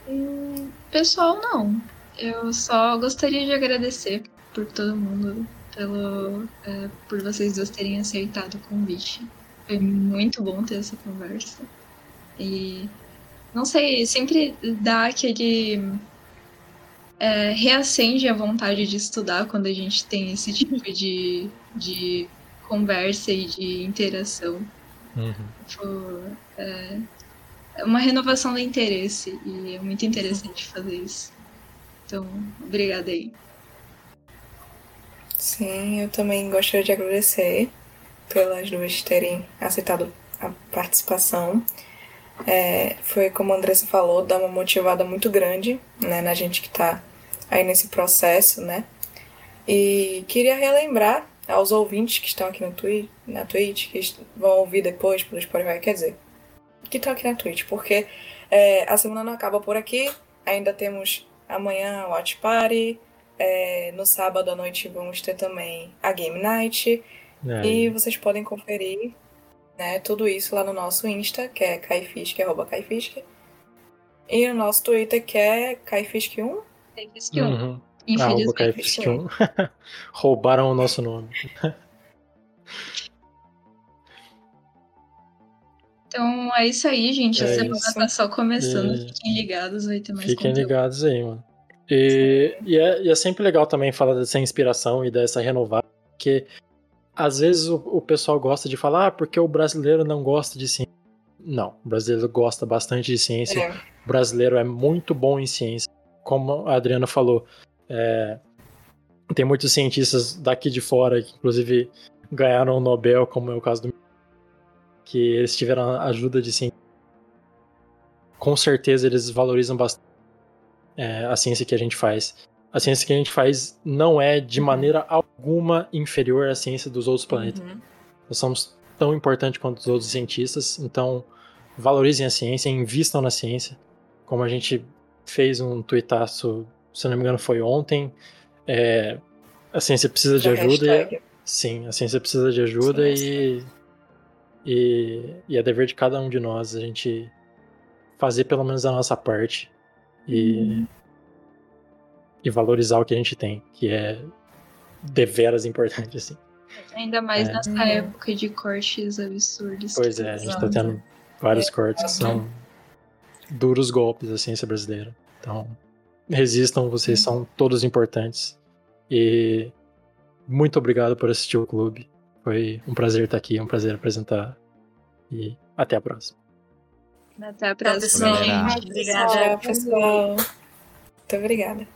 Hum, pessoal, não. Eu só gostaria de agradecer por todo mundo, pelo, é, por vocês dois terem aceitado o convite. Foi muito bom ter essa conversa. E não sei, sempre dá aquele. É, reacende a vontade de estudar quando a gente tem esse tipo de, de conversa e de interação. Uhum. Tipo, é, é uma renovação do interesse e é muito interessante fazer isso. Então, obrigada aí. Sim, eu também gostaria de agradecer pelas duas terem aceitado a participação. É, foi como a Andressa falou, dá uma motivada muito grande né, na gente que está aí nesse processo, né? E queria relembrar aos ouvintes que estão aqui no Twitch, na Twitch, que vão ouvir depois pelo Spotify, quer dizer, que estão aqui na Twitch, porque é, a semana não acaba por aqui, ainda temos amanhã a Watch Party, é, no sábado à noite vamos ter também a Game Night, É, e vocês podem conferir né, tudo isso lá no nosso Insta, que é Kaifisk, arroba Kaifisk. E no nosso Twitter, que é Kaifisk1. Fiz que eu, Uhum. infelizmente. Arroba Kaifisk 1. Roubaram o nosso nome. Então é isso aí, gente. A É semana isso. tá só começando. E- Fiquem ligados, vai ter mais Fiquem conteúdo. ligados aí, mano. E, e, é, e é sempre legal também falar dessa inspiração e dessa renovada, porque às vezes o, o pessoal gosta de falar, ah, porque o brasileiro não gosta de ciência. Não, o brasileiro gosta bastante de ciência. É, O brasileiro é muito bom em ciência. Como a Adriana falou, é, tem muitos cientistas daqui de fora que, inclusive, ganharam o Nobel, como é o caso do. que eles tiveram ajuda de ciência. Com certeza eles valorizam bastante é, a ciência que a gente faz. A ciência que a gente faz não é de maneira alguma inferior à ciência dos outros planetas. Uhum. Nós somos tão importantes quanto os outros cientistas, então valorizem a ciência, invistam na ciência. Como a gente fez um tuitaço, se não me engano, foi ontem. é, a ciência precisa de da ajuda. e- sim, a ciência precisa de ajuda Sim, e, e, e é dever de cada um de nós a gente fazer pelo menos a nossa parte e, e valorizar o que a gente tem, que é deveras importante, assim. Ainda mais É. nessa Uhum. época de cortes absurdos. Pois é, a gente tá tendo vários cortes que são duros golpes da ciência brasileira. Então, resistam, vocês são todos importantes. E muito obrigado por assistir o clube. Foi um prazer estar aqui, é um prazer apresentar. E até a próxima. Até a próxima, gente. Obrigada. Pessoal. Muito obrigada.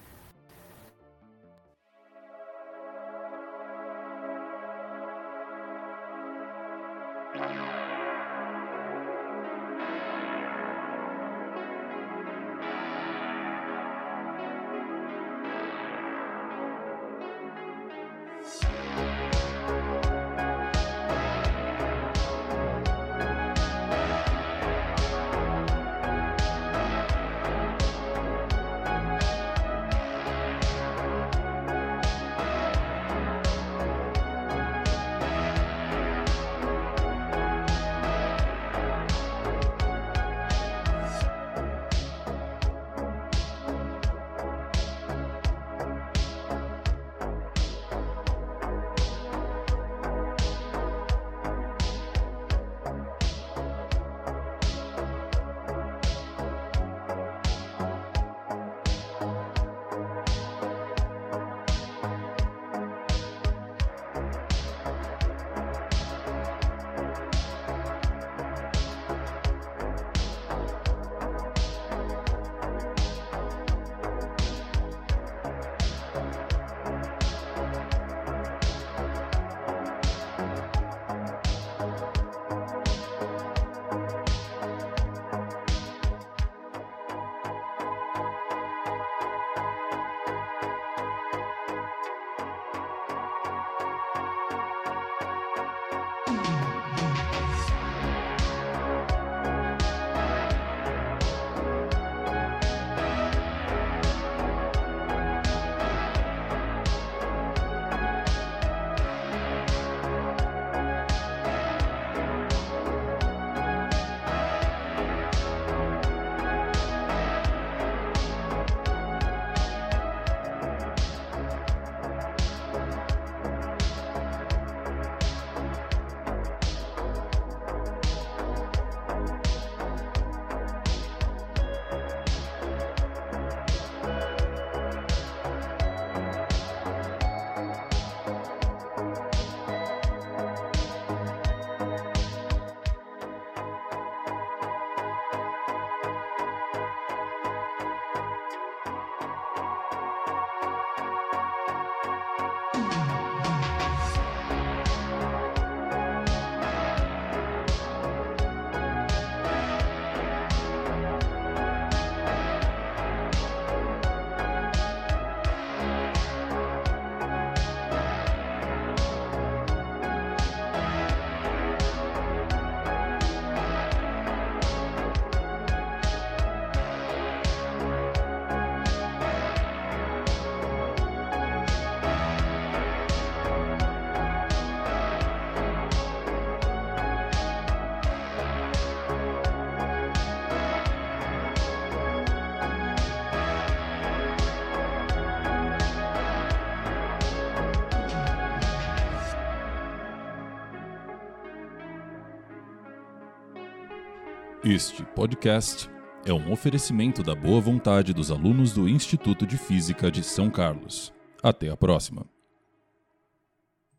Podcast é um oferecimento da boa vontade dos alunos do Instituto de Física de São Carlos. Até a próxima.